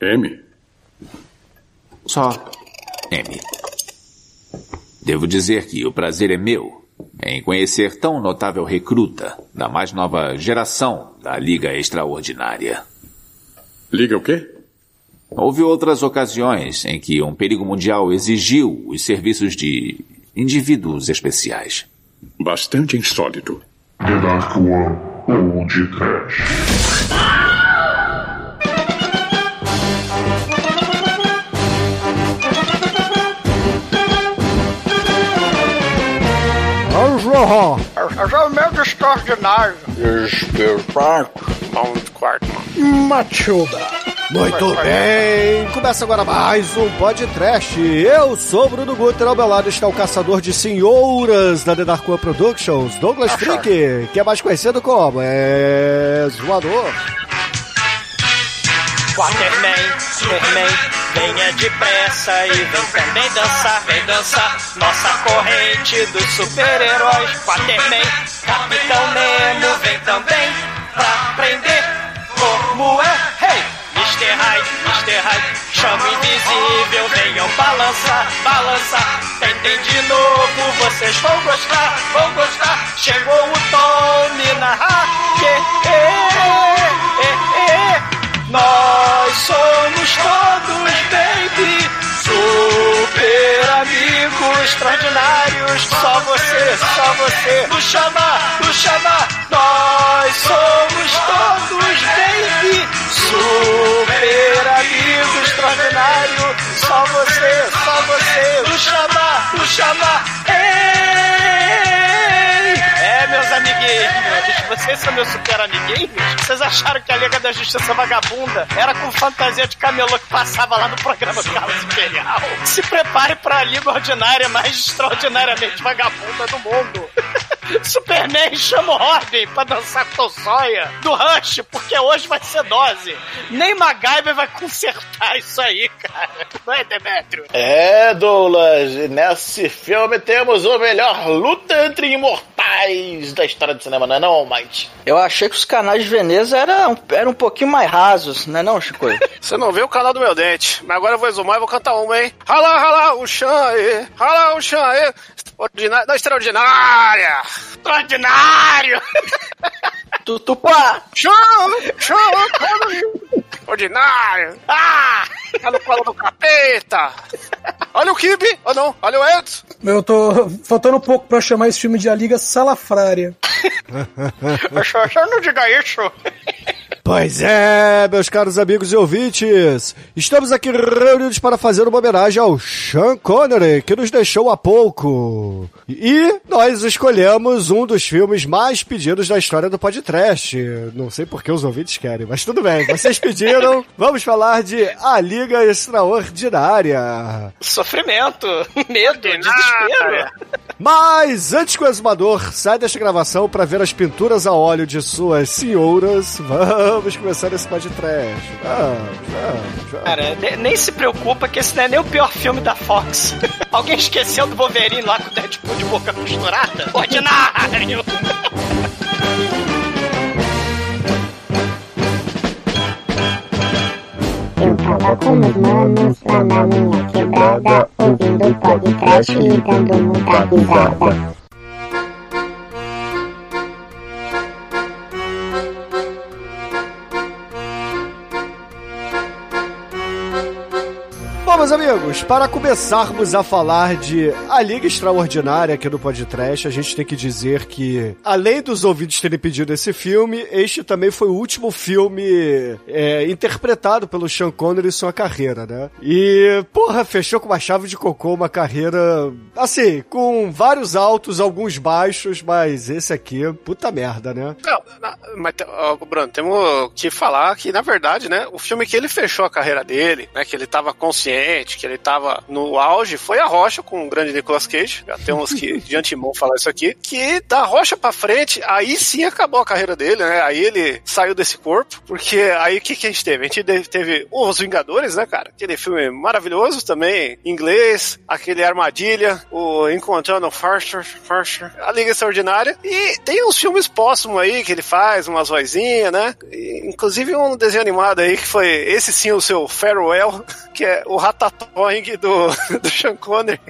M? Só M. Devo dizer que o prazer é meu em conhecer tão notável recruta da mais nova geração da Liga Extraordinária. Liga o quê? Houve outras ocasiões em que um perigo mundial exigiu os serviços de indivíduos especiais. Bastante insólito. The Dark One ou de Trash. É meio extraordinário. Esperpaco. Mão de quarto. Matilda. Muito bem, começa agora mais um podcast. Eu sou Bruno Guter, ao meu lado está o caçador de senhoras da The Dark One Productions, Douglas Freak, que é mais conhecido como é... Zoador. Waterman, Superman, venha depressa e vem também dançar, vem dançar nossa corrente dos super-heróis. Waterman, Capitão Nemo, vem também pra aprender como é. Hey! Mr. Hyde, Mr. Hyde, chama invisível, venham balançar, balançar. Tentem de novo, vocês vão gostar, vão gostar. Chegou o Tony na yeah, nós somos todos, baby, super amigos extraordinários. Só você, só você. No chamar, no chamar. Nós somos todos, baby, super amigos extraordinários. Só você, só você. No chamar, no chamar. Ei! É, meus amiguinhos, vocês são meus super amiguinhos? Vocês acharam que a Liga da Justiça Vagabunda era com fantasia de camelô que passava lá no programa Carlos Imperial? Se prepare para a Liga Ordinária mais extraordinariamente vagabunda do mundo. Superman chama o Robin pra dançar com Soia do Rush, porque hoje vai ser dose. Nem MacGyver vai consertar isso aí, cara. Não é, Demetrio? É, Douglas, nesse filme temos o melhor luta entre imortais da história do cinema, não é não, Mike? Eu achei que os canais de Veneza eram, eram um pouquinho mais rasos, não é não, Chico? Você não vê o canal do meu dente, mas agora eu vou exumar e vou cantar uma, hein? Rala, rala, o chão aí, rala, o chão aí. Não, extraordinária! Extraordinário! Tutupá! Chão! Chão! Ordinário! Ah! Tá no colo do capeta! Olha o Kibe! Ou oh, não, olha o Edson! Eu tô faltando um pouco pra chamar esse filme de A Liga Salafrária. Eu não diga isso! Pois é, meus caros amigos e ouvintes, estamos aqui reunidos para fazer uma homenagem ao Sean Connery, que nos deixou há pouco. E nós escolhemos um dos filmes mais pedidos da história do podcast. Não sei por que os ouvintes querem, mas tudo bem, vocês pediram. Vamos falar de A Liga Extraordinária. Sofrimento, medo, desespero. Mas antes que o exumador saia desta gravação para ver as pinturas a óleo de suas senhoras, vamos começar esse podcast. Vamos, vamos, vamos. Cara, nem se preocupa que esse não é nem o pior filme da Fox. Alguém esqueceu do Wolverine lá com o Deadpool de boca costurada? Ordinário! Tava com meus manos lá na minha quebrada, ouvindo podcast e dando muita risada. Amigos, para começarmos a falar de A Liga Extraordinária aqui no podcast, a gente tem que dizer que, além dos ouvintes terem pedido esse filme, este também foi o último filme é, interpretado pelo Sean Connery em sua carreira, né? E, porra, fechou com uma chave de cocô uma carreira, assim, com vários altos, alguns baixos, mas esse aqui, puta merda, né? Não, mas, Bruno, temos que falar que, na verdade, né, o filme que ele fechou a carreira dele, né, que ele tava consciente que ele tava no auge, foi a Rocha com o grande Nicolas Cage. Já temos que de antemão falar isso aqui. Que da Rocha pra frente, aí sim acabou a carreira dele, né? Aí ele saiu desse corpo, porque aí o que, que a gente teve? A gente teve- Os Vingadores, né, cara? Aquele filme maravilhoso também, inglês, aquele Armadilha, o Encontrando Farster, Farster, A Liga Extraordinária. E tem uns filmes póstumos aí que ele faz, umas vozinhas, né? E, inclusive um desenho animado aí que foi esse sim o seu Farewell, que é o Ratatouille do, do Sean Connery.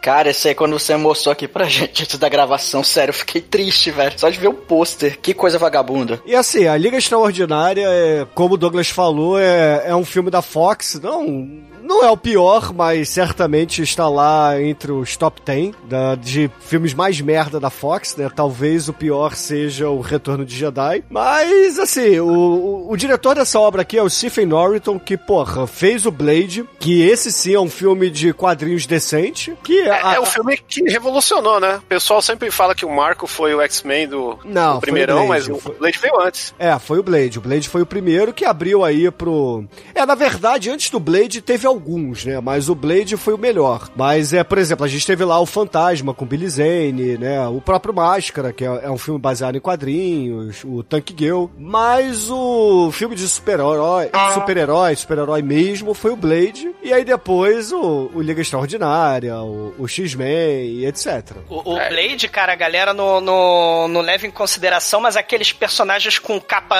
Cara, esse aí quando você mostrou aqui pra gente antes da gravação, sério, eu fiquei triste, velho. Só de ver o pôster. Que coisa vagabunda. E assim, a Liga Extraordinária, é, como o Douglas falou, é, é um filme da Fox. Não, não é o pior, mas certamente está lá entre os top 10 da- de filmes mais merda da Fox, né? Talvez o pior seja o Retorno de Jedi. Mas, assim, o, o, o diretor dessa obra aqui é o Stephen Norrington, que, porra, fez o Blade, que esse sim é um filme de quadrinhos decente, que É, é um filme que revolucionou, né? O pessoal sempre fala que o Marco foi o X-Men do, Não, do primeirão, o Blade, mas foi- o Blade veio antes. É, foi o Blade. O Blade foi o primeiro que abriu aí pro. É, na verdade, antes do Blade teve alguns, né? Mas o Blade foi o melhor. Mas é, por exemplo, a gente teve lá o Fantasma com Billy Zane, né? O próprio Máscara, que é, é um filme baseado em quadrinhos, o Tank Girl. Mas o filme de super-herói, super-herói, super-herói mesmo foi o Blade. E aí depois o, o Liga Extraordinária, o, o X-Men e etc. O, o Blade, cara, a galera não, não, não leva em consideração, mas aqueles personagens com capa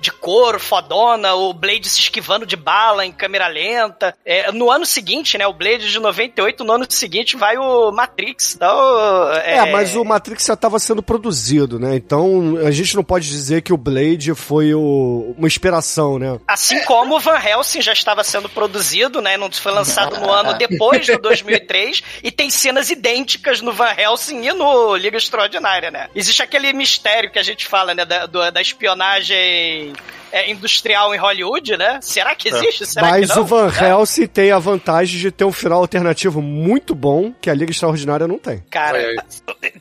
de couro, fodona, o Blade se esquivando de bala em câmera lenta. É, no ano seguinte, né, o Blade de 98, no ano seguinte vai o Matrix. Então, É, mas o Matrix já estava sendo produzido, né? Então a gente não pode dizer que o Blade foi o- uma inspiração, né? Assim como o Van Helsing já estava sendo produzido, né? Não foi lançado no ano depois do 2003 e tem cenas idênticas no Van Helsing e no Liga Extraordinária, né? Existe aquele mistério que a gente fala, né? Da, do- da espionagem é, industrial em Hollywood, né? Será que existe? Será Mas que não? o Van É. Helsing tem a vantagem de ter um final alternativo muito bom que a Liga Extraordinária não tem. Cara,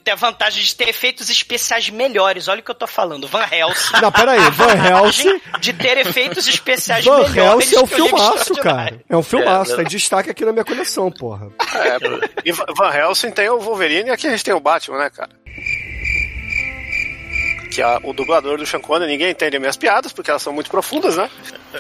tem a vantagem de ter efeitos especiais melhores. Olha o que eu tô falando. Van Helsing. Não, peraí, Van Helsing- De ter efeitos especiais Van melhores. Helsing é um que filmaço, cara. É um filmaço, É, tá em destaque aqui na minha coleção, porra. É, e Va- Van Helsing tem o Wolverine e aqui a gente tem o Batman, né, cara? Que é o dublador do Sean Connery, ninguém entende minhas piadas, porque elas são muito profundas, né?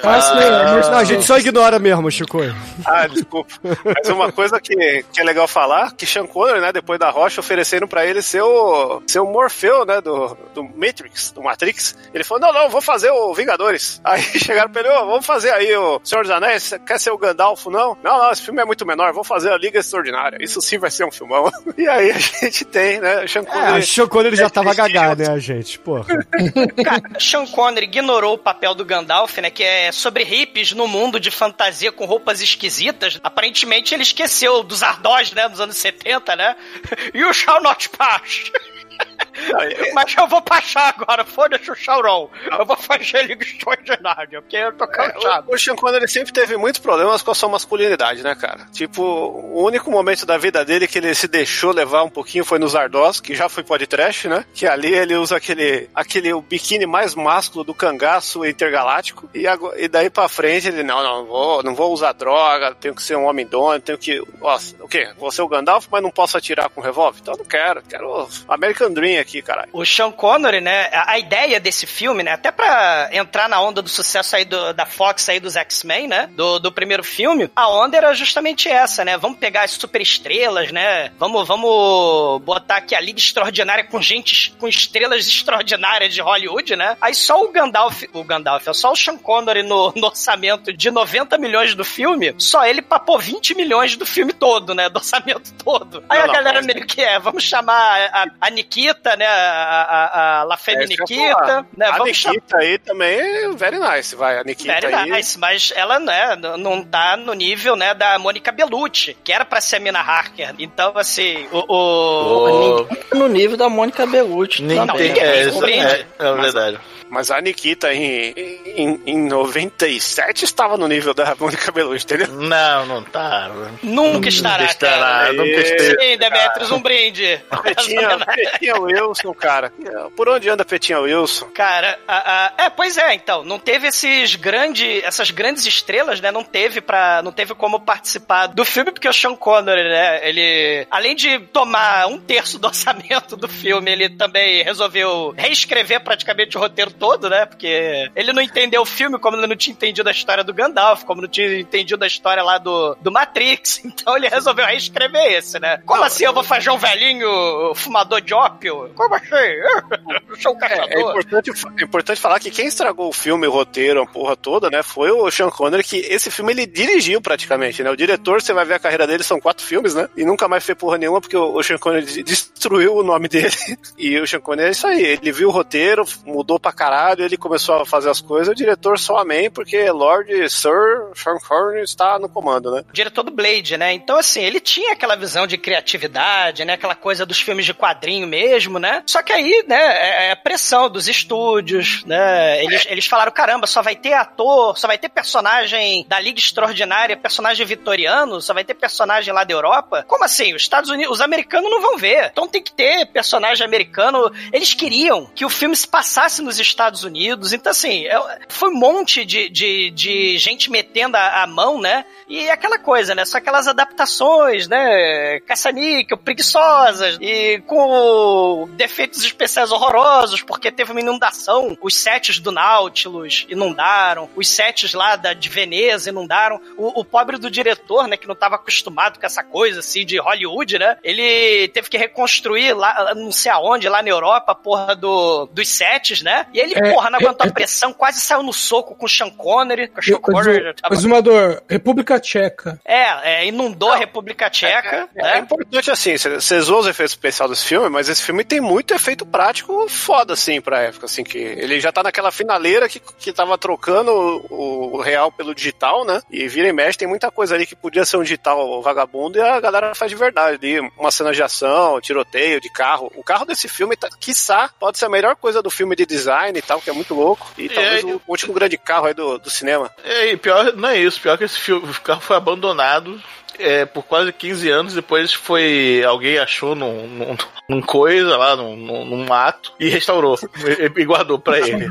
Não, a gente só ignora mesmo, Chico. Ah, desculpa. Mas uma coisa que, que é legal falar, que Sean Connery, né, depois da Rocha, ofereceram pra ele ser o, ser o Morfeu, né, do, do Matrix, do Matrix. Ele falou, não, não, vou fazer o Vingadores. Aí chegaram pra ele, ô, vamos fazer aí o Senhor dos Anéis, quer ser o Gandalf, não? Não, não, esse filme é muito menor, vou fazer a Liga Extraordinária. Isso sim vai ser um filmão. E aí a gente tem, né, Sean É, Connery... a Sean Connery já tava gagá, né, gente? Porra. Cara, Sean Connery ignorou o papel do Gandalf, né? Que é sobre hippies no mundo de fantasia com roupas esquisitas. Aparentemente ele esqueceu dos Ardós, né? Dos anos 70, né? You shall not pass. Mas eu vou passar agora, foda-se o Sauron. Eu vou fazer Liga Extraordinária, porque eu tô cansado. O Sean Connery sempre teve muitos problemas com a sua masculinidade, né, cara? Tipo, o único momento da vida dele que ele se deixou levar um pouquinho foi nos Ardós, que já foi podcast, né? Que ali ele usa aquele, aquele o biquíni mais másculo do cangaço intergaláctico. E, e daí pra frente ele, não, não, vou, não vou usar droga, tenho que ser um homem dono, tenho que. Nossa, o quê? Vou ser o Gandalf, mas não posso atirar com revólver? Então eu não quero. Quero American Dream aqui, caralho. O Sean Connery, né? A, ideia desse filme, né? Até pra entrar na onda do sucesso aí do- da Fox aí dos X-Men, né? Do, do primeiro filme, a onda era justamente essa, né? Vamos pegar as super estrelas, né? Vamos, vamos botar aqui a Liga Extraordinária com gente, com estrelas extraordinárias de Hollywood, né? Aí só o Gandalf, o Gandalf, só o Sean Connery no, no orçamento de 90 milhões do filme, só ele papou 20 milhões do filme todo, né? Do orçamento todo. Aí Não, a galera meio que é, vamos chamar a, a Nikita, né? A, a, a La Femme É Nikita, né? A Vamos chamar. Nikita aí também é very nice, vai. A Nikita Very aí. nice, mas ela né, não tá no nível né, da Mônica Bellucci, que era pra ser a Mina Harker. Então, assim, o. o- Ninguém tá no nível da Mônica Bellucci. Nem Não, tem, ninguém é, isso compreende. é, é verdade. Mas a Nikita em, em, em 97 estava no nível da Mônica Bellucci, entendeu? Não, não tá. Nunca estará, estará, cara. nunca esteve. Sim, Demetrius, um brinde. Petinha, Petinha Wilson, cara. Por onde anda Petinha Wilson? Cara, a- a- é, pois é, então, não teve esses grandes, essas grandes estrelas, né? Não teve para, não teve como participar do filme porque o Sean Connery, né? Ele, além de tomar um terço do orçamento do filme, ele também resolveu reescrever praticamente o roteiro todo, né? Porque ele não entendeu o filme como ele não tinha entendido a história do Gandalf, como não tinha entendido a história lá do, do Matrix. Então ele resolveu reescrever esse, né? Como assim eu vou fazer um velhinho fumador de ópio? Como assim? Eu sou um É, caçador. é importante, é importante falar que quem estragou o filme, o roteiro, a porra toda, né, foi o Sean Connery, que esse filme ele dirigiu praticamente, né? O diretor, você vai ver a carreira dele, são quatro filmes, né? E nunca mais fez porra nenhuma, porque o o Sean Connery de- destruiu o nome dele. E o Sean Connery é isso aí, ele viu o roteiro, mudou pra caralho, ele começou a fazer as coisas, o diretor só amém, porque Lord Sir Sean Connery está no comando, né? diretor do Blade, né? Então, assim, ele tinha aquela visão de criatividade, né? Aquela coisa dos filmes de quadrinho mesmo, né? Só que aí, né, é é pressão dos estúdios, né? Eles, eles falaram, caramba, só vai ter ator, só vai ter personagem da Liga Extraordinária, personagem vitoriano, só vai ter personagem lá da Europa? Como assim? Os Estados Unidos, os americanos não vão ver. Então tem que ter personagem americano. Eles queriam que o filme se passasse nos Estados Unidos. Então, assim, é- foi um monte de, de, de gente metendo a, a mão, né? E aquela coisa, né? Só aquelas adaptações, né? Caça-níquel, preguiçosas e com defeitos especiais horrorosos, porque teve uma inundação. Os sets do Nautilus inundaram, os sets lá da, de Veneza inundaram. O, o pobre do diretor, né? Que não estava acostumado com essa coisa, assim, de Hollywood, né? Ele teve que reconstruir lá, não sei aonde, lá na Europa, a porra do, dos sets, né? E ele, É, porra, não aguentou é, a pressão, quase saiu no soco com o Sean Connery. Com o Sean Connery Exumador, República Tcheca. é, é, inundou a República Tcheca, É né? importante assim, você zoou os efeitos especiais desse filme, mas esse filme tem muito efeito prático foda, assim, pra época, assim, que ele já tá naquela finaleira que, que tava trocando o, o real pelo digital, né? E vira e mexe, tem muita coisa ali que podia ser um digital vagabundo e a galera faz de verdade ali. Uma cena de ação, tiroteio de carro. O carro desse filme, tá, quiçá, pode ser a melhor coisa do filme de design e tal, que é muito louco. E talvez o último grande carro aí do, do cinema. E pior não é isso, pior que esse filme, o carro foi abandonado é, por quase 15 anos, depois foi. Alguém achou num, num, num coisa lá, num, num, mato, e restaurou. e, e guardou pra ele.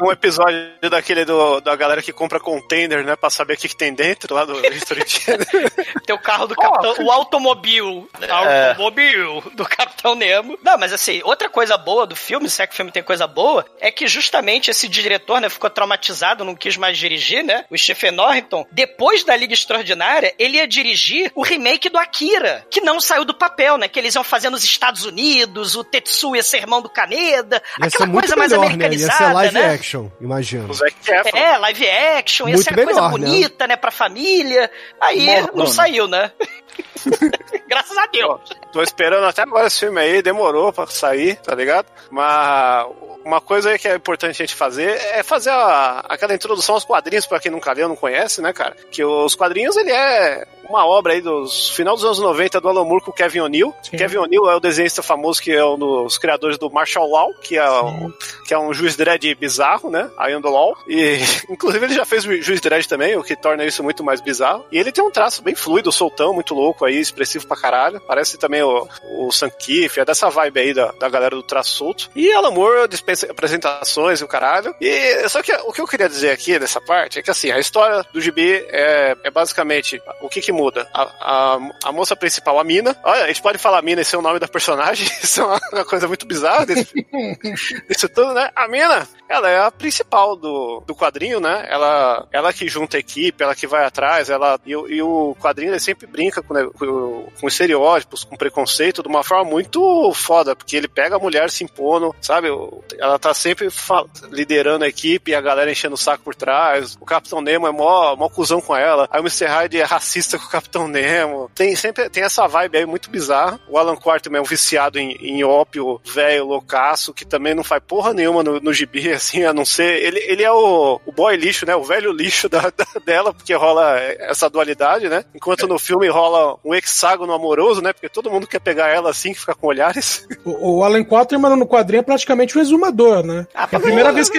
Um episódio daquele do, da galera que compra container, né? Pra saber o que, que tem dentro lá do History. Tem o carro do Capitão, o automóvel, né? É. automóvel do Capitão Nemo. Não, mas assim, outra coisa boa do filme, se é que o filme tem coisa boa, é que justamente esse diretor, né, ficou traumatizado, não quis mais dirigir, né? O Stephen Norrington, depois da Liga Extraordinária, ele ia dirigir o remake do Akira, que não saiu do papel, né? Que eles iam fazer nos Estados Unidos, o Tetsuo ia ser irmão do Kaneda, Ia ser aquela muito coisa mais melhor, né? Ia americanizada, ser live né? action, imagino. É, live action, ia Muito ser uma coisa melhor, né? bonita, né? pra família. Aí não né? saiu, né? Graças a Deus. Tô esperando até agora esse filme aí, demorou pra sair, tá ligado? Mas uma coisa aí que é importante a gente fazer é fazer a- aquela introdução aos quadrinhos pra quem nunca leu, não conhece, né, cara? Que os quadrinhos, ele é uma obra aí dos final dos anos 90 do Alan Moore com Kevin O'Neill. Kevin O'Neill é o desenhista famoso que é um dos criadores do Martial Law, que é, um, que é um juiz dread bizarro, né? Am the Law. E, inclusive, ele já fez o juiz dread também, o que torna isso muito mais bizarro. E ele tem um traço bem fluido, soltão, muito louco aí, expressivo pra caralho. Parece também o, o Sankiff, é dessa vibe aí da, da galera do traço solto. E Alan Moore dispensa apresentações e o caralho. E só que o que eu queria dizer aqui nessa parte é que assim, a história do gibi é, é basicamente o que que muda. A, a, a moça principal, a Mina. Olha, a gente pode falar Mina e ser o nome da personagem. Isso é uma, uma coisa muito bizarra desse, tudo, né? A Mina, ela é a principal do, do quadrinho, né? Ela, ela que junta a equipe, ela que vai atrás, ela e, o- e o quadrinho ele sempre brinca com, né, com, com estereótipos, com preconceito, de uma forma muito foda, porque ele pega a mulher se impondo, sabe? Ela tá sempre liderando a equipe e a galera enchendo o saco por trás. O Capitão Nemo é mó, mó cuzão com ela. Aí o Mr. Hyde é racista o Capitão Nemo. Tem sempre tem essa vibe aí muito bizarra. O Alan Quarterman é um viciado em, em ópio, velho, loucaço, que também não faz porra nenhuma no, no gibi, assim, a não ser. Ele, ele é o, o boy lixo, né? O velho lixo da, da- dela, porque rola essa dualidade, né? Enquanto no filme rola um hexágono amoroso, né? Porque todo mundo quer pegar ela assim, que fica com olhares. O, o Alan Quaterman no quadrinho é praticamente um exumador, né? Ah, a primeira vez que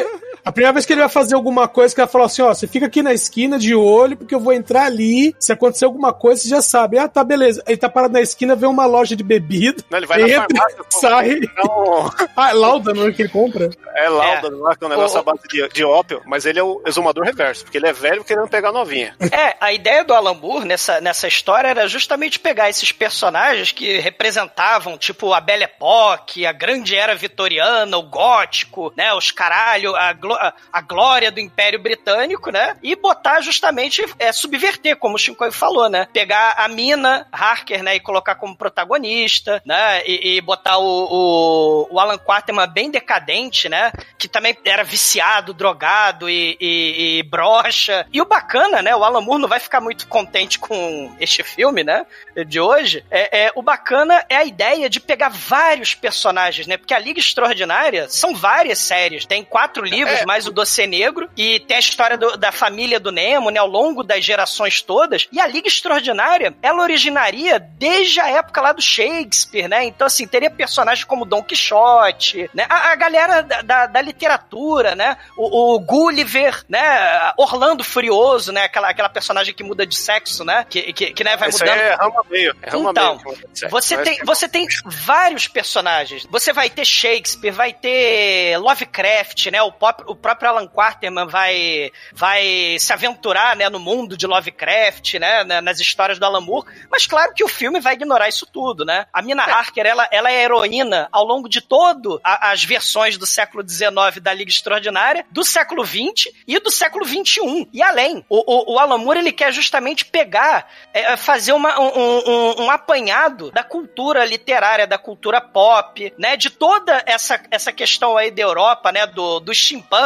a primeira vez que ele vai fazer alguma coisa, que ele vai falar assim, ó, você fica aqui na esquina de olho, porque eu vou entrar ali, se acontecer alguma coisa, você já sabe. Ah, tá, beleza. Ele tá parado na esquina, vê uma loja de bebida, Né? Ele vai na entra, farmácia, sai. Então, Ah, é lauda, não é que ele compra? é lauda lá, que é um negócio O- à base de, de ópio, mas ele é o exumador reverso, porque ele é velho querendo pegar novinha. É, a ideia do Alan Moore nessa, nessa história era justamente pegar esses personagens que representavam, tipo, a Belle Époque, a grande era vitoriana, o gótico, né, os caralho, a, glo- a- glória do Império Britânico, né, e botar justamente, é, subverter, como o Shinkoi falou, né, pegar a Mina Harker, né, e colocar como protagonista, né, e, e botar o, o, o Alan Quaterman bem decadente, né, que também era viciado, drogado e, e, e broxa. E o bacana, né? O Alan Moore não vai ficar muito contente com este filme, né? De hoje. É, é, o bacana é a ideia de pegar vários personagens, né? Porque a Liga Extraordinária são várias séries. Tem quatro livros, É. mais o Doce Negro, e tem a história do- da família do Nemo, né? Ao longo das gerações todas. E a Liga Extraordinária, ela originaria desde a época lá do Shakespeare, né? Então, assim, teria personagens como Dom Quixote, né? A, a galera da, da- da literatura, né? O, o Gulliver, né? Orlando Furioso, né? Aquela, aquela personagem que muda de sexo, né? Que, que, que né, vai Isso mudando. é rama meio. É rama Então, meio. Você Mas- tem, você tem vários personagens. Você vai ter Shakespeare, vai ter Lovecraft, né? O, pop- o próprio Alan Quarterman vai, vai se aventurar, né, no mundo de Lovecraft, né, na- nas histórias do Alan Moore. Mas claro que o filme vai ignorar isso tudo, né? A Mina Harker, ela, ela é heroína ao longo de todo a- as versões do século XIX da Liga Extraordinária, do século XX e do século XXI. E além, o, o, o Alan Moore, ele quer justamente pegar, é, fazer uma, um, um- um apanhado da cultura literária, da cultura pop, né? De toda essa, essa questão aí da Europa, né? Do, do steampunk,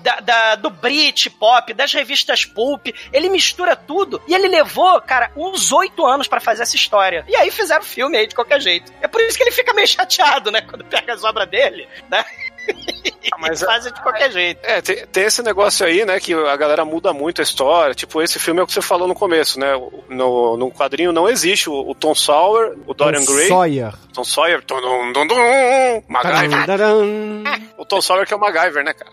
da, da- do Brit pop, das revistas pulp. Ele mistura tudo e ele levou, cara, uns oito anos pra fazer essa história. E aí fizeram filme aí de qualquer jeito. É por isso que ele fica meio chateado, né? Quando pega as obras dele, né? mas e fazem de qualquer jeito. É, tem, tem esse negócio aí, né, que a galera muda muito a história. Tipo, esse filme é o que você falou no começo, né? No, no quadrinho não existe o, o Tom Sawyer, o Dorian Tom Gray. Sawyer. Tom Sawyer, tum, dum, dum, dum, MacGyver. Tararam. O Tom Sawyer que é o MacGyver, né, cara?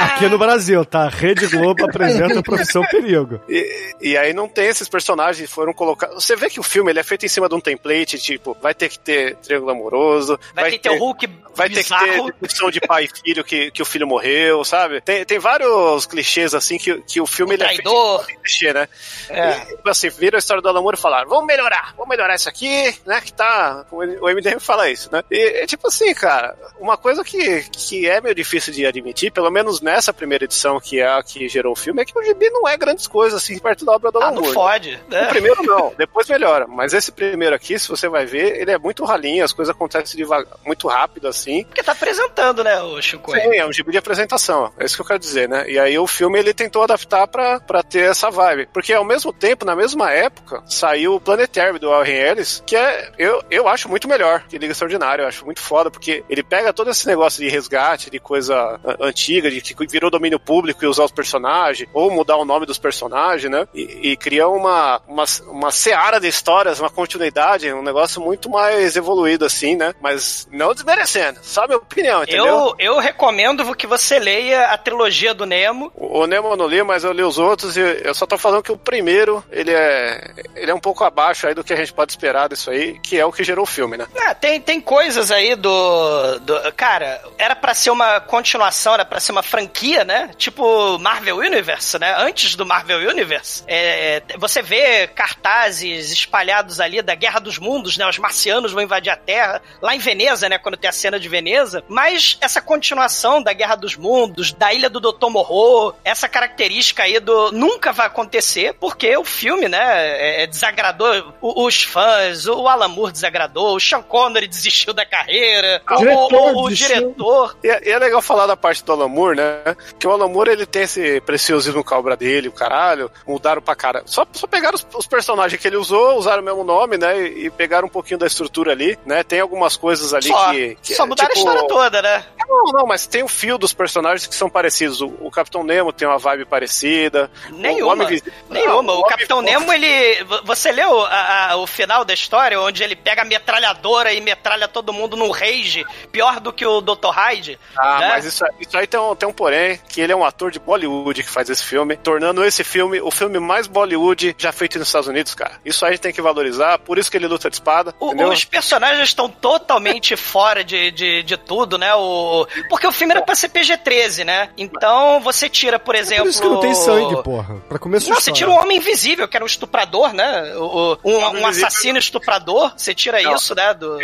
Aqui no Brasil, tá? Rede Globo apresenta a Profissão Perigo. E, e aí não tem esses personagens que foram colocados. Você vê que o filme ele é feito em cima de um template, tipo, vai ter que ter triângulo amoroso, Vai, ter, que ter o Hulk vai ter que bizarro. ter discussão de pai e filho que, que o filho morreu, sabe? Tem, tem vários clichês assim que, que o filme ele é traidor. em clichê, né? É. E, assim, viram a história do Alan Moore e falaram, vamos melhorar, vamos melhorar isso aqui, né? Que tá. O MDM fala isso, né? E é tipo assim, cara, uma coisa que, que é meio difícil de admitir, pelo menos nessa primeira edição, que é a que gerou o filme, é que o gibi não é grandes coisas assim perto da obra do Alan Ah, não Moore. fode. O Né? primeiro não, depois melhora. Mas esse primeiro aqui, se você vai ver, ele é muito ralinho, as coisas acontecem devagar, muito rápido assim. Porque tá apresentando, né, o Chico? Sim, é um gibi de apresentação, é isso que eu quero dizer, né? E aí o filme ele tentou adaptar pra, pra ter essa vibe. Porque ao mesmo tempo, na mesma época, saiu o Planetary do Warren Ellis, que é, eu, eu acho muito melhor que Liga Extraordinária, eu acho muito foda, porque ele pega todo esse negócio de resgate, de coisa antiga, de que virou domínio público e usar os personagens, ou mudar o nome dos personagens, né? E, e cria uma, uma, uma seara de histórias, uma continuidade, um negócio muito mais evoluído assim, né? Mas não desmerecendo, só minha opinião, entendeu? Eu, eu recomendo que você leia a trilogia do Nemo. O Nemo eu não li, mas eu li os outros e eu só tô falando que o primeiro, ele é ele é um pouco abaixo aí do que a gente pode esperar disso aí, que é o que gerou o filme, né? Ah, tem, tem coisas aí do, do. Cara, era pra ser uma continuação, era pra ser uma franquia, né? Tipo Marvel Universe, né? Antes do Marvel Universe. É, você vê cartazes espalhados ali da Guerra dos Mundos, né? Os marcianos vão invadir a Terra. Lá em Veneza, né? Quando tem a cena de Veneza. Mas essa continuação da Guerra dos Mundos, da Ilha do Dr. Morro, essa característica aí do. Nunca vai acontecer, porque o filme, né? é- é desagradou o- os fãs, o Alan Moore desagradou, o Sean Connery desistiu da carreira, o, Diretor o- o diretor. E é, é legal falar da parte do Alan Moore, né? Que o Alan Moore, ele tem esse preciosismo com a obra dele, o caralho, mudaram pra cara. Só, só pegaram os, os personagens que ele usou, usaram o mesmo nome, né? E, e pegaram um pouquinho da estrutura ali, né? Tem algumas coisas ali Só, que, que. só mudaram tipo, a história toda, né? Não, não, mas tem o fio dos personagens que são parecidos. O, o Capitão Nemo tem uma vibe parecida. O Nenhuma. Homem Invisível- Nenhuma. Não, O Capitão Homem- Nemo, ele. vo- Você leu a- a- o final da história, onde ele pega a metralhadora e metralha todo mundo num rage, pior do que o Dr. Hyde? Ah, né? mas isso, isso aí tem um, tem um porém, que ele é um ator de Bollywood que faz esse filme, tornando esse filme o filme mais Bollywood já feito nos Estados Unidos, cara. Isso aí tem que valorizar, por isso que ele luta de espada, O- os personagens estão totalmente fora de, de, de tudo, né? O, porque o filme era pra ser PG-13, né? Então você tira, por exemplo. Por isso que não tem sangue, porra. Pra começar Não, você tira um homem invisível, que era um estuprador, né? O, o- um, um assassino estuprador. Você tira Não. isso, né? Do...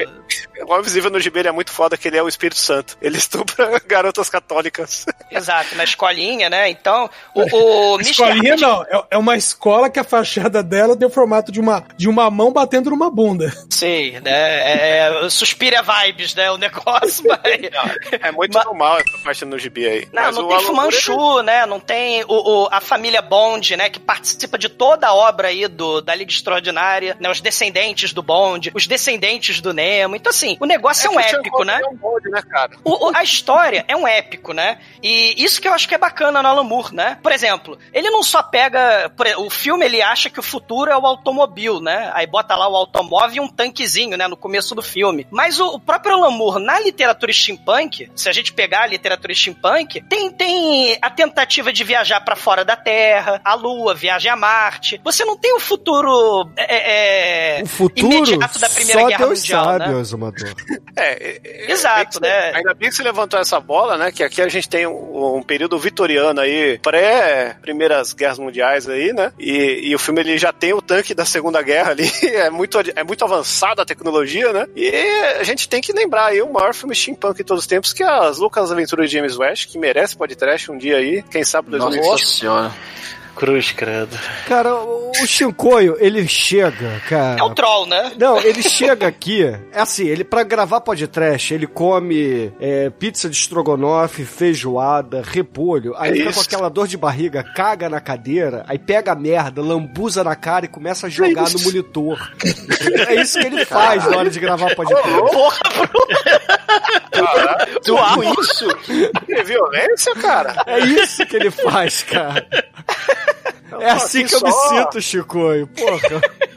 O Homem Invisível no gibi é muito foda, que ele é o Espírito Santo. Ele estupra garotas católicas. Exato, na escolinha, né? Então, o, o Mr. Escolinha Hyde- não, é, é uma escola que a fachada dela tem o formato de uma, de uma mão batendo numa bunda. Sim, né? É, é, Suspira vibes, né? O negócio, mas. É muito normal essa parte no gibi aí. Não, Mas não tem Fumanchu, né? Não tem o, o- a família Bond, né? Que participa de toda a obra aí do, da Liga Extraordinária, né? Os descendentes do Bond, os descendentes do Nemo. Então, assim, o negócio é, um o Sean épico, né? É um bonde, né, cara? O- o- a história é um épico, né? E isso que eu acho que é bacana no Alan Moore, né? Por exemplo, ele não só pega. o filme ele acha que o futuro é o automóvel, né? Aí bota lá o automóvel e um tanquezinho, né? No começo do filme. Mas o, o próprio Alan Moore, na literatura steampunk, se a gente pegar a literatura steampunk, tem, tem a tentativa de viajar pra fora da Terra, a Lua, viagem a Marte. Você não tem o futuro. é, é, O futuro imediato da Primeira só Guerra Deus Mundial, sabe, né? Exumador. É, é, Exato, bem você- né? Ainda bem que você levantou essa bola, né? Que aqui a gente tem um, um período vitoriano aí, pré-primeiras guerras mundiais aí, né? E, e o filme ele já tem o tanque da Segunda Guerra ali, é muito, é muito avançada a tecnologia, né? E a gente tem que lembrar aí o maior filme steampunk de todos os tempos, que as Lucas Aventuras de James West, que merece podcast um dia aí, quem sabe 2020. Nossa senhora. Cruz, credo. Cara, o o Shinkoio, ele chega, cara. É o troll, né? Não, ele chega aqui, é assim, ele pra gravar podcast, ele come é, pizza de estrogonofe, feijoada, repolho, aí É fica com aquela dor de barriga, caga na cadeira, aí pega a merda, lambuza na cara e começa a jogar no isso. monitor. é isso que ele faz na hora de gravar podcast. Porra, Tudo isso? Que violência, cara! É isso que ele faz, cara. É assim que eu me só- sinto, Chicoio. Porra.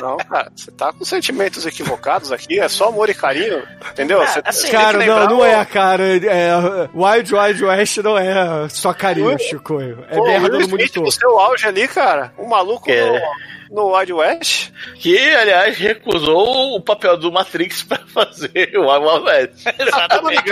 Não, cara, você tá com sentimentos equivocados aqui, é só amor e carinho, entendeu? Ah, Você- assim, Cara, não, não o- é, cara. É, Wild Wild West não é só carinho, Chicoio. É Pô, merda no monitor. no seu auge ali, cara. Um maluco É. no, no Wild West. Que, aliás, recusou o papel do Matrix pra fazer o Wild West. Exatamente.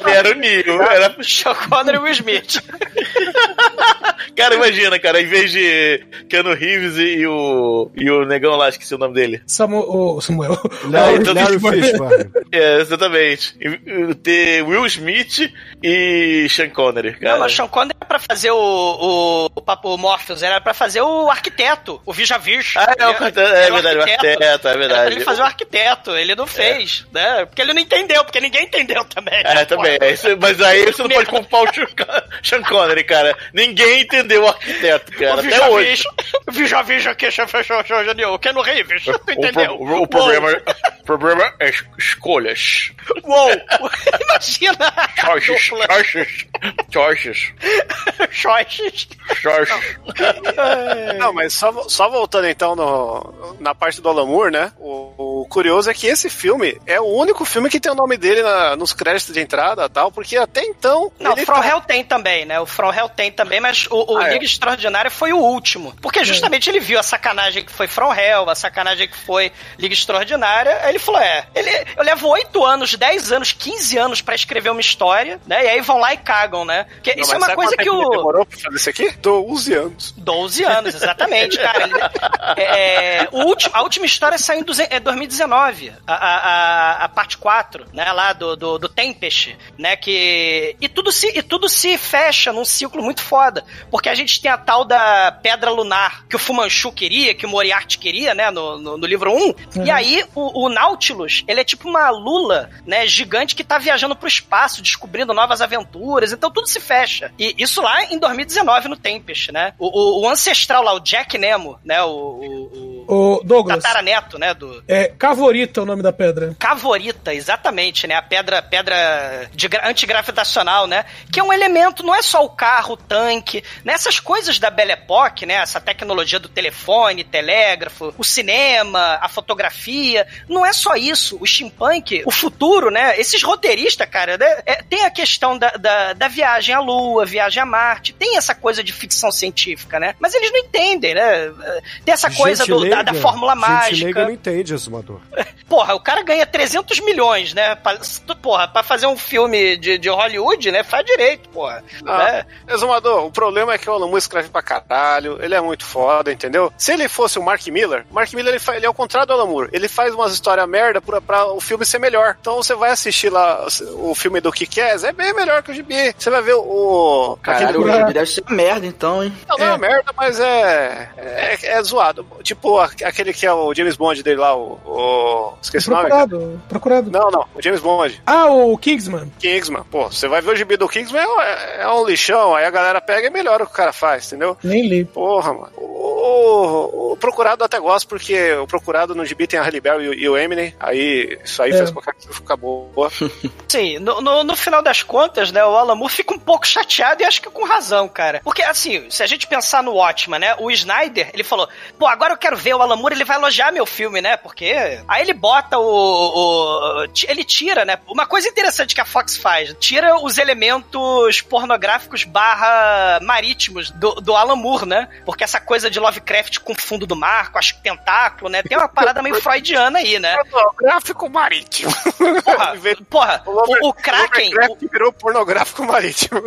Ele era o Neo. Era... Sean Connery e Will Smith. Cara, imagina, cara, em vez de Keanu Reeves e, o, e o negão lá, esqueci o nome dele. Samuel. o Samuel. Larry, então Larry Fishburne. É, exatamente. Ter Will Smith e Sean Connery, cara. Não, mas Sean Connery era pra fazer o, o, o papo Morpheus, era pra fazer o arquiteto, o Vijavish. Ah, é, o arquiteto, é verdade, o arquiteto, é verdade. ele fazer o arquiteto, ele não fez, né? Porque ele não entendeu, porque ninguém entendeu também. É, também. é isso- mas aí você não pode culpar o Sean Con- Sean Connery, cara. Ninguém entendeu o arquiteto, cara. O Até hoje. Vijavish, o Vijavish aqui, chefe, o que no Reeves, tu O, entendeu? pro- o problema, o problema é es- escolhas. Uou! Imagina! Choices. Choices. Choices. Choices. Choices. Não, mas só, só voltando então no, na parte do Alan Moore, né? O, o curioso é que esse filme é o único filme que tem o nome dele na- nos créditos de entrada e tal, porque até então. Não, o From tá- Hell tem também, né? O From Hell tem também, mas o, o Ah, é. Liga Extraordinária foi o último. Porque justamente ele viu a sacanagem que foi From Hell, a sacanagem que foi Liga Extraordinária. Aí ele falou: é, ele, eu levo 8 anos, 10 anos, 15 anos pra escrever uma história, né? E aí vão lá e cagam, né? Porque Não, isso é uma coisa quanto que o. demorou pra fazer isso aqui? 12 anos. 12 anos, exatamente, cara. É, a última história saiu em duze- é, 2019, a, a, a, parte 4, né, lá do, do, do Tempest, né, que... E tudo, se, e tudo se fecha num ciclo muito foda, porque a gente tem a tal da Pedra Lunar, que o Fumanchu queria, que o Moriarty queria, né, no, no, no livro 1, e aí o, o Nautilus, ele é tipo uma lula, né, gigante que tá viajando pro espaço, descobrindo novas aventuras, então tudo se fecha. E isso lá em 2019 no Tempest, né? O, o, o ancestral lá, o Jack Nemo, né, o... o, O Douglas, Tataraneto, né, do... é Cavorita o nome da pedra. Cavorita, exatamente, né? A pedra, pedra de gra- antigravitacional, né? Que é um elemento, não é só o carro, o tanque, né? Essas coisas da Belle Époque, né? Essa tecnologia do telefone, telégrafo, o cinema, a fotografia, não é só isso. O steampunk, o futuro, né? Esses roteiristas, cara, né? É, tem a questão da, da, da viagem à Lua, viagem a Marte, tem essa coisa de ficção científica, né? Mas eles não entendem, né? Tem essa coisa do- da, leiga- da fórmula Gente mágica. leiga não entende, Exumador. Porra, o cara ganha 300 milhões, né? Pra, porra, pra fazer um filme de, de Hollywood, né? Faz direito, porra. Ah, né? Exumador, o problema é que o Alan Moore escreve pra caralho, ele é muito foda, entendeu? Se ele fosse o Mark Miller, o Mark Miller ele, fa- ele é o contrário do Alan Moore. Ele faz umas histórias merda pra, pra o filme ser melhor. Então você vai assistir lá o filme do Kick-Ass, é bem melhor que o Gibi. Você vai ver o... Caralho, o gibi deve ser uma merda então, hein? Não, não é. merda, mas é, é. é zoado. Tipo a- aquele que é o James Bond dele lá, o. o esqueci o nome. cara. Procurado, procurado. Não, não, o James Bond. Ah, o Kingsman. Kingsman. Pô, você vai ver o gibi do Kingsman, é, é um lixão, aí a galera pega e melhora o que o cara faz, entendeu? Nem li. Porra, mano. O, o Procurado até gosto, porque o Procurado no gibi tem a Halle Berry e, o- e o Eminem, aí isso aí É. faz qualquer coisa ficar boa. Sim, no, no, no final das contas, né, o Alan Moore fica um pouco chateado e acho que com razão, cara. Porque, assim, se a gente pensar no Watchman, né, o Snyder, ele falou, pô, agora eu quero ver o Alan Moore, ele vai elogiar meu filme, né, porque... Aí ele bota o... o- ele tira, né, uma coisa interessante que a Fox faz, tira os elementos pornográficos barra marítimos do, do Alan Moore, né, porque essa coisa de Lovecraft com fundo do mar, com acho que tentáculo, né, tem uma parada meio freudiana aí, né. Gráfico marítimo. Porra, porra o, o Kraken... Lovecraft virou pornográfico marítimo.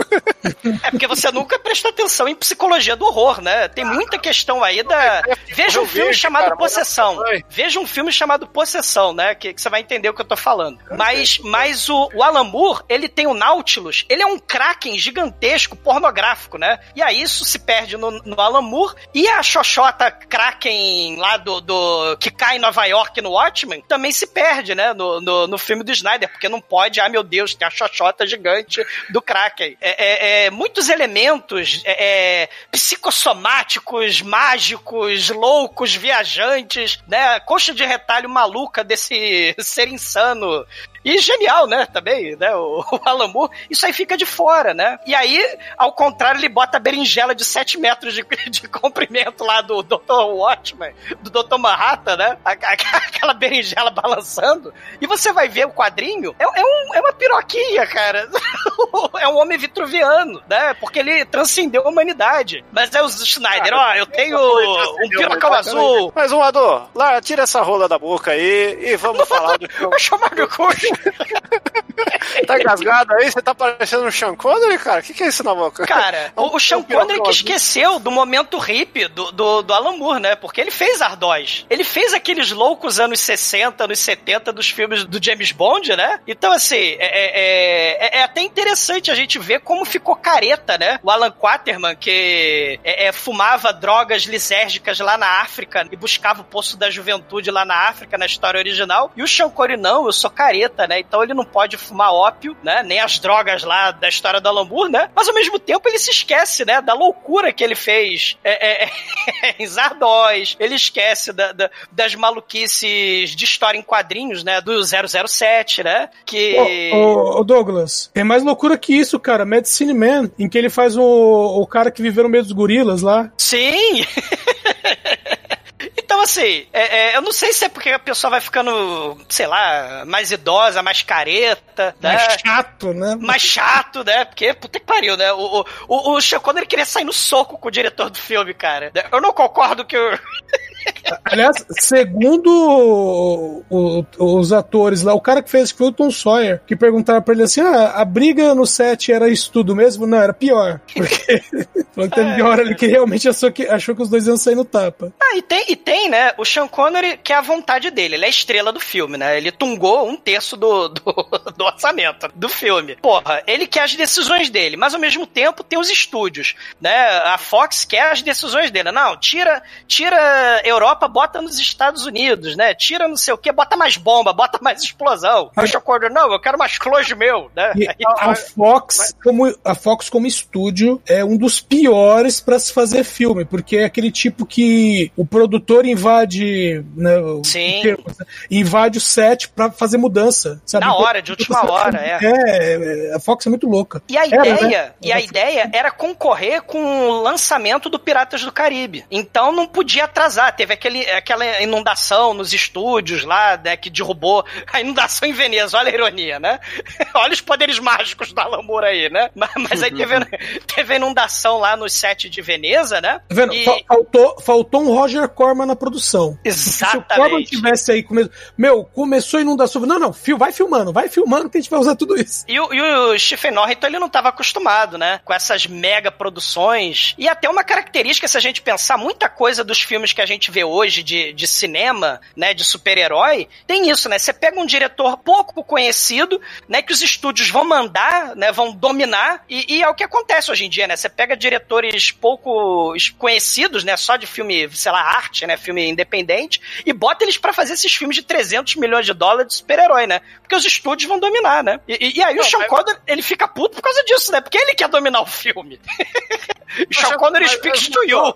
É porque você nunca presta atenção em psicologia do horror, né? Tem muita questão aí da. Veja Eu filme chamado cara, Possessão. Veja um filme chamado Possessão, né? Que, que você vai entender o que eu tô falando. Mas, mas o, o Alan Moore, ele tem o Nautilus, ele é um Kraken gigantesco, pornográfico, né? E aí isso se perde no, no Alan Moore. E a Xoxota Kraken lá do, do. que cai em Nova York no Watchmen também se perde, né? No, no, no filme do Snyder, porque não pode, ah, meu Deus, tem a Xoxota gigante do Kraken. É, é- é muitos elementos é, é, psicossomáticos, mágicos, loucos, viajantes, né? Coxa de retalho maluca desse ser insano. E genial, né? Também, né? O, o Alan Moore, isso aí fica de fora, né? E aí, ao contrário, ele bota a berinjela de 7 metros de, de comprimento lá do Dr. Watchman, do Dr. Manhattan, né? A- a- aquela berinjela balançando. E você vai ver o quadrinho, é, é um- é uma piroquinha, cara. é um homem vitruviano, né? Porque ele transcendeu a humanidade. Mas é o Schneider, ó, eu tenho um pirocão azul. Mas, um Ador, lá, tira essa rola da boca aí e vamos falar do filme. Vai chamar meu coxo. Tá engasgado aí? Você tá parecendo um Sean Connery, cara? O que, que é isso na boca? Cara, o, o Sean Connery que esqueceu do momento hippie do, do, do Alan Moore, né? Porque ele fez Ardós. Ele fez aqueles loucos anos 60, anos 70 dos filmes do James Bond, né? Então, assim, é, é- é- é até interessante a gente ver como ficou careta, né? O Alan Quaterman, que é, é, fumava drogas lisérgicas lá na África e buscava o poço da juventude lá na África, na história original. E o Sean Connery, não, eu sou careta, né? Então ele não pode fumar ópio, né? Nem as drogas lá da história do Alan Moore, né? Mas ao mesmo tempo ele se esquece, né? Da loucura que ele fez é, é, é, em Zardoz. Ele esquece da- da- das maluquices de história em quadrinhos, né? Do 007, né? Que... Ô, ô, ô, Douglas, tem mais loucura que isso, cara. Medicine Man, em que ele faz o, o cara que viveu no meio dos gorilas lá. Sim! Então, assim, é- é, eu não sei se é porque a pessoa vai ficando, sei lá, mais idosa, mais careta, né? Mais chato, né? mais chato, né? Porque, puta que pariu, né? O, o, o, o Sean Connery queria sair no soco com o diretor do filme, cara. Eu não concordo que o... Aliás, segundo o- o- os atores lá, o cara que fez foi o Tom Sawyer, que perguntaram pra ele assim: ah, a briga no set era isso tudo mesmo? Não, era pior. Porque falou que teve uma hora ali que realmente achou que, achou que os dois iam sair no tapa. Ah, e tem, e tem, né, o Sean Connery, que é a vontade dele, ele é a estrela do filme, né? Ele tungou um terço do, do, do orçamento do filme. Porra, ele quer as decisões dele, mas ao mesmo tempo tem os estúdios, né? A Fox quer as decisões dele. Não, tira, tira Europa, bota nos Estados Unidos, né? Tira não sei o que, bota mais bomba, bota mais explosão. Aí o Sean Connery, não, eu quero mais close meu, né? Aí- a, a Fox, como, a Fox como estúdio, é um dos piores pra se fazer filme, porque é aquele tipo que o produtor invade, né, o- Sim. né, invade o set pra fazer mudança, sabe? Na hora, de última hora, é. É, a Fox é muito louca. E a Era, ideia, né? e a ideia era concorrer com o lançamento do Piratas do Caribe. Então não podia atrasar. Teve aquele, aquela inundação nos estúdios lá, né, que derrubou a inundação em Veneza. Olha a ironia, né? Olha os poderes mágicos do Alan Moore aí, né? Mas, mas aí teve, teve a inundação lá no set de Veneza, né? Tá vendo? E- Fa- Faltou, faltou um Roger Corman na produção. Se o Corman Exatamente. tivesse aí, come... meu, começou a inundação. Não, não, fio, vai filmando, vai filmando que a gente vai usar tudo isso. E o, e o Stephen Norrington, ele não estava acostumado, né? Com essas mega produções. E até uma característica, se a gente pensar, muita coisa dos filmes que a gente vê hoje de, de cinema, né? De super-herói, tem isso, né? Você pega um diretor pouco conhecido, né? Que os estúdios vão mandar, né? Vão dominar. E, e é o que acontece hoje em dia, né? Você pega diretores pouco conhecidos, né? Só de filme, sei lá, arte, né? Filme independente. E bota eles pra fazer esses filmes de 300 milhões de dólares de super-herói, né? Porque os estúdios vão dominar, né? E, e- aí o Sean Connery, ele fica puto por causa disso, né? Porque ele quer dominar o filme. Sean Connery Mas- speaks mas- to you.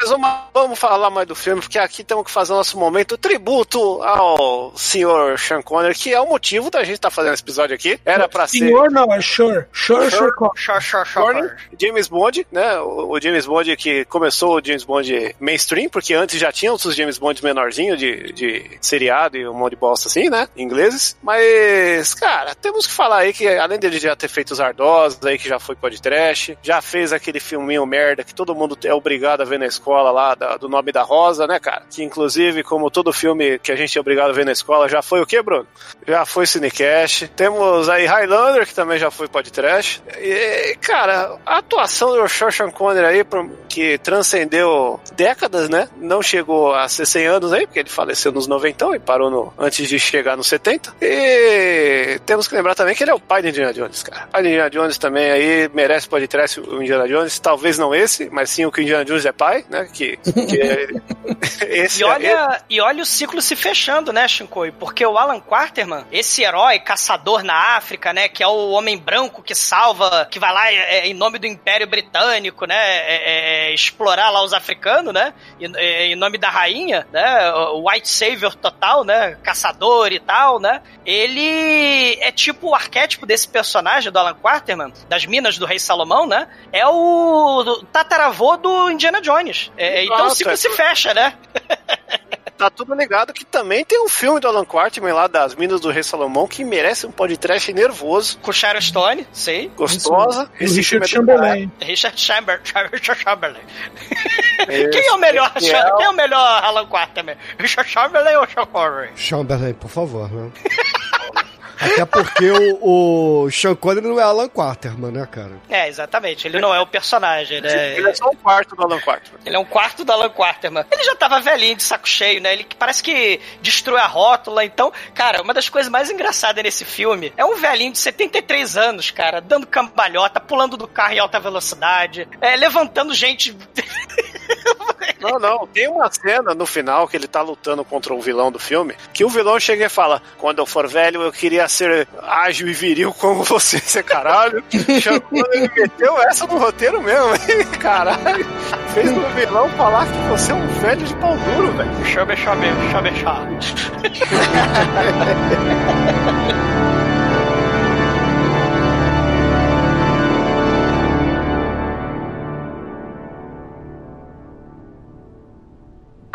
Mas vamos, vamos falar mais do filme, porque aqui temos que fazer o nosso momento tributo ao senhor Sean Connery, que é o motivo da gente estar fazendo esse episódio aqui. Era pra ser. Senhor, não, é Sure. Sure, Sure. Sure, sure, sure. James Bond, né? O, o James Bond que começou o James Bond mainstream, porque antes já tinha outros James Bond menorzinho de, de seriado e um monte de bosta assim, né? Ingleses. Mas, cara, temos que falar aí que além dele já ter feito os Ardosos aí, que já foi podcast, já fez aquele filminho merda que todo mundo é obrigado a ver na escola lá, da- do nome da Rosa, né, cara? Que inclusive, como todo filme que a gente é obrigado a ver na escola, já foi o quê, Bruno? Já foi Cinecast. Temos aí Highlander, que também já foi podcast. E, cara, a atuação do Sean Connery aí, que transcendeu décadas, né? Não chegou a ser 100 anos aí, porque ele faleceu nos 90 e parou no, antes de chegar nos 70. E temos que lembrar também que ele é o pai de Indiana Jones, cara. O pai de Indiana Jones também aí merece podcast o Indiana Jones. Talvez não esse, mas sim o que o Indiana Jones é pai, né? Que, que é- esse E olha, e olha o ciclo se fechando, né, Shinkoi? Porque o Alan Quarterman, esse herói caçador na África, né, que é o homem branco que salva, que vai lá é, é, em nome do Império Britânico, né, é, é, explorar lá os africanos, né, em, é, em nome da rainha, né, o White Savior total, né, caçador e tal, né, ele é tipo o arquétipo desse personagem do Alan Quarterman, das Minas do Rei Salomão, né, é o tataravô do Indiana Jones. É, então o ciclo é. se fecha, né? tá tudo ligado que também tem um filme do Alan Quarterman lá das Minas do Rei Salomão que merece um podcast nervoso, Com Sharon Stone, sei. gostosa. O Esse Richard filme é do Chamberlain. Richard Chamber, Richard Chamberlain. Quem é o melhor? É Quem é o melhor Alan Quarterman? Richard Chamberlain ou Sean Connery? Chamberlain, por favor, né? Até porque o, o Sean Connery não é Alan Quarterman, né, cara? É, exatamente. Ele não é o personagem, né? Ele é só um quarto do Alan Quarterman. Ele é um quarto do Alan Quarterman. Ele já tava velhinho, de saco cheio, né? Ele que parece que destruiu a rótula. Então, cara, uma das coisas mais engraçadas nesse filme é um velhinho de 73 anos, cara, dando cambalhota, pulando do carro em alta velocidade, é, levantando gente. Não, não. Tem uma cena no final que ele tá lutando contra um vilão do filme, que o vilão chega e fala: Quando eu for velho, eu queria ser ágil e viril como você, esse caralho. Sean Connery meteu essa no roteiro mesmo, hein? Caralho. Fez o vilão falar que você é um velho de pau duro, velho. Chame, chame, chame, chame.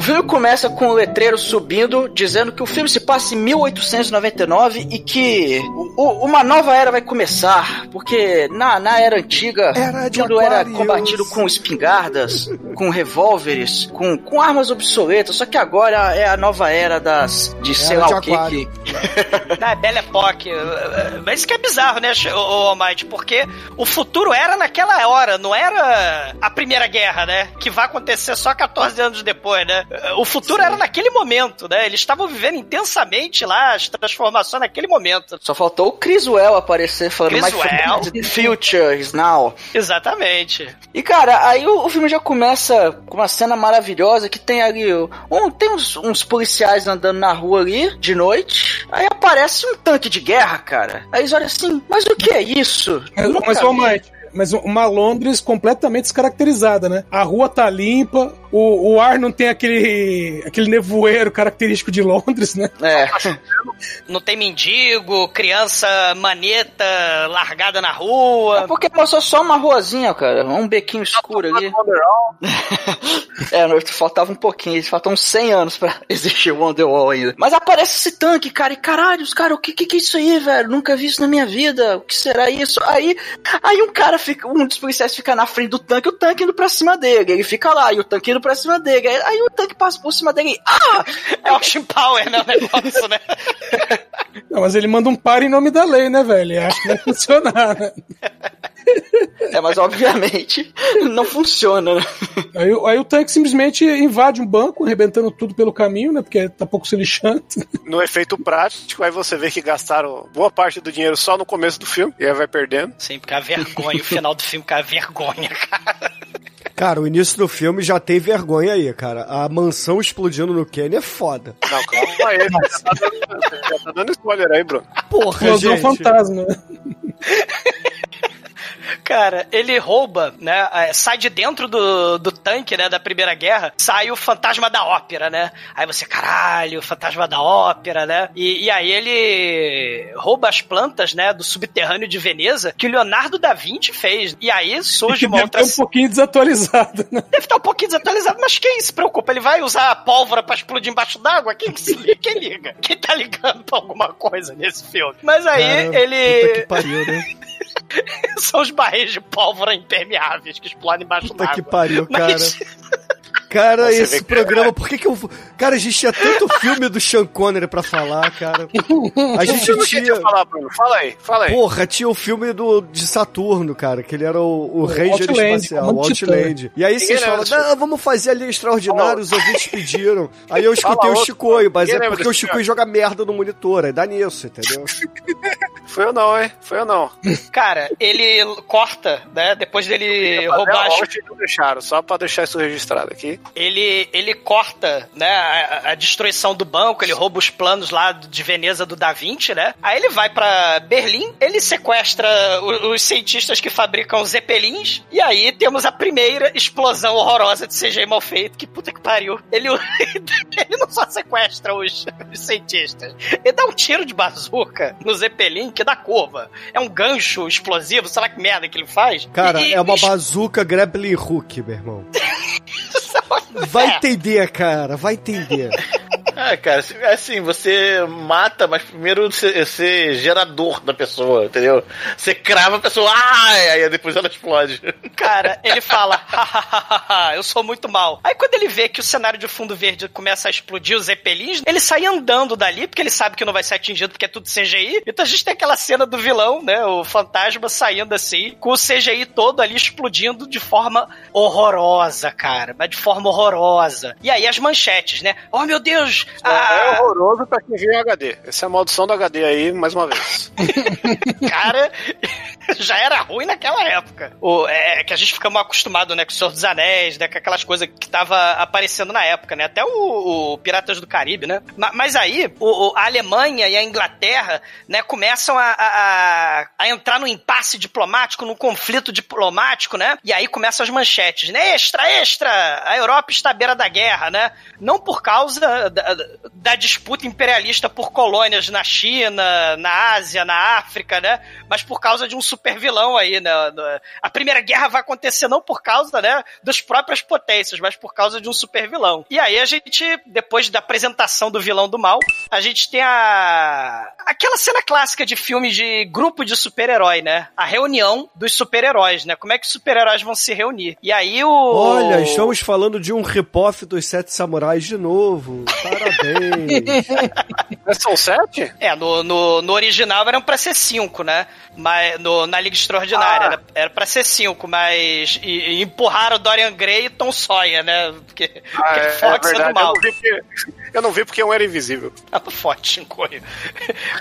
O filme começa com o letreiro subindo, dizendo que o filme se passa em 1899 e que o- uma nova era vai começar, porque na, na era antiga tudo era combatido com espingardas, com revólveres, com, com armas obsoletas, só que agora é a nova era das de sei Era lá de o que que Na Belle Époque. Mas isso que é bizarro, né, ô Almighty? Porque o futuro era naquela hora, não era a Primeira Guerra, né? Que vai acontecer só 14 anos depois, né? O futuro era naquele momento, né? Eles estavam vivendo intensamente lá as transformações naquele momento. Só faltou o Criswell aparecer falando Criswell. My future is now. Exatamente. E cara, aí o, o filme já começa com uma cena maravilhosa que tem ali um, tem uns, uns policiais andando na rua ali de noite. Aí aparece um tanque de guerra, cara. Aí eles olham assim, mas o que é isso? Mas, Nunca mas, Mike, mas uma Londres completamente descaracterizada, né? A rua tá limpa, o, o ar não tem aquele, aquele nevoeiro característico de Londres, né? É. Não tem mendigo, criança maneta largada na rua. É porque mostrou só uma ruazinha, cara. Um bequinho escuro ali. é, não, faltava um pouquinho. Faltam uns 100 anos pra existir o Wonderwall ainda. Mas aparece esse tanque, cara. E caralho, os cara, o que, que que é isso aí, velho? Nunca vi isso na minha vida. O que será isso? Aí, aí um cara fica, um dos policiais fica na frente do tanque, o tanque indo pra cima dele. Ele fica lá, e o tanque indo pra cima dele. Aí, aí o tanque passa por cima dele. e, Ah! É o Shin Power, né? O negócio, né? Não, mas ele manda um par em nome da lei, né, velho? Acho que vai funcionar, né? É, mas obviamente não funciona, né? Aí, o- aí o tanque simplesmente invade um banco, arrebentando tudo pelo caminho, né? Porque tá pouco se lixando. No efeito prático, aí você vê que gastaram boa parte do dinheiro só no começo do filme, e aí vai perdendo. Sim, porque a vergonha, o final do filme, cara, a vergonha, cara. Cara, o início do filme já tem vergonha aí, cara. A mansão explodindo no Kenny é foda. Não, calma aí, já tá dando, já tá dando spoiler aí, Bruno. Porra, Explosão gente. fantasma. Cara, ele rouba, né? é, Sai de dentro do, do tanque, né? Da Primeira Guerra, sai o fantasma da ópera, né? Aí você, caralho, o fantasma da ópera, né? E, e aí ele rouba as plantas, né? Do subterrâneo de Veneza, que o Leonardo da Vinci fez. E aí surge uma deve outra. ter um pouquinho desatualizado, né? Deve estar um pouquinho desatualizado, mas quem se preocupa? Ele vai usar a pólvora pra explodir embaixo d'água? Quem que se liga? Quem liga? Quem tá ligando pra alguma coisa nesse filme? Mas aí Cara, Puta ele. que pariu, né? São os barris de pólvora impermeáveis que explodem embaixo Puta d'água. que pariu, cara. Mas- Cara, Você esse que- programa, por que que eu. Cara, a gente tinha tanto filme do Sean Connery pra falar, cara. A gente que tinha. eu falar, Bruno? Fala aí, fala aí. Porra, tinha o filme do, de Saturno, cara, que ele era o, o Ranger Outland, espacial, o. Outland. E aí vocês falam, não, vamos fazer ali extraordinário, os ouvintes pediram. Aí eu escutei Fala o Chicoio, mas ninguém é porque o Chicoio joga merda no monitor, aí dá nisso, entendeu? Foi eu não, hein? Foi eu não. Cara, ele corta, né? Depois dele roubar as não deixaram, só pra deixar isso registrado aqui. ele, ele corta, né, a, a destruição do banco, ele rouba os planos lá de Veneza do Da Vinci, né? Aí ele vai pra Berlim, ele sequestra o- os, cientistas que fabricam os zeppelins, e aí temos a primeira explosão horrorosa de CGI mal feito, que puta que pariu. Ele, ele não só sequestra os, os cientistas, ele dá um tiro de bazuca no zeppelin que dá curva. É um gancho explosivo, sei lá que merda que ele faz. Cara, E- é uma e- bazuca grappling hook, meu irmão. Vai É. entender, cara, vai entender. Ah, cara, assim, assim, você mata, mas primeiro você, você é gerador da pessoa, entendeu? Você crava a pessoa, ai, aí depois ela explode. Cara, ele fala, "Hahaha, eu sou muito mal. Aí quando ele vê que o cenário de fundo verde começa a explodir os zeppelins, ele sai andando dali, porque ele sabe que não vai ser atingido porque é tudo CGI. Então a gente tem aquela cena do vilão, né, o fantasma saindo assim, com o CGI todo ali explodindo de forma horrorosa, cara, mas de forma horrorosa. E aí as manchetes, né? Oh meu Deus, É a, horroroso pra quem em HD. Essa é a maldição do HD aí, mais uma vez. cara, já era ruim naquela época. O, é que a gente fica mal acostumado, né, com o Senhor dos Anéis, né, com aquelas coisas que tava aparecendo na época, né, até o, o Piratas do Caribe, né. Ma- Mas aí, o- a Alemanha e a Inglaterra, né, começam a, a, a- entrar num impasse diplomático, num conflito diplomático, né, e aí começam as manchetes, né, extra, extra, a Europa está à beira da guerra, né, não por causa da, da disputa imperialista por colônias na China, na Ásia, na África, né, mas por causa de um super vilão aí, né? A Primeira Guerra vai acontecer não por causa, né, das próprias potências, mas por causa de um super vilão. E aí a gente, depois da apresentação do vilão do mal, a gente tem a aquela cena clássica de filme de grupo de super-herói, né? A reunião dos super-heróis, né? Como é que os super-heróis vão se reunir? E aí o Olha, estamos falando de um rip-off dos Sete Samurais de novo. Parabéns. São sete? É, no, no, no original eram pra ser cinco, né? Mas no, na Liga Extraordinária Ah. era, era pra ser cinco, mas e, e empurraram Dorian Gray e Tom Sawyer, né? Porque, Ah, porque é, Fox é é, do mal. Eu vi eu não vi porque um era invisível. Forte, Shinkoio.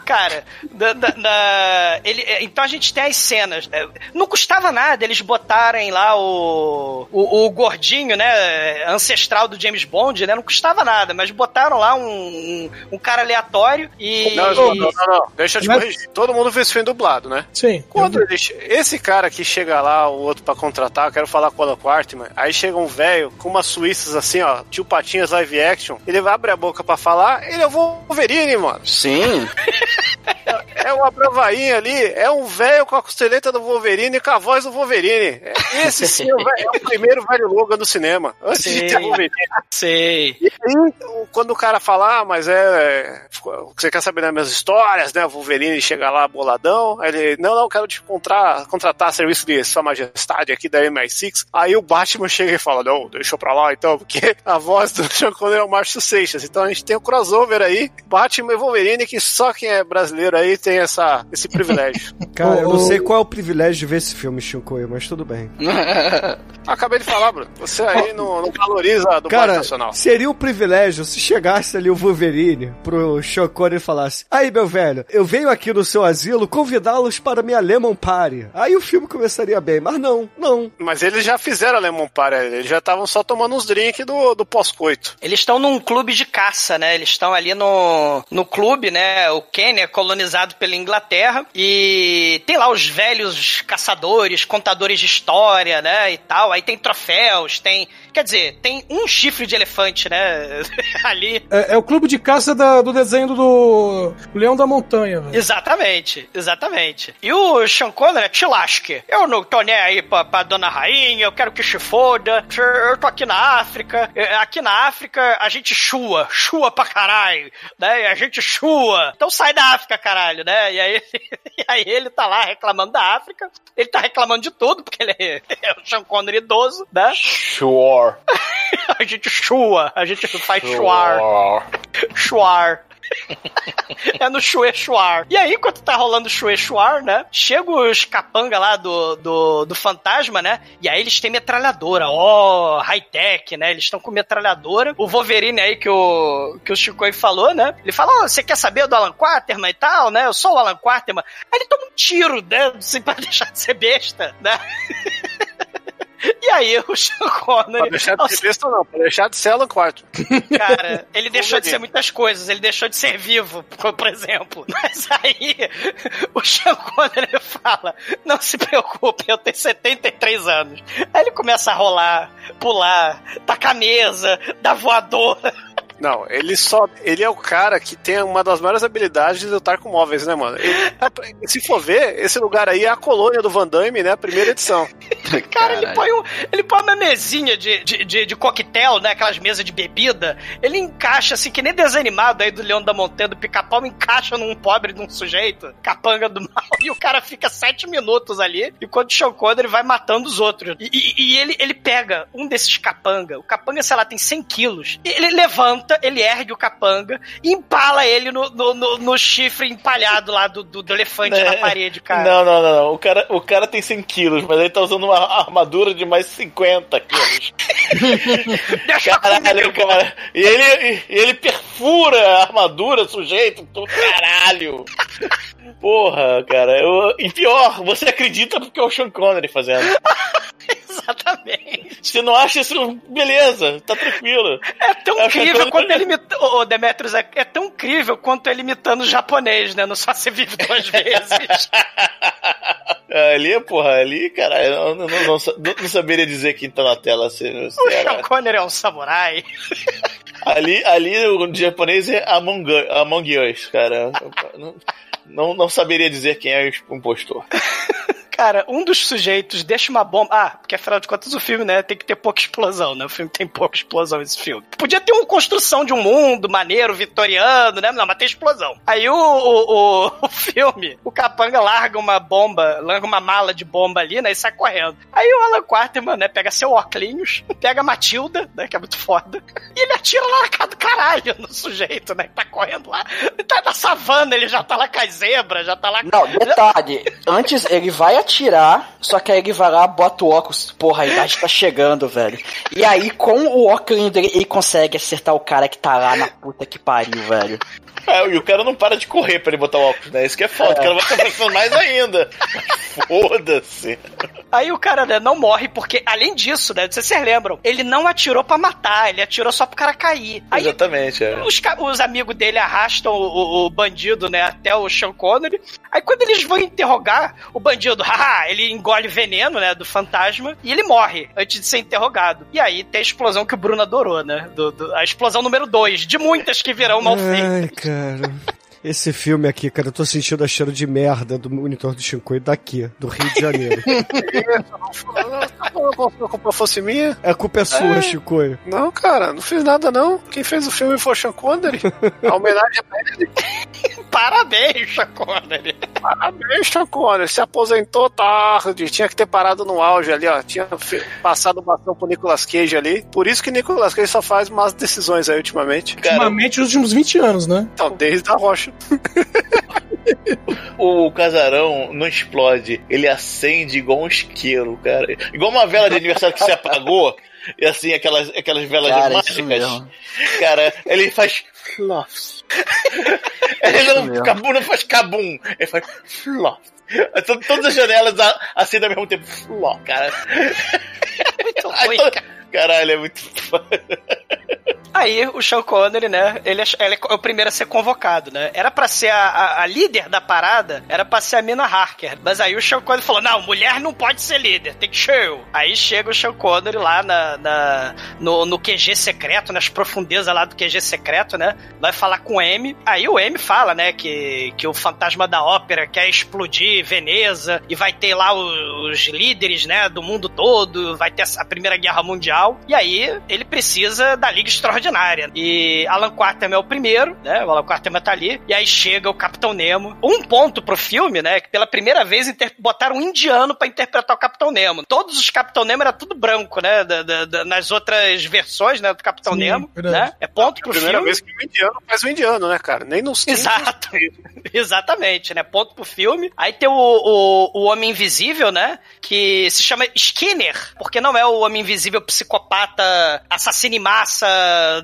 Cara, na, na- na- ele, é, então a gente tem as cenas. é, Não custava nada eles botarem lá o, o, o gordinho, né? Ancestral do James Bond, né? Não custava nada, mas botaram lá um, um, um cara aleatório e. Não, não, não, não, não. Deixa eu te Mas- corrigir. Todo mundo vê esse filme dublado, né? Sim. Quando ele che- esse cara que chega lá, o outro pra contratar, eu quero falar com o Alan Quartman, aí chega um velho com umas suíças assim, ó, tio Patinhas live action, ele vai abrir a boca pra falar, ele é o Wolverine, mano. Sim. É uma bravainha ali, é um velho com a costeleta do Wolverine e com a voz do Wolverine. É- Esse sim é o, é o primeiro velho Logan do cinema, antes de ter. Wolverine. Sei. E aí, quando o cara fala, ah, mas é, é, Você quer saber das minhas histórias, né? O Wolverine chega lá boladão. Aí ele, não, não, quero te contratar, contratar serviço de Sua Majestade aqui da MI6. Aí o Batman chega e fala, não, deixa pra lá então, porque a voz do Sean Connery é o Márcio Seixas. Então a gente tem o crossover aí, Batman e Wolverine, que só quem é brasileiro aí tem essa, esse privilégio. Cara, eu não sei qual é o privilégio de ver esse filme, Shinkoio, mas tudo bem. Acabei de falar, Bruno. Você aí não, não valoriza a dublagem Cara, nacional. seria um privilégio se chegasse ali o Wolverine pro Connery e falasse: Aí, meu velho, eu venho aqui no seu asilo convidá-los para minha Lemon Party. Aí o filme começaria bem, mas não, não. Mas eles já fizeram a Lemon Party, eles já estavam só tomando uns drinks do, do pós-coito. Eles estão num clube de caça, né? Eles estão ali no, no clube, né? O Quênia é colonizado pela Inglaterra e tem lá os velhos caçadores, contadores de história, né? E tal. Aí tem troféus, tem. Quer dizer, tem um chifre de elefante, né? ali. É, é o clube de caça da- do desenho do, Leão da Montanha, velho. Exatamente, exatamente. E o Sean Connery é Tilasque. Eu não tô nem aí pra, pra dona rainha, eu quero que se foda. Eu tô aqui na África. É, Aqui na África a gente chua, chua pra caralho, né? E a gente chua. Então sai da África, caralho, né? E aí, e aí ele tá lá reclamando da África. Ele tá reclamando de tudo, porque ele é, é o Sean Connery idoso, né? A gente chua, a gente faz chuar. Chuar. é no Chue Chuar. E aí, enquanto tá rolando o Chue Chuar, né? Chega os capanga lá do, do, do fantasma, né? E aí eles têm metralhadora. Ó, high-tech, né? Eles estão com metralhadora. O Wolverine aí que o, que o Chico falou, né? Ele fala: Ó, você quer saber do Alan Quaterman e tal, né? Eu sou o Alan Quaterman. Aí ele toma um tiro, né? Assim, pra deixar de ser besta, né? E aí o Sean Connery... Pra deixar de ser besta não, pra deixar de ser Alan Quarto. Cara, ele deixou de ser muitas coisas. Ele deixou de ser vivo, por, exemplo. Mas aí o Sean Connery fala: Não se preocupe, eu tenho 73 anos. Aí ele começa a rolar, pular, tacar mesa, dar voadora. Não, ele só. Ele é o cara que tem uma das maiores habilidades de lutar com móveis, né, mano? Ele- se for ver, esse lugar aí é a colônia do Van Damme, né? Primeira edição. Cara, ele põe, um, ele põe uma mesinha de, de, de, de coquetel, né? Aquelas mesas de bebida. Ele encaixa, assim, que nem desanimado aí do Leão da Montanha, do pica-pau, encaixa num pobre de um sujeito, capanga do mal, e o cara fica sete minutos ali, enquanto o Sean Connery vai matando os outros. E, e- e ele, ele pega um desses capanga, o capanga, sei lá, tem 100 quilos, e ele levanta, ele ergue o capanga e empala ele no, no, no- no chifre empalhado lá do, do, do elefante Né? na parede, cara. Não, não, não, não. O cara, o cara tem 100 quilos, mas ele tá usando uma armadura de mais 50 quilos. Caralho, cara. E ele, ele perfura a armadura, sujeito, caralho. Porra, cara. Eu, e pior, você acredita porque é o Sean Connery fazendo. Exatamente. Você não acha isso? Beleza, tá tranquilo. É tão É incrível quanto ele imita... Ô, Demetrius, é, é tão incrível quanto ele imitando o japonês, né? No Só Se Vive Duas Vezes. Ali, porra, ali, cara, eu não, não, não, não- não saberia dizer quem tá na tela. Se, se o Sean Connery é um samurai. Ali, ali o japonês é Among, Us- Among Us, cara. Não, não, não saberia dizer quem é o impostor. Cara, um dos sujeitos deixa uma bomba. Ah, porque afinal de contas o filme, né, tem que ter pouca explosão, né? O filme tem pouca explosão, esse filme. Podia ter uma construção de um mundo maneiro, vitoriano, né? Não, mas tem explosão. Aí o, o, o, o filme, o capanga larga uma bomba, larga uma mala de bomba ali, né? E sai correndo. Aí o Alan Quarterman, né, pega seu óculos, pega a Matilda, né, que é muito foda, e ele atira lá na cara do caralho no sujeito, né, que tá correndo lá. Ele tá na savana, ele já tá lá com as zebras, já tá lá Não, detalhe. Antes ele vai atirar, só que aí ele vai lá, bota o óculos. Porra, a idade tá chegando, velho. E aí, com o óculos dele, ele consegue acertar o cara que tá lá na puta que pariu, velho. É, e o cara não para de correr pra ele botar o óculos, né? Isso que é foda. O cara vai pensando mais ainda. Foda-se. Aí o cara, né, não morre, porque, além disso, né, vocês se lembram, ele não atirou pra matar, ele atirou só pro cara cair. Aí Exatamente, é. os, os amigos dele arrastam o, o- o bandido, né, até o Sean Connery. Aí quando eles vão interrogar, o bandido, haha, ele engole veneno, né, do fantasma, e ele morre antes de ser interrogado. E aí tem a explosão que o Bruno adorou, né, do- do- a explosão número 2, de muitas que virão mal feitas. Cara. Esse filme aqui, cara, eu tô sentindo a cheiro de merda do monitor do Shinkoi daqui, do Rio de Janeiro. Se a culpa fosse minha. A culpa é sua, É. Não, cara, não fiz nada não. Quem fez o filme foi o Sean Connery. A homenagem é ele. Parabéns, Sean Connery. Parabéns, Sean Connery. Se aposentou tarde. Tinha que ter parado no auge ali, ó. Tinha passado o bastão pro Nicolas Cage ali. Por isso que Nicolas Cage só faz más decisões aí ultimamente. Ultimamente, os últimos 20 anos, né? Então, desde a rocha. O casarão não explode, ele acende igual um isqueiro, cara. Igual uma vela de aniversário que se apagou. E assim, aquelas, aquelas velas Cara, mágicas. isso mesmo. Cara, ele faz flops. Ele não, cabum, não faz cabum, ele faz flop. To- Todas as janelas acendem ao mesmo tempo. Flop, cara. Muito ruim, cara. Caralho, é muito foda. Aí o Sean Connery, né? Ele é, ele é o primeiro a ser convocado, né? Era pra ser a, a- a líder da parada, era pra ser a Mina Harker. Mas aí o Sean Connery falou: não, mulher não pode ser líder, tem que ser eu. Aí chega o Sean Connery lá na, na- no, no QG secreto, nas profundezas lá do QG secreto, né? Vai falar com o M. Aí o M fala, né, que, que o fantasma da ópera quer explodir Veneza e vai ter lá o- os líderes, né, do mundo todo, vai ter a Primeira Guerra Mundial. E aí ele precisa da Liga Extraordinária. E Alan Quarterman é o primeiro, né? O Alan Quarterman tá ali. E aí chega o Capitão Nemo. Um ponto pro filme, né? Que pela primeira vez inter- botaram um indiano pra interpretar o Capitão Nemo. Todos os Capitão Nemo era tudo branco, né? Da- da- da- nas outras versões, né? Do Capitão Sim, Nemo, verdade. né? É ponto pro Primeira filme. vez que o indiano faz o indiano, né, cara? Nem nos tempos. Exato. Exatamente, né? Ponto pro filme. Aí tem o, o, o Homem Invisível, né? Que se chama Skinner, porque não é o Homem Invisível psicopata assassino em massa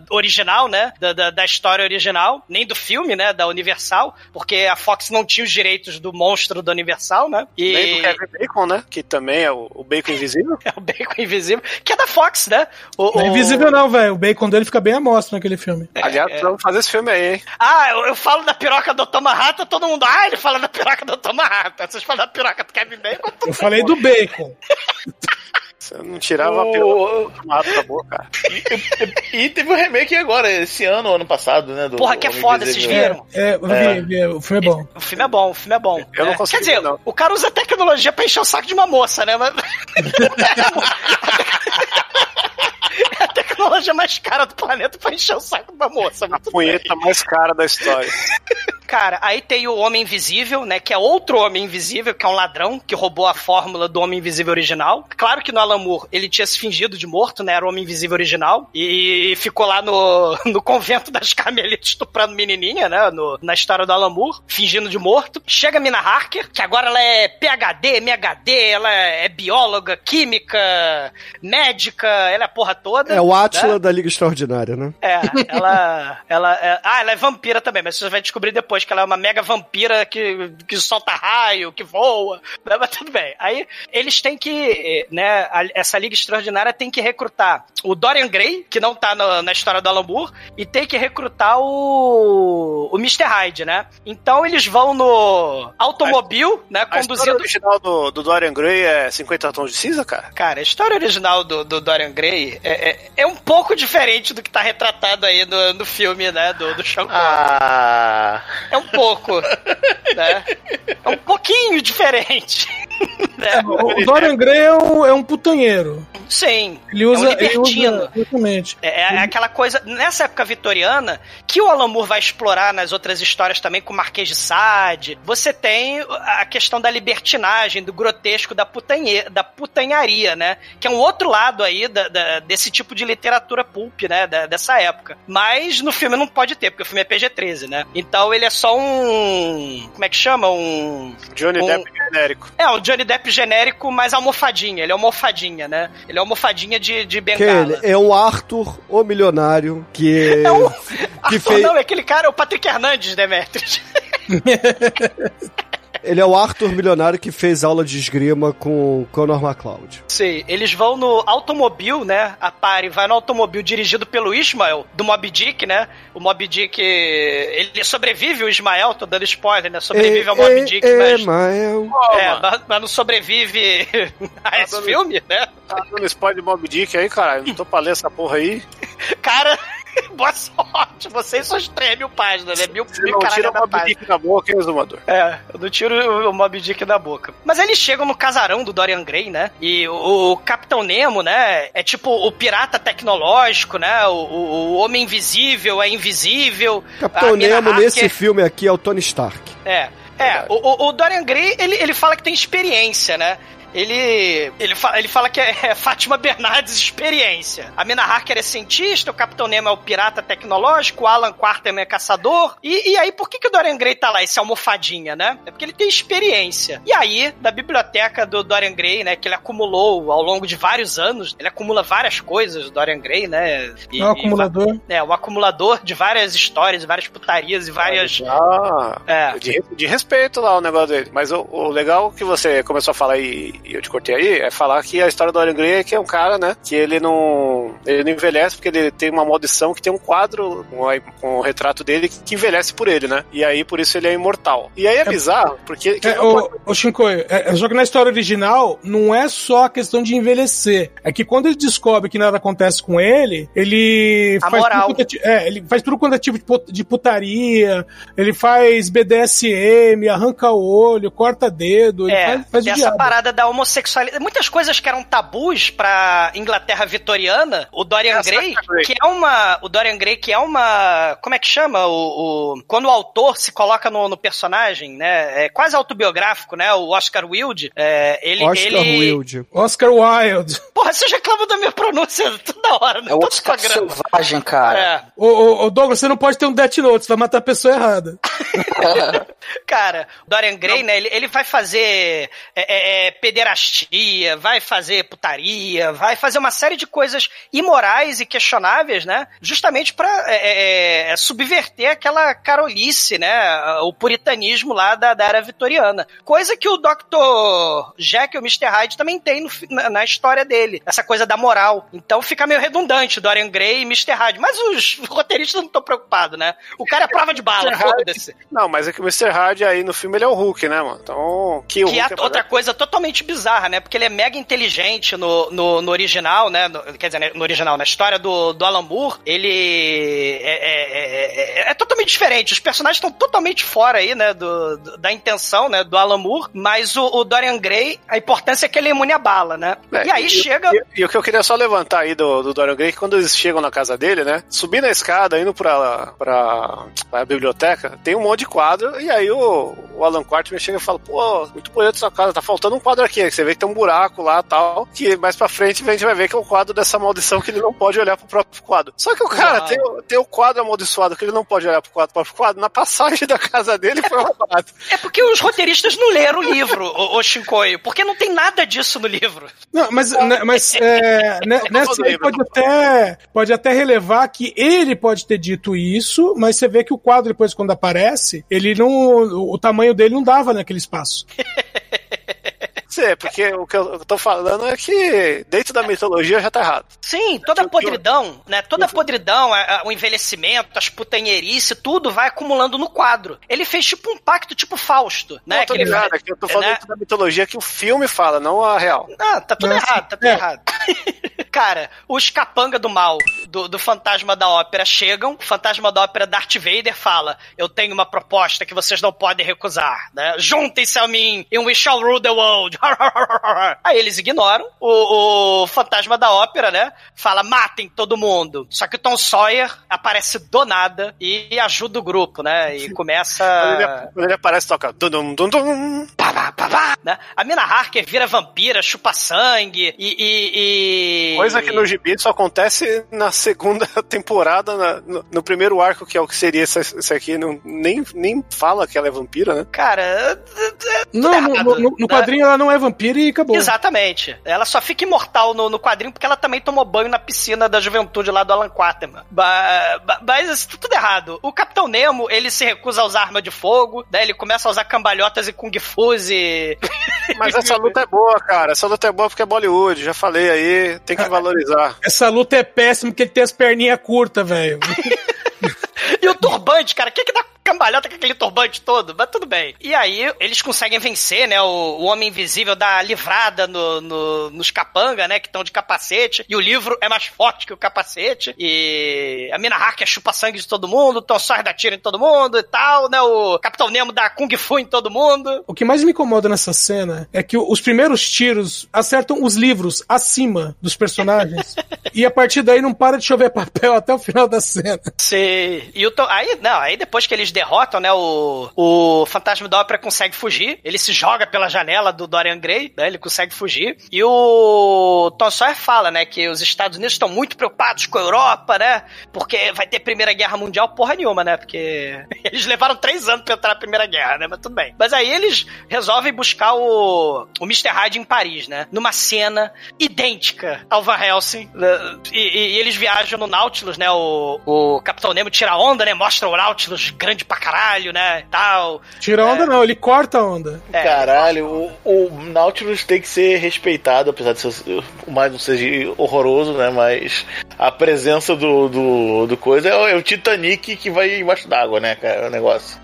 original, né? Da, da, da história original, nem do filme, né? Da Universal, porque a Fox não tinha os direitos do monstro da Universal, né? E... Nem do Kevin Bacon, né? Que também é o, o Bacon Invisível. É o Bacon Invisível, que é da Fox, né? O, Não é o- invisível, não, velho. O bacon dele fica bem à mostra naquele filme. Aliás, vamos fazer esse filme aí, hein? Ah, eu, eu falo da piroca do Toma Rata, todo mundo. Ah, ele fala da piroca do Toma Rata. Vocês falam da piroca do Kevin Bacon, Eu falei do bacon. Você não tirava a piroca do mato da boca, cara. E teve o remake agora, esse ano, ano passado, né? Do Porra, que é foda, vocês viram? É, eu vi, vi, o filme é bom. O filme é bom, o filme é bom. Eu não É. consegui, Quer dizer, não. o cara usa tecnologia pra encher o saco de uma moça, né? Mas... é a tecnologia mais cara do planeta pra encher o saco uma moça. A punheta mais cara da história. Cara, aí tem o Homem Invisível, né? Que é outro Homem Invisível, que é um ladrão que roubou a fórmula do Homem Invisível original. Claro que no Alan Moore ele tinha se fingido de morto, né? Era o Homem Invisível original. E ficou lá no, no convento das Carmelitas estuprando menininha, né? No- na história do Alan Moore, fingindo de morto. Chega a Mina Harker, que agora ela é PHD, MHD, ela é bióloga, química, médica, ela é porra toda. É o Átila né? da Liga Extraordinária, né? É, ela. ela é- ah, ela é vampira também, mas você vai descobrir depois que ela é uma mega vampira que, que solta raio, que voa. né, Mas tudo bem. Aí eles têm que. né, a- essa Liga Extraordinária tem que recrutar o Dorian Gray, que não tá no- na história do Alan Moore, e tem que recrutar o. o Mr. Hyde, né? Então eles vão no automóvel, né? A história Conduzindo. original do, do Dorian Gray é 50 tons de cinza, cara? Cara, a história original do, do Dorian Gray é, é, é um pouco diferente do que tá retratado aí no, no filme, né? Do, do Sean Connery. Ah. É um pouco, né? É um pouquinho diferente. O Dorian Gray é um, é um putanheiro. Sim. Ele usa. é um libertino. usa exatamente. É, é aquela coisa, nessa época vitoriana, que o Alan Moore vai explorar nas outras histórias também com o Marquês de Sade. Você tem a questão da libertinagem, do grotesco, da, putanhe, da putanharia, né? Que é um outro lado aí da, da- desse tipo de literatura pulp, né? da- dessa época. Mas no filme não pode ter, porque o filme é PG-13, né? Então ele é só um... Como é que chama? Um... Johnny um- Depp genérico. É, um Johnny Depp genérico, mas almofadinha. Ele é almofadinha, né? Ele é uma almofadinha de, de Que bengala. ele é um Arthur, o milionário, que, que Ah, fez. Não, é aquele cara, é o Patrick Hernandes, Demetrius. Ele é o Arthur milionário que fez aula de esgrima com Conor McLeod. Sim, eles vão no automobil, né? A Pari vai no automobil dirigido pelo Ismael, do Mob Dick, né? O Mob Dick, ele sobrevive, o Ismael, tô dando spoiler, né? Sobrevive ao Mob Ei, Dick, ei, mas... É, mas, mas não sobrevive a esse filme, né? Tá dando spoiler de Mob Dick aí, caralho. Não tô pra ler essa porra aí. Cara, boa sorte. Vocês são os 3 mil páginas, né? Mil, Você mil não caralho tira o da Mob página. Dick da boca, hein, Zumador? É, eu não tiro o Mob Dick da boca. Mas eles chegam no casarão do Dorian Gray, né? E o, o Capitão Nemo, né? É tipo o pirata tecnológico, né? O, o- o homem invisível é invisível. Capitão Nemo Harker- nesse filme aqui é o Tony Stark. É. É, o, o- o Dorian Gray, ele, ele fala que tem experiência, né? Ele, ele, fa- ele fala que é, é Fátima Bernardes experiência. A Mina Harker é cientista, o Capitão Nemo é o pirata tecnológico, o Alan Quarterman é caçador. E, e aí, por que, que o Dorian Gray tá lá, esse almofadinha, né? É porque ele tem experiência. E aí, da biblioteca do Dorian Gray, né, que ele acumulou ao longo de vários anos, ele acumula várias coisas, o Dorian Gray, né? E- É um e- acumulador. é, um acumulador de várias histórias, várias putarias e várias. Ah, É. de, de respeito lá o negócio dele. Mas o, o legal que você começou a falar e, e eu te cortei aí é falar que a história do Dorian Gray é que é um cara, né? Que ele não, ele não envelhece porque ele tem uma maldição que tem um quadro com, com o retrato dele que envelhece por ele, né? E aí por isso ele é imortal. E aí é, bizarro, porque. É, o, o Shinkoi, é, é, só que na história original não é só a questão de envelhecer. É que quando ele descobre que nada acontece com ele, ele A faz moral. tudo quanto é, é, ele faz tudo quanto é tipo de put- de putaria, ele faz BDSM, arranca olho, corta dedo, ele É, faz, faz o essa diabo. parada da homossexualidade. Muitas coisas que eram tabus pra Inglaterra vitoriana, o Dorian Gray, é Gray. que é uma. O Dorian Gray, que é uma. Como é que chama? O, o- quando o autor se coloca no, no personagem, né? É quase autobiográfico, né? O Oscar Wilde. é, ele. Oscar ele... Wilde. Oscar Wilde. Porra, você reclama da minha pronúncia toda hora, né? É o Todo Oscar programa. Selvagem, cara. É. Ô, ô, ô, Douglas, você não pode ter um Death Note, você vai matar a pessoa errada. Cara, Dorian Gray, né? Ele, ele vai fazer é, é, é, pederastia, vai fazer putaria, vai fazer uma série de coisas imorais e questionáveis, né? Justamente pra é, é, é, subverter aquela carolice, né? O puritanismo lá da, da era vitoriana. Coisa que o Dr. Jekyll, o Mr. Hyde, também tem no na, na história dele. Essa coisa da moral. Então fica meio redundante Dorian Gray e Mr. Hyde. Mas os roteiristas não estão preocupados, né? O cara é prova de bala, foda-se. Não, mas é que o Mr. Hyde aí no filme ele é o Hulk, né, mano? Então. Que, Que é Hulk é outra coisa totalmente bizarra, né? Porque ele é mega inteligente no, no, no original, né? No- quer dizer, no original, na história do, do Alan Moore, ele é, é- é- é totalmente diferente. Os personagens estão totalmente fora aí, né? Do, do- da intenção, né? Do Alan Moore. Mas o, o Dorian Gray, a importância é que ele é imune à bala, né? É, e aí chega... E, e o que eu queria só levantar aí do, do Dorian Gray, é que quando eles chegam na casa dele, né? Subindo a escada, indo pra, pra, pra biblioteca, tem um monte de quadro, e aí o, o Alan Quartman chega e fala, pô, muito bonito sua casa, tá faltando um quadro aqui, que você vê que tem um buraco lá e tal, que mais pra frente a gente vai ver que é o quadro dessa maldição que ele não pode olhar pro próprio quadro. Só que o cara Uau. tem, o- tem o quadro amaldiçoado que ele não pode olhar pro quadro, próprio quadro, na passagem da casa dele foi roubado. É porque os roteiristas não leram o livro, o, o Shinkoio, porque não tem nada disso no livro. Não, mas, né, mas é, né, nessa aí pode até, pode até relevar que ele pode ter dito isso, mas você vê que o quadro depois quando aparece, ele não, o tamanho dele não dava naquele espaço. Sim, porque o que eu tô falando é que dentro da mitologia já tá errado. Sim, toda a podridão, né? Toda a podridão, a- a- o envelhecimento, as putanheirices, tudo vai acumulando no quadro. Ele fez tipo um pacto tipo Fausto, né? Não, tô Que ele ligado, fe- é que eu tô falando né? dentro da mitologia que o filme fala, não a real. Ah, tá tudo Nossa, errado, tá tudo é. errado. Cara, os capanga do mal, do, do fantasma da ópera chegam, o fantasma da ópera Darth Vader fala: Eu tenho uma proposta que vocês não podem recusar, né? Juntem-se a mim and we shall rule the world. Aí eles ignoram. O, o fantasma da ópera, né? Fala: matem todo mundo. Só que o Tom Sawyer aparece do nada e ajuda o grupo, né? E começa. Quando ele, quando ele aparece, toca. Dum, dum, dum, dum. Pá, pá, pá, né? A Mina Harker vira vampira, chupa sangue e. e- e- Coisa que no gibi só acontece na segunda temporada, na- no, no primeiro arco, que é o que seria esse, esse aqui. Não, nem, nem fala que ela é vampira, né? Cara, Não, no, no- no- quadrinho ela não é vampira e acabou. Exatamente. Ela só fica imortal no, no quadrinho porque ela também tomou banho na piscina da juventude lá do Alan Quaterman. Mas tudo errado. O Capitão Nemo, ele se recusa a usar arma de fogo, né? Ele começa a usar cambalhotas e kung fus e... Mas essa luta é boa, cara. Essa luta é boa porque é Bollywood. Já falei aí, tem que valorizar. Essa luta é péssima porque tem as perninhas curtas, velho. E o turbante, cara, quem que dá cambalhota com aquele turbante todo? Mas tudo bem. E aí, eles conseguem vencer, né? O, o Homem Invisível dá livrada no, no- nos capanga, né? Que estão de capacete. E o livro é mais forte que o capacete. E a Mina Harker chupa sangue de todo mundo. O Tom Sawyer dá tiro em todo mundo e tal, né? O Capitão Nemo dá Kung Fu em todo mundo. O que mais me incomoda nessa cena é que os primeiros tiros acertam os livros acima dos personagens. e a partir daí não para de chover papel até o final da cena. Sim. E o Tom, aí, não, aí depois que eles derrotam, né, o, o Fantasma da Ópera consegue fugir. Ele se joga pela janela do Dorian Gray, né, ele consegue fugir. E o Tom Sawyer fala, né, que os Estados Unidos estão muito preocupados com a Europa, né, porque vai ter Primeira Guerra Mundial porra nenhuma, né, porque eles levaram três anos pra entrar na Primeira Guerra, né, mas tudo bem. Mas aí eles resolvem buscar o, o Mr. Hyde em Paris, né, numa cena idêntica ao Van Helsing. né, E, e- e eles viajam no Nautilus, né, o, o Capitão Nemo tira onda, né, mostra o Nautilus grande pra caralho, né, tal. Tira onda não, ele corta a onda. É. Caralho, o, o Nautilus tem que ser respeitado, apesar de ser, o mais não seja horroroso, né? Mas a presença do, do, do coisa é, o- é o Titanic que vai embaixo d'água, né, cara? O negócio.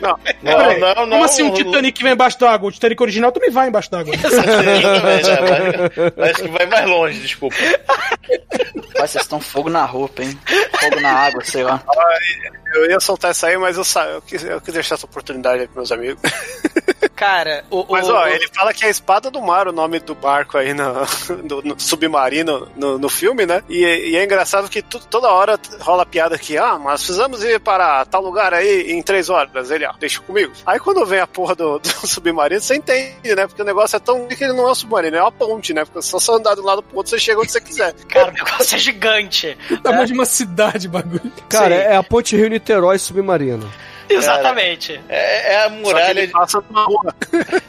Não, Não, não, não. Como assim um Titanic que vem embaixo d'água? O Titanic original também vai embaixo d'água. Também, né? Mas, mas que vai mais longe, desculpa. Mas vocês estão fogo na roupa, hein? Fogo na água, sei lá. Eu ia soltar essa aí, mas eu, sa... eu, quis, eu quis deixar essa oportunidade aí pros meus amigos. Cara, o. Mas ó, o- ele fala que é a espada do mar o nome do barco aí no, do- no submarino no, no filme, né? E, e é engraçado que tu- toda hora rola a piada que, ah, mas precisamos ir para tal lugar aí em três horas. Ele, ó, deixa comigo. Aí quando vem a porra do, do submarino, você entende, né? Porque o negócio é tão que ele não é um submarino, é uma ponte, né? Porque só você andar de um lado pro outro, você chega onde você quiser. Cara, o negócio é gigante. O tamanho de uma cidade, bagulho. Cara, Sim. é a ponte Rio-Niterói submarino. Exatamente. É, é a Só que muralha, ele passa numa rua.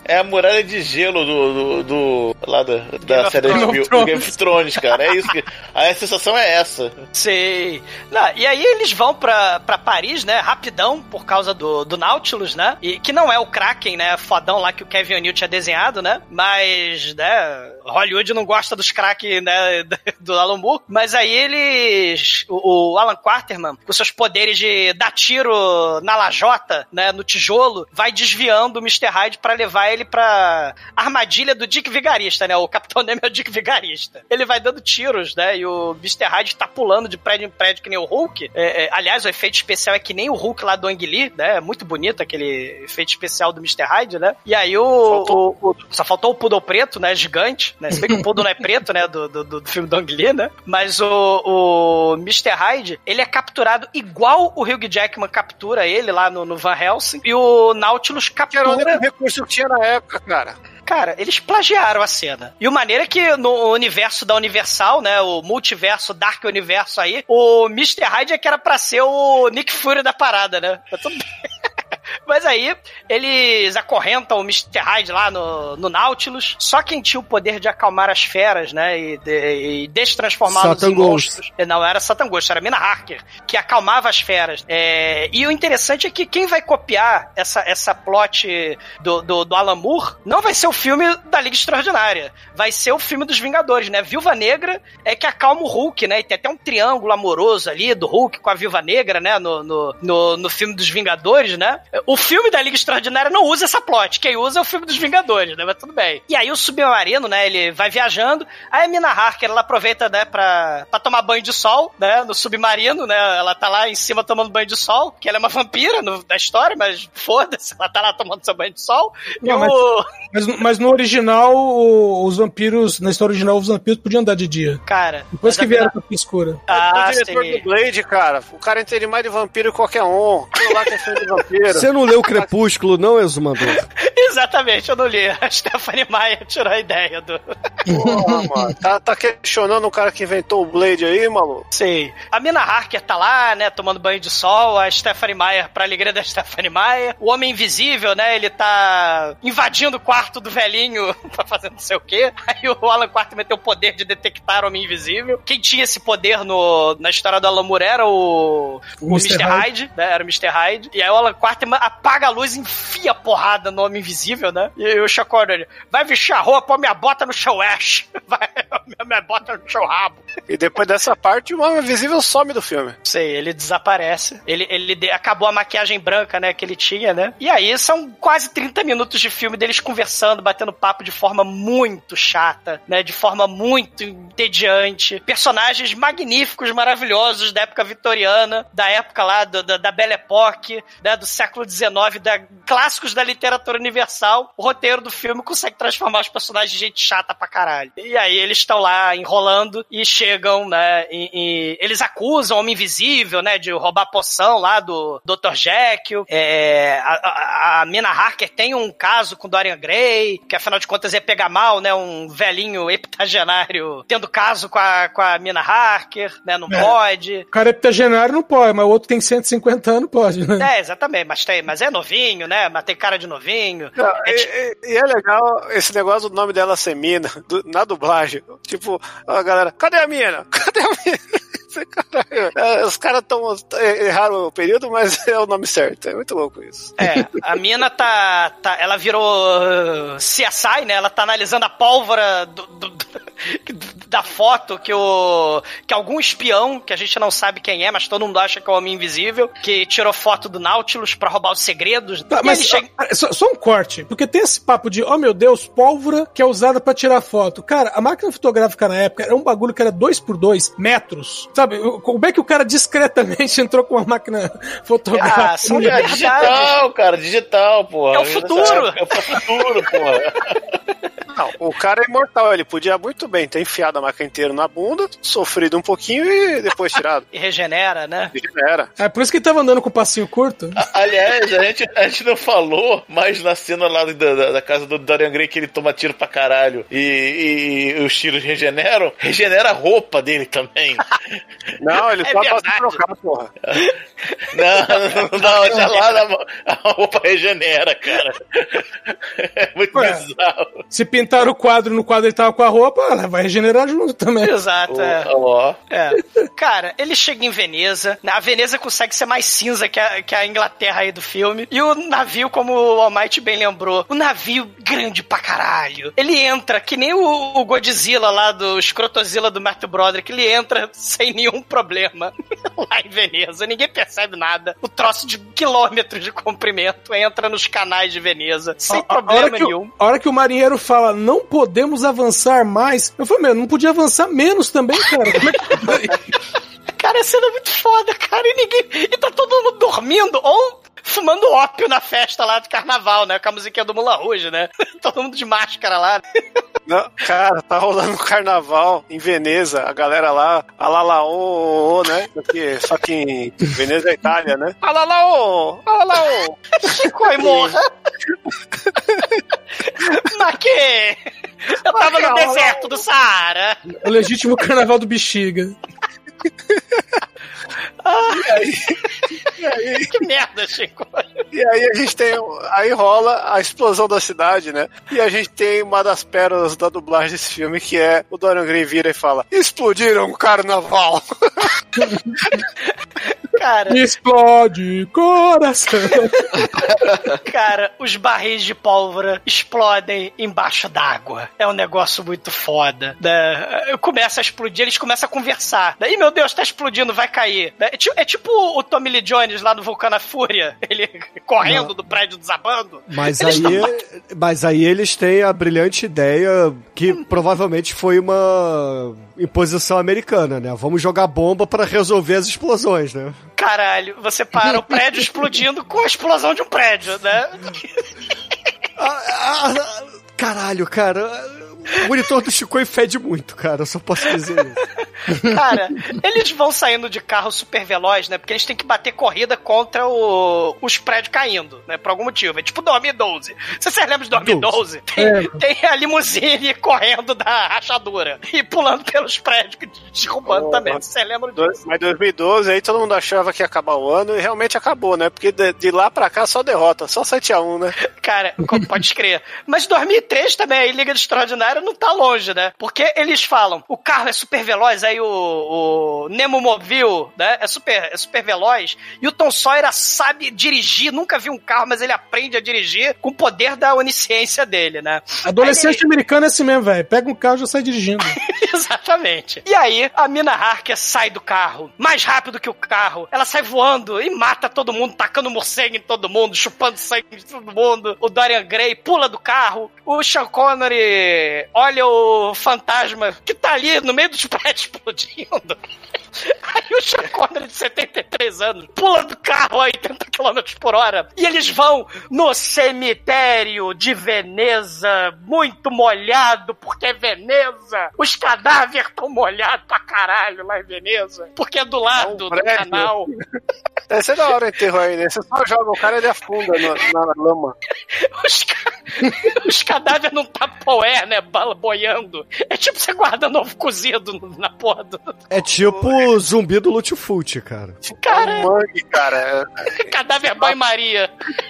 é a muralha de gelo do, do, do- lá da, da of série Thrones. HBO, do Game of Thrones, cara. É isso que a sensação é essa. Sei. Não, e aí eles vão pra, pra Paris, né? Rapidão, por causa do, do Nautilus, né? E que não é o Kraken, né? Fodão lá que o Kevin O'Neill tinha desenhado, né? Mas, né? Hollywood não gosta dos Kraken, né? Do Alan Moore. Mas aí eles. O, o Alan Quaterman, com seus poderes de dar tiro na lajota, né? No tijolo, vai desviando o Mr. Hyde pra levar ele pra armadilha do Dick Vigarista, né? O Capitão Nemo é o Dick Vigarista. Ele vai dando tiros, né? E o Mr. Hyde tá pulando de prédio em prédio que nem o Hulk. É, é, aliás, o efeito especial é que nem o Hulk lá do Ang Lee, né? É muito bonito aquele efeito especial do Mr. Hyde, né? E aí o... Faltou o- só faltou o Poodle preto, né? Gigante, né? Se bem que o Poodle não é preto, né? Do, do, do filme do Ang Lee, né? Mas o, o Mr. Hyde, ele é capturado igual o Hugh Jackman captura ele lá no, no Van Helsing. E o Nautilus Era o único captura... recurso que tinha na época, cara. Cara, eles plagiaram a cena. E o maneiro é que no universo da Universal, né, o multiverso, Dark Universo aí, o Mr. Hyde é que era pra ser o Nick Fury da parada, né? Tá tudo bem. Mas aí, eles acorrentam o Mr. Hyde lá no, no Nautilus. Só quem tinha o poder de acalmar as feras, né? E, de, e destransformá-los em monstros. Não era Satan Ghost, era Mina Harker, que acalmava as feras. É, e o interessante é que quem vai copiar essa, essa plot do, do, do Alan Moore não vai ser o filme da Liga Extraordinária. Vai ser o filme dos Vingadores, né? Viúva Negra é que acalma o Hulk, né? E tem até um triângulo amoroso ali do Hulk com a Viúva Negra, né? No, no, no, no filme dos Vingadores, né? O filme da Liga Extraordinária não usa essa plot. Quem usa é o filme dos Vingadores, né? Mas tudo bem. E aí o submarino, né? Ele vai viajando. Aí a Mina Harker, ela aproveita, né, pra, pra tomar banho de sol, né? No submarino, né? Ela tá lá em cima tomando banho de sol, que ela é uma vampira no, da história, mas foda-se, ela tá lá tomando seu banho de sol. Não, e mas- o... Mas, mas no original, os vampiros, na história original, os vampiros podiam andar de dia. Cara. Depois que vieram Mina- com a escura. Ah, o diretor sim. do Blade, cara, o cara entende mais de vampiro que qualquer um. Aquilo lá que é filme de vampiro. Você não leu Crepúsculo, não, Exumador? Exatamente, eu não li. A Stephanie Maia tirou a ideia do. Porra, mano. Tá, tá questionando o cara que inventou o Blade aí, maluco? Sim. A Mina Harker tá lá, né, tomando banho de sol, a Stephanie Meyer, pra alegria da Stephanie Meyer. O Homem Invisível, né, ele tá invadindo o quarto do velhinho pra fazer não sei o quê. Aí o Alan Quarterman tem o poder de detectar o Homem Invisível. Quem tinha esse poder no, na história do Alan Moore era o, o, O Mr. Mr. Hyde, né, era o Mr. Hyde. E aí o Alan Quarterman apaga a luz e enfia a porrada no Homem Invisível, né? E o Chacor, ele, vai vestir a roupa, minha bota no seu Ash. Vai, minha bota no seu rabo. E depois dessa parte, o Homem Invisível some do filme. Sei, ele desaparece. Ele, ele acabou a maquiagem branca, né, que ele tinha, né? E aí são quase 30 minutos de filme deles conversando, batendo papo de forma muito chata, né? De forma muito entediante. Personagens magníficos, maravilhosos da época vitoriana, da época lá do- da, da Belle Époque, né, do século XIX, da, clássicos da literatura universal. O roteiro do filme consegue transformar os personagens em gente chata pra caralho. E aí eles estão lá enrolando e chegam, né? E, e eles acusam o Homem Invisível, né? De roubar poção lá do Dr. Jekyll. É, a, a, a Mina Harker tem um caso com Dorian Gray, que afinal de contas ia pegar mal, né? Um velhinho heptagenário tendo caso com a, com a Mina Harker, né? Não É. pode. O cara é heptagenário não pode, mas o outro tem 150 anos, pode, né? É, exatamente, mas, tem, mas é novinho, né? Mas tem cara de novinho. Não, É e, tipo- e- e é legal esse negócio do nome dela ser mina, do- na dublagem. Tipo, a galera, cadê a mina? Cadê a mina? Caralho, é, os caras tão, é, erraram o período, mas é o nome certo. É muito louco isso. É, a mina tá, tá. Ela virou uh, CSI, né? Ela tá analisando a pólvora do- do- do- da foto que o. que algum espião, que a gente não sabe quem é, mas todo mundo acha que é o Homem Invisível, que tirou foto do Nautilus pra roubar os segredos. Tá, mas chega- ah, só, só um corte, porque tem esse papo de, oh meu Deus, pólvora que é usada pra tirar foto. Cara, a máquina fotográfica na época era um bagulho que era 2 por 2 metros. Sabe, o- como é que o cara discretamente entrou com uma máquina fotográfica? Ah, são É digital, cara, digital, porra. É o futuro. É o futuro, porra. Não, o cara é imortal, ele podia muito bem ter enfiado a máquina inteira na bunda, sofrido um pouquinho e depois tirado. E regenera, né? E já era. É por isso que ele tava andando com o passinho curto. Aliás, a gente, a gente não falou, mas na cena lá da, da, da casa do Dorian Gray que ele toma tiro pra caralho e, e- e os tiros regeneram, regenera a roupa dele também. Não, ele É só verdade. se trocar, porra. Não, não, não, já lá na- a roupa regenera, cara. É muito Ué. bizarro. Se pintar o quadro no quadro ele tava com a roupa, ela vai regenerar junto também. Exato, é. Ó, É. Cara, ele chega em Veneza. né? A Veneza consegue ser mais cinza que a, que a Inglaterra aí do filme. E o navio, como o Almighty bem lembrou, o navio grande pra caralho. Ele entra, que nem o, o Godzilla lá do Scrotozilla do Matthew Broderick, ele entra sem nenhum problema lá em Veneza. Ninguém percebe nada. O troço de quilômetros de comprimento entra nos canais de Veneza sem A- a- a problema hora que o- nenhum. A hora que o marinheiro fala, não podemos avançar mais, eu falei, meu, não podia avançar menos também, cara. Como é que... Cara, a cena é muito foda, cara. E ninguém. E tá todo mundo dormindo ou fumando ópio na festa lá de carnaval, né? Com a musiquinha do Mula Rouge, né? todo mundo de máscara lá. Não, cara, tá rolando um carnaval em Veneza, a galera lá, alalaô, né? Porque, só que em Veneza é Itália, né? Alalaô, alalaô. Ficou e morra. Mas que? Eu tava no deserto do Saara. o legítimo carnaval do bexiga. Que merda, Chico. E aí a gente tem. Aí rola a explosão da cidade, né? E a gente tem uma das pérolas da dublagem desse filme, que é o Dorian Gray vira e fala: Explodiram o carnaval! Cara, Explode coração. cara, os barris de pólvora explodem embaixo d'água. É um negócio muito foda. Né? Começa a explodir, eles começam a conversar. Daí, meu Deus, tá explodindo, vai cair. É, ti- é tipo o Tommy Lee Jones lá no Vulcano à Fúria. Ele correndo do prédio desabando. Mas Eles aí, tão- mas aí eles têm a brilhante ideia que provavelmente foi uma imposição americana, né? Vamos jogar bomba pra resolver as explosões, né? Caralho, você para o prédio explodindo com a explosão de um prédio, né? Ah, ah, ah, caralho, cara. O monitor do Chico fede muito, cara. Eu só posso dizer isso. Cara, eles vão saindo de carro super veloz, né? Porque eles têm que bater corrida contra o- os prédios caindo, né? Por algum motivo. É tipo 2012. Se vocês lembram de 2012, tem, É. tem a limusine correndo da rachadura e pulando pelos prédios, derrubando Oh, também. mas- Vocês lembram disso? Mas 2012 aí todo mundo achava que ia acabar o ano e realmente acabou, né? Porque de, de lá pra cá só derrota, só 7x1, né? Cara, pode crer. Mas 2003 também, a Liga Extraordinária não tá longe, né? Porque eles falam, o carro é super veloz, aí o, o Nemo Mobile, né? É super, é super veloz. E o Tom Sawyer sabe dirigir, nunca viu um carro, mas ele aprende a dirigir com o poder da onisciência dele, né? Adolescente americano é assim mesmo, velho. Pega um carro e já sai dirigindo. Exatamente. E aí, a Mina Harker sai do carro, mais rápido que o carro. Ela sai voando e mata todo mundo, tacando morcego em todo mundo, chupando sangue de todo mundo. O Dorian Gray pula do carro. O Sean Connery olha o fantasma que tá ali no meio dos prédios explodindo. Aí o Connery, de 73 anos, pula do carro a 80 km por hora e eles vão no cemitério de Veneza, muito molhado, porque é Veneza. Os cadáveres estão molhados pra caralho lá em Veneza, porque é do lado do prédio. canal. Deve ser da hora o enterro aí, né? Você só joga o cara e ele afunda no- na lama. Os, ca- os cadáveres não tá poé, né? Bala boiando. É tipo você guardando ovo cozido no- na porra do. É tipo o zumbi do Lutfut, cara. Cara, É um mangue, cara. cadáver banho-maria.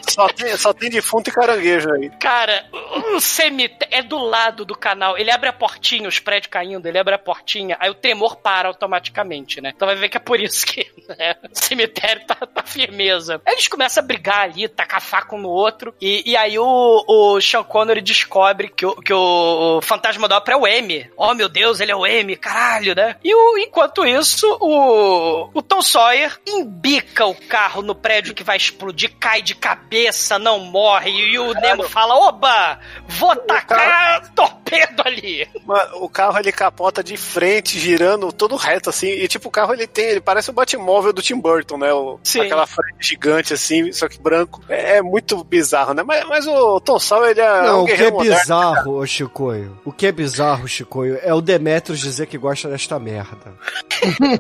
Só tem, só tem defunto e caranguejo aí. Cara, o cemitério é do lado do canal. Ele abre a portinha, os prédios caindo, ele abre a portinha, aí o tremor para automaticamente, né? Então vai ver que é por isso que né, o cemitério tá, tá firmeza. Aí eles começam a brigar ali, tacar faca um no outro, e, e aí o, o Sean Connery descobre que o, que o fantasma da ópera é o M. Oh meu Deus, ele é o M, caralho, né? E o, enquanto isso, o, o Tom Sawyer embica o carro no prédio que vai explodir, cai de cabeça, não morre, e o Nemo fala: Oba, vou tacar torpedo ali. Mano, o carro ele capota de frente, girando todo reto, assim. E tipo, o carro ele tem. Ele parece o Batmóvel do Tim Burton, né? O, Sim. Aquela frente gigante, assim, só que branco. É, é muito bizarro, né? Mas, mas o Tom Sawyer, ele é. Não, um o que é guerreiro moderno. bizarro, ô Chicoio, o que é bizarro, Chicoio, é o Demetrius dizer que gosta desta merda.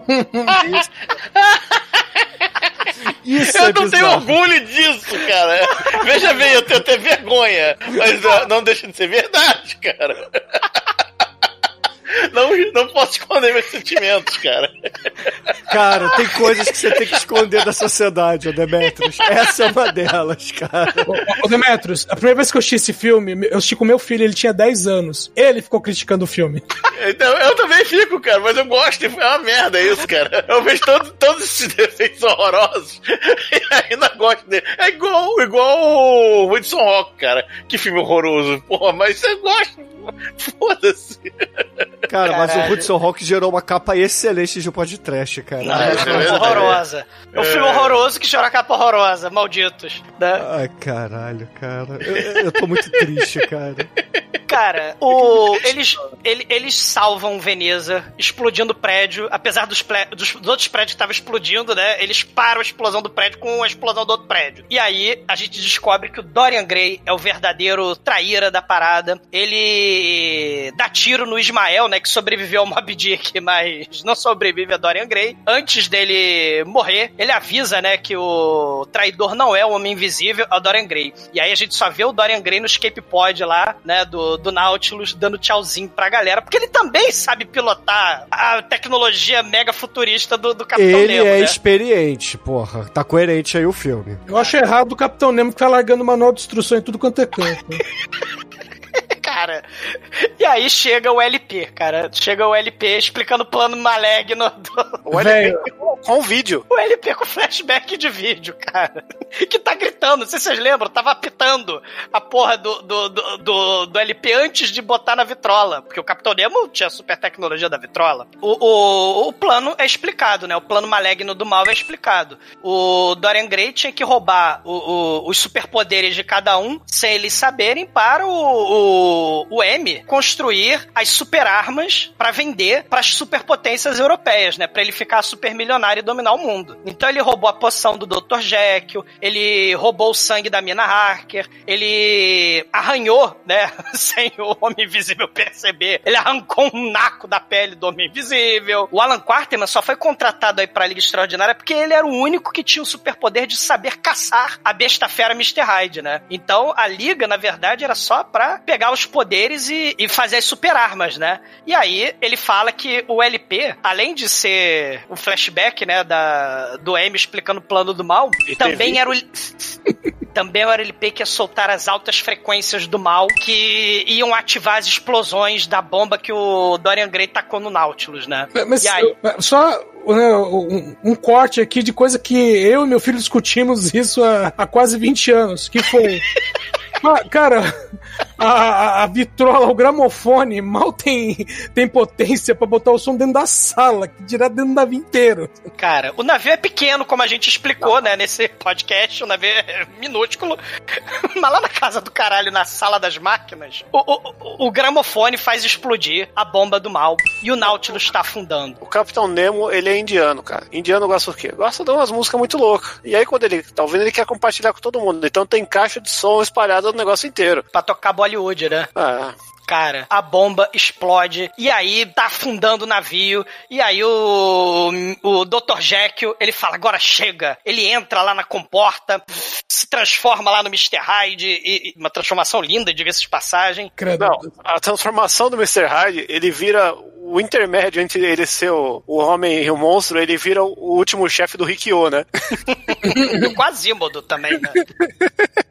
Isso eu é não tenho bizarro. orgulho disso, cara. Veja bem, eu tenho até vergonha. Mas ah, não deixa de ser verdade, cara. Não, não posso esconder meus sentimentos, cara. Cara, tem coisas que você tem que esconder da sociedade, ô Demetrius. Essa é uma delas, cara. Ô, Demetrius, a primeira vez que eu assisti esse filme, eu assisti com meu filho, ele tinha 10 anos. Ele ficou criticando o filme. Então, eu também fico, cara, mas eu gosto, é uma merda isso, cara. Eu vejo todo, todos esses defeitos horrorosos e ainda gosto dele. É igual, igual o Hudson Rock, cara. Que filme horroroso. Porra, mas você gosta. Foda-se. Cara, mas o Caralho. Hudson Rock gerou uma capa excelente de podcast, cara. Não, é verdade. horrorosa. É um filme horroroso que chora capa horrorosa, malditos. Né? Ai, caralho, cara. Eu, eu tô muito triste, cara. Cara, o, eles, ele- eles salvam Veneza, explodindo o prédio, apesar dos, pré- dos- dos outros prédios que estavam explodindo, né? Eles param a explosão do prédio com a explosão do outro prédio. E aí a gente descobre que o Dorian Gray é o verdadeiro traíra da parada. Ele dá tiro no Ismael, né? Que sobreviveu ao Mob Dick, mas não sobrevive a Dorian Gray. Antes dele morrer, ele avisa, né? Que o traidor não é o Homem Invisível, é o Dorian Gray. E aí a gente só vê o Dorian Gray no escape pod lá, né? Do, do Nautilus, dando tchauzinho pra galera. Porque ele também sabe pilotar a tecnologia mega futurista do, do Capitão Ele Nemo, é né? experiente, porra. Tá coerente aí o filme. Eu acho errado o Capitão Nemo que tá largando manual de instrução em tudo quanto é canto. Cara, e aí chega o LP, cara. Chega o LP explicando o plano Maleg no. do- O. LP, com vídeo. O LP com flashback de vídeo, cara. Que tá gritando, não sei se vocês lembram, tava apitando a porra do, do, do, do, do LP antes de botar na vitrola. Porque o Capitão Nemo tinha super tecnologia da vitrola. O, o, o plano é explicado, né? O plano maligno do mal é explicado. O Dorian Gray tinha que roubar o, o, os superpoderes de cada um, sem eles saberem, para o, o, o M construir as super armas para vender para as superpotências europeias, né? Pra ele ficar super milionário e dominar o mundo. Então ele roubou a poção do Dr. Jekyll, ele roubou o sangue da Mina Harker, ele arranhou, né? Sem o Homem Invisível perceber. Ele arrancou um naco da pele do Homem Invisível. O Alan Quarterman só foi contratado aí pra Liga Extraordinária porque ele era o único que tinha o superpoder de saber caçar a besta fera Mr. Hyde, né? Então a Liga, na verdade, era só pra pegar os poderes e, e fazer as super armas, né? E aí ele fala que o LP, além de ser o flashback, né, da, do M explicando o plano do mal, E também teve- era o. Também era o LP que ia soltar as altas frequências do mal que iam ativar as explosões da bomba que o Dorian Gray tacou no Nautilus, né? Mas e aí, só né, um, um corte aqui de coisa que eu e meu filho discutimos isso há, há quase 20 anos, que foi... Ah, Cara, a, a- vitrola, o gramofone mal tem, tem potência pra botar o som dentro da sala, que dirá dentro do navio inteiro. cara, o navio é pequeno, como a gente explicou, né, nesse podcast, o navio é minúsculo. Mas lá na casa do caralho, na sala das máquinas, o, o, o- o gramofone faz explodir a bomba do mal e o Nautilus está afundando. O Capitão Nemo, ele é indiano, cara. Indiano gosta do quê? Gosta de umas músicas muito loucas. E aí, quando ele tá ouvindo, ele quer compartilhar com todo mundo. Então tem caixa de som espalhada no negócio inteiro. Pra tocar Bollywood, né? Ah, Cara, a bomba explode e aí tá afundando o navio. E aí o, o Dr. Jekyll, ele fala, agora chega. Ele entra lá na comporta, se transforma lá no Mr. Hyde. E, e- uma transformação linda, diga-se de passagem. não, a transformação do Mr. Hyde, ele vira o intermédio entre ele ser o, o homem e o monstro, ele vira o, último chefe do Rikyo, né? do Quasimodo também, né?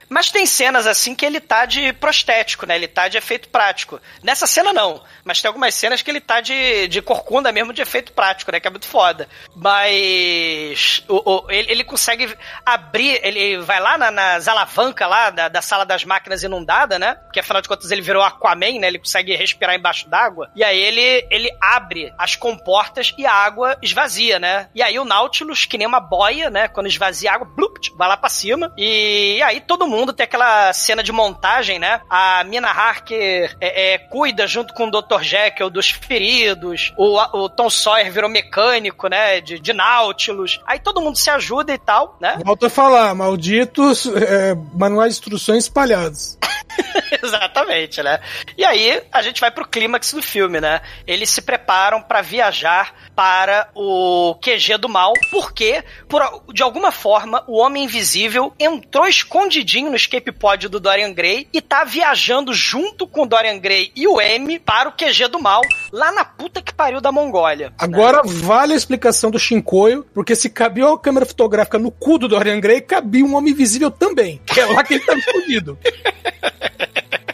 Mas tem cenas assim que ele tá de prostético, né? Ele tá de efeito prático. Nessa cena não, mas tem algumas cenas que ele tá de, de corcunda mesmo de efeito prático, né? Que é muito foda. Mas o, o- ele, ele consegue abrir, ele vai lá na- nas alavancas lá da, da sala das máquinas inundada, né? Porque afinal de contas ele virou Aquaman, né? Ele consegue respirar embaixo d'água. E aí ele, ele abre as comportas e a água esvazia, né? E aí o Nautilus, que nem uma boia, né? Quando esvazia a água, blup, vai lá pra cima. E aí todo mundo tem aquela cena de montagem, né? A Mina Harker é, é, cuida junto com o Dr. Jekyll dos feridos. O, o Tom Sawyer virou mecânico, né? De, de Nautilus. Aí todo mundo se ajuda e tal, né? Volto a falar, malditos é, manuais de instruções espalhados. Exatamente, né? E aí a gente vai pro clímax do filme, né? Eles se preparam pra viajar para o QG do mal, porque por, de alguma forma o Homem Invisível entrou escondidinho no escape pod do Dorian Gray e tá viajando junto com o Dorian Gray e o M para o QG do mal, lá na puta que pariu da Mongólia. Agora vale a explicação do Shinkoio, porque se cabia uma câmera fotográfica no cu do Dorian Gray, cabia um homem invisível também. Que é lá que ele tá escondido.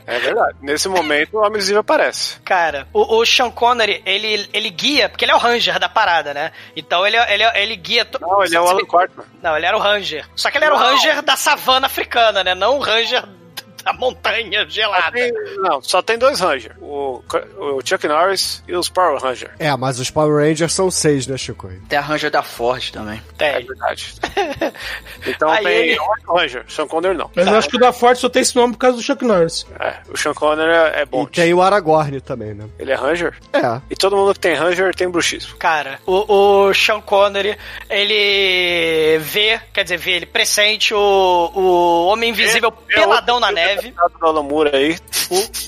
É verdade. Nesse momento, o Homem Invisível aparece. Cara, o, o Sean Connery, ele, ele guia, porque ele é o Ranger da parada, né? Então ele, ele, ele guia. To... Não, ele é o Alan Quartman. Não, ele era o Ranger. Só que ele era o. Ranger da savana africana, né? Não o Ranger da montanha gelada. Tem- não, só tem dois Ranger. O, o Chuck Norris e os Power Ranger. É, mas os Power Rangers são seis, né, Chico? Tem a Ranger da Ford também. É verdade. Então Aí tem ele- Ranger. Sean Connery não. Mas eu acho que o da Ford só tem esse nome por causa do Chuck Norris. É, o Sean Connery é, é bom. E tem o Aragorn também, né? Ele é Ranger? É. E todo mundo que tem Ranger tem bruxismo. Cara, o, o Sean Connery, ele vê, quer dizer, vê, ele pressente o, o Homem Invisível peladão na neve. Alan Moore aí.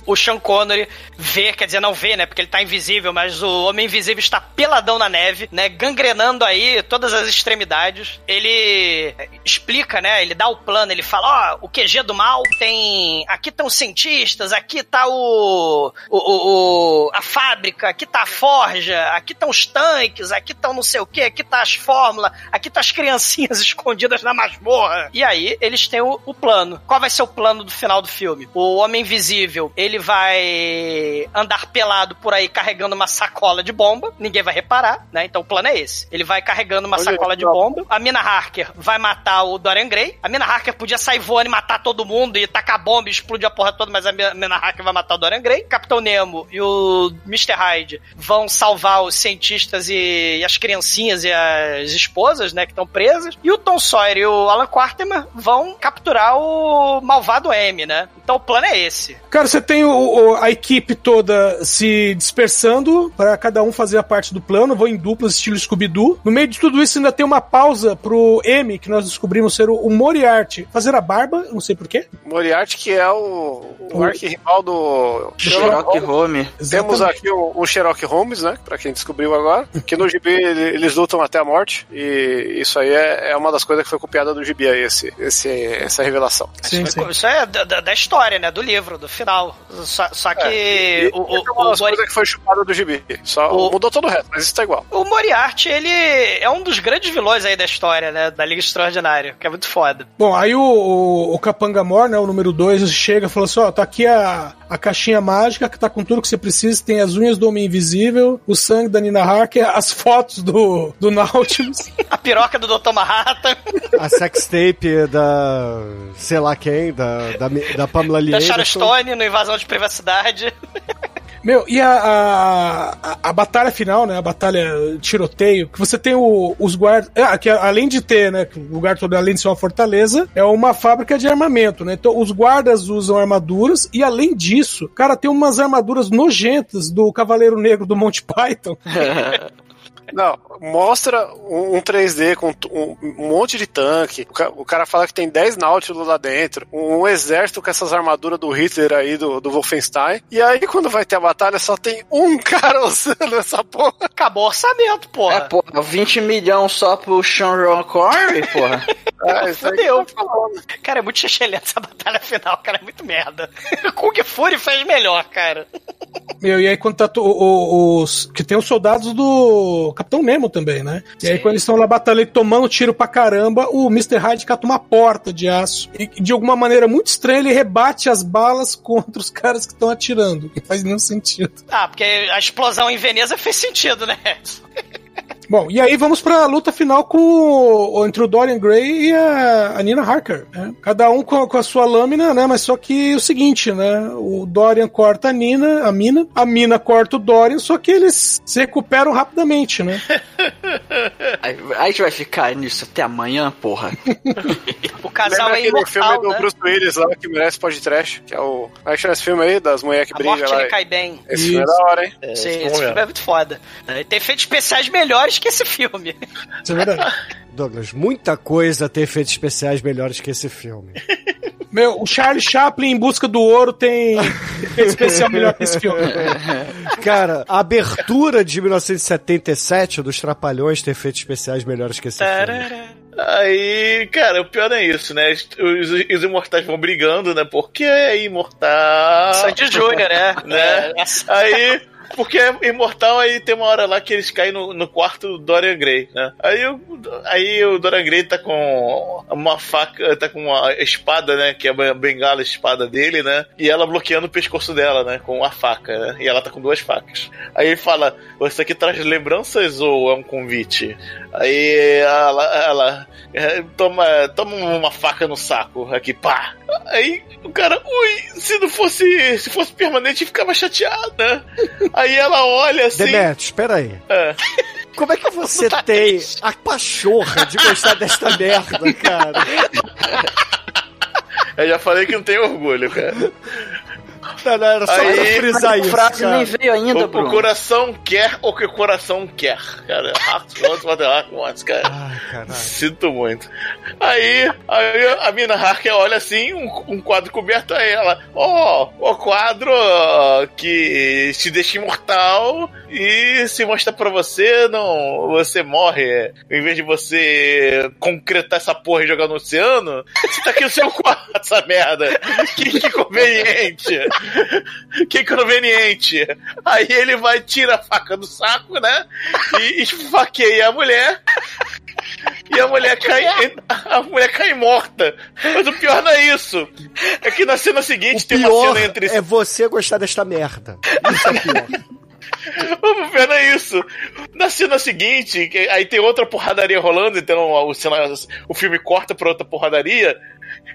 O, o Sean Connery vê, quer dizer, não vê, né? Porque ele tá invisível, mas o Homem Invisível está peladão na neve, né? Gangrenando aí todas as extremidades. Ele explica, né? Ele dá o plano, ele fala: ó, o QG do mal tem. Aqui estão os cientistas, aqui tá o, o, o- o- a fábrica, aqui tá a forja, aqui estão os tanques, aqui estão não sei o que, aqui tá as fórmulas, aqui tá as criancinhas escondidas na masmorra. E aí eles têm o, o plano. Qual vai ser o plano do final do filme? O Homem Invisível ele vai andar pelado por aí carregando uma sacola de bomba. Ninguém vai reparar, né? Então o plano é esse. Ele vai carregando uma Olha, sacola de legal. bomba. A Mina Harker vai matar o Dorian Gray. A Mina Harker podia sair voando e matar todo mundo e tacar bomba e explodir a porra toda, mas a Mi- Mina Harker vai matar o Dorian Gray. Capitão Nemo e o Mr. Hyde vão salvar os cientistas e, e as criancinhas e as esposas, né, que estão presas. E o Tom Sawyer e o Alan Quarterman vão capturar o malvado M, né? Então o plano é esse. Cara, você tem o- o- a equipe toda se dispersando para cada um fazer a parte do plano, vão em duplas, estilo Scooby-Doo. No meio de tudo isso, ainda tem uma pausa pro M, que nós descobrimos ser o, o Moriarty, fazer a barba, não sei porquê. Moriarty, que é o, o arquirrival do Sherlock Holmes. Temos aqui o, o Sherlock Holmes, né? Pra quem descobriu agora. Que no gibi ele- eles lutam até a morte. E isso aí é, é uma das coisas que foi copiada do gibi aí, esse, esse, essa revelação. Isso, isso é da, da- da história, né? Do livro, do final. Só, só que E- o, o, é uma o Mori- coisas que foi chupada do gibi. Só O- mudou todo o resto, mas isso tá igual. o Moriarty, ele é um dos grandes vilões aí da história, né? Da Liga Extraordinária, que é muito foda. Bom, aí o, o, o Capanga Mor, né, o número 2, chega e fala assim: ó, tá aqui a, a caixinha mágica que tá com tudo que você precisa. Tem as unhas do Homem Invisível, o sangue da Nina Harker, as fotos do, do Nautilus. A piroca do Dr. Manhattan, A sextape da. sei lá quem, da, da, da Pamela Lee da Sharon. Stone no Invasão de Privacidade. Meu, e a, a, a, batalha final, né? A batalha tiroteio, que você tem o- os guardas. Ah, que além de ter, né? O lugar todo, além de ser uma fortaleza, é uma fábrica de armamento, né? Então os guardas usam armaduras e além disso, cara, tem umas armaduras nojentas do Cavaleiro Negro do Monty Python. Não, mostra um, um 3D com um, um monte de tanque. O, ca- o cara fala que tem 10 Nautilus lá dentro. Um, um exército com essas armaduras do Hitler aí, do, do Wolfenstein. E aí, quando vai ter a batalha, só tem um cara usando essa porra. Acabou o orçamento, porra. É, porra, 20 milhões só pro Sean Ron Connery, porra. Ah, isso que Fudeu. falando. Cara, é muito chechelento essa batalha final, cara. É muito merda. Kung Fury fez melhor, cara. Meu, e aí quando tá o- os. Que tem os soldados do Capitão Nemo também, né? E aí quando eles estão lá batalhando, tomando tiro pra caramba, o Mr. Hyde cata uma porta de aço. E de alguma maneira muito estranha, ele rebate as balas contra os caras que estão atirando. Que faz nenhum sentido. Ah, porque a explosão em Veneza fez sentido, né? Bom, e aí vamos pra luta final com o, entre o Dorian Gray e a, a Nina Harker. né? Cada um com a, com a sua lâmina, né? Mas só que o seguinte, né? O Dorian corta a Nina, a Mina, a Mina corta o Dorian, só que eles se recuperam rapidamente, né? Aí, aí a gente vai ficar nisso até amanhã, porra. O casal Lembra é aquele filme imortal, do né? Bruce Willis lá que merece podcast? Que é o. Como é esse filme aí? Das mulheres que A brigam morte lá. lhe cai bem. Esse filme é Isso. da hora, hein? Sim, vamos esse filme é muito foda. É, Tem efeitos especiais melhores que esse filme. Isso é verdade. Douglas, muita coisa tem efeitos especiais melhores que esse filme. Meu, o Charlie Chaplin em busca do ouro tem efeito especial melhor que esse filme. Cara, a abertura de 1977 dos Trapalhões tem efeitos especiais melhores que esse filme. Tarará. Aí, cara, o pior é isso, né? Os, os imortais vão brigando, né? Porque é imortal. Sandy Júnior, né? né? É, Aí, porque é imortal, aí tem uma hora lá que eles caem no, no quarto do Dorian Gray, né? Aí, o- aí o Dorian Gray tá com uma faca, tá com uma espada, né? Que é a bengala espada dele, né? E ela bloqueando o pescoço dela, né? Com a faca, né? E ela tá com duas facas. Aí ele fala: Isso aqui traz lembranças ou é um convite? Aí ela, ela é, toma, toma uma faca no saco, aqui, pá. Aí o cara, ui, se não fosse, se fosse permanente, ficava chateado, né? Aí ela olha assim. Demet, espera aí. É. Como é que você tem a pachorra de gostar desta merda, cara? Eu já falei que não tem orgulho, cara. Não, não, era só Aí, frisar A isso, frase cara. nem veio ainda, O, o Bruno. coração quer o que o coração quer, cara. Heart wants what the heart wants, cara. Ai, caralho. Sinto muito. Aí, aí a mina Harker olha assim, um, um quadro coberto a ela. Ó, o quadro que te deixa imortal e se mostra pra você, não. Você morre. Em vez de você concretar essa porra e jogar no oceano, você tá aqui no seu quarto, essa merda. Que, que conveniente. Que conveniente. Aí ele vai, tira a faca do saco, né? E esfaqueia a mulher. e a mulher cai. A mulher cai morta. Mas o pior não é isso. É que na cena seguinte tem uma cena entre. é você gostar desta merda. Isso é pior. O pior não é isso. Na cena seguinte, aí tem outra porradaria rolando, então o, o filme corta pra outra porradaria.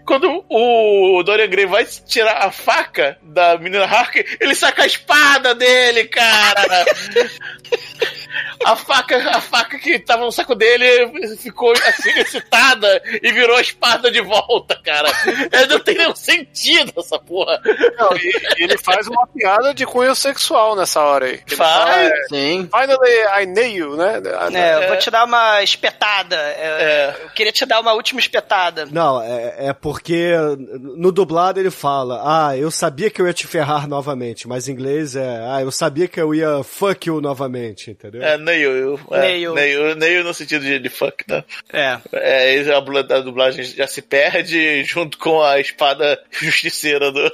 Quando o Dorian Gray vai tirar a faca da menina Harker, ele saca a espada dele, cara! A faca, a faca que tava no saco dele ficou assim excitada e virou a espada de volta, cara. É, Não tem nenhum sentido essa porra. Não, e, e ele faz uma piada de cunho sexual nessa hora aí. Ele Faz, fala, é, Sim. Finally, I nail you, né? É, eu vou te dar uma espetada. É, Eu queria te dar uma última espetada. Não, é, é porque no dublado ele fala, ah, eu sabia que eu ia te ferrar novamente, mas em inglês é, ah, eu sabia que eu ia fuck you novamente, entendeu? É, nail, eu, é, Nail. nail, nail no sentido de, de fuck, tá? É. É, isso, a a dublagem já se perde junto com a espada justiceira do. do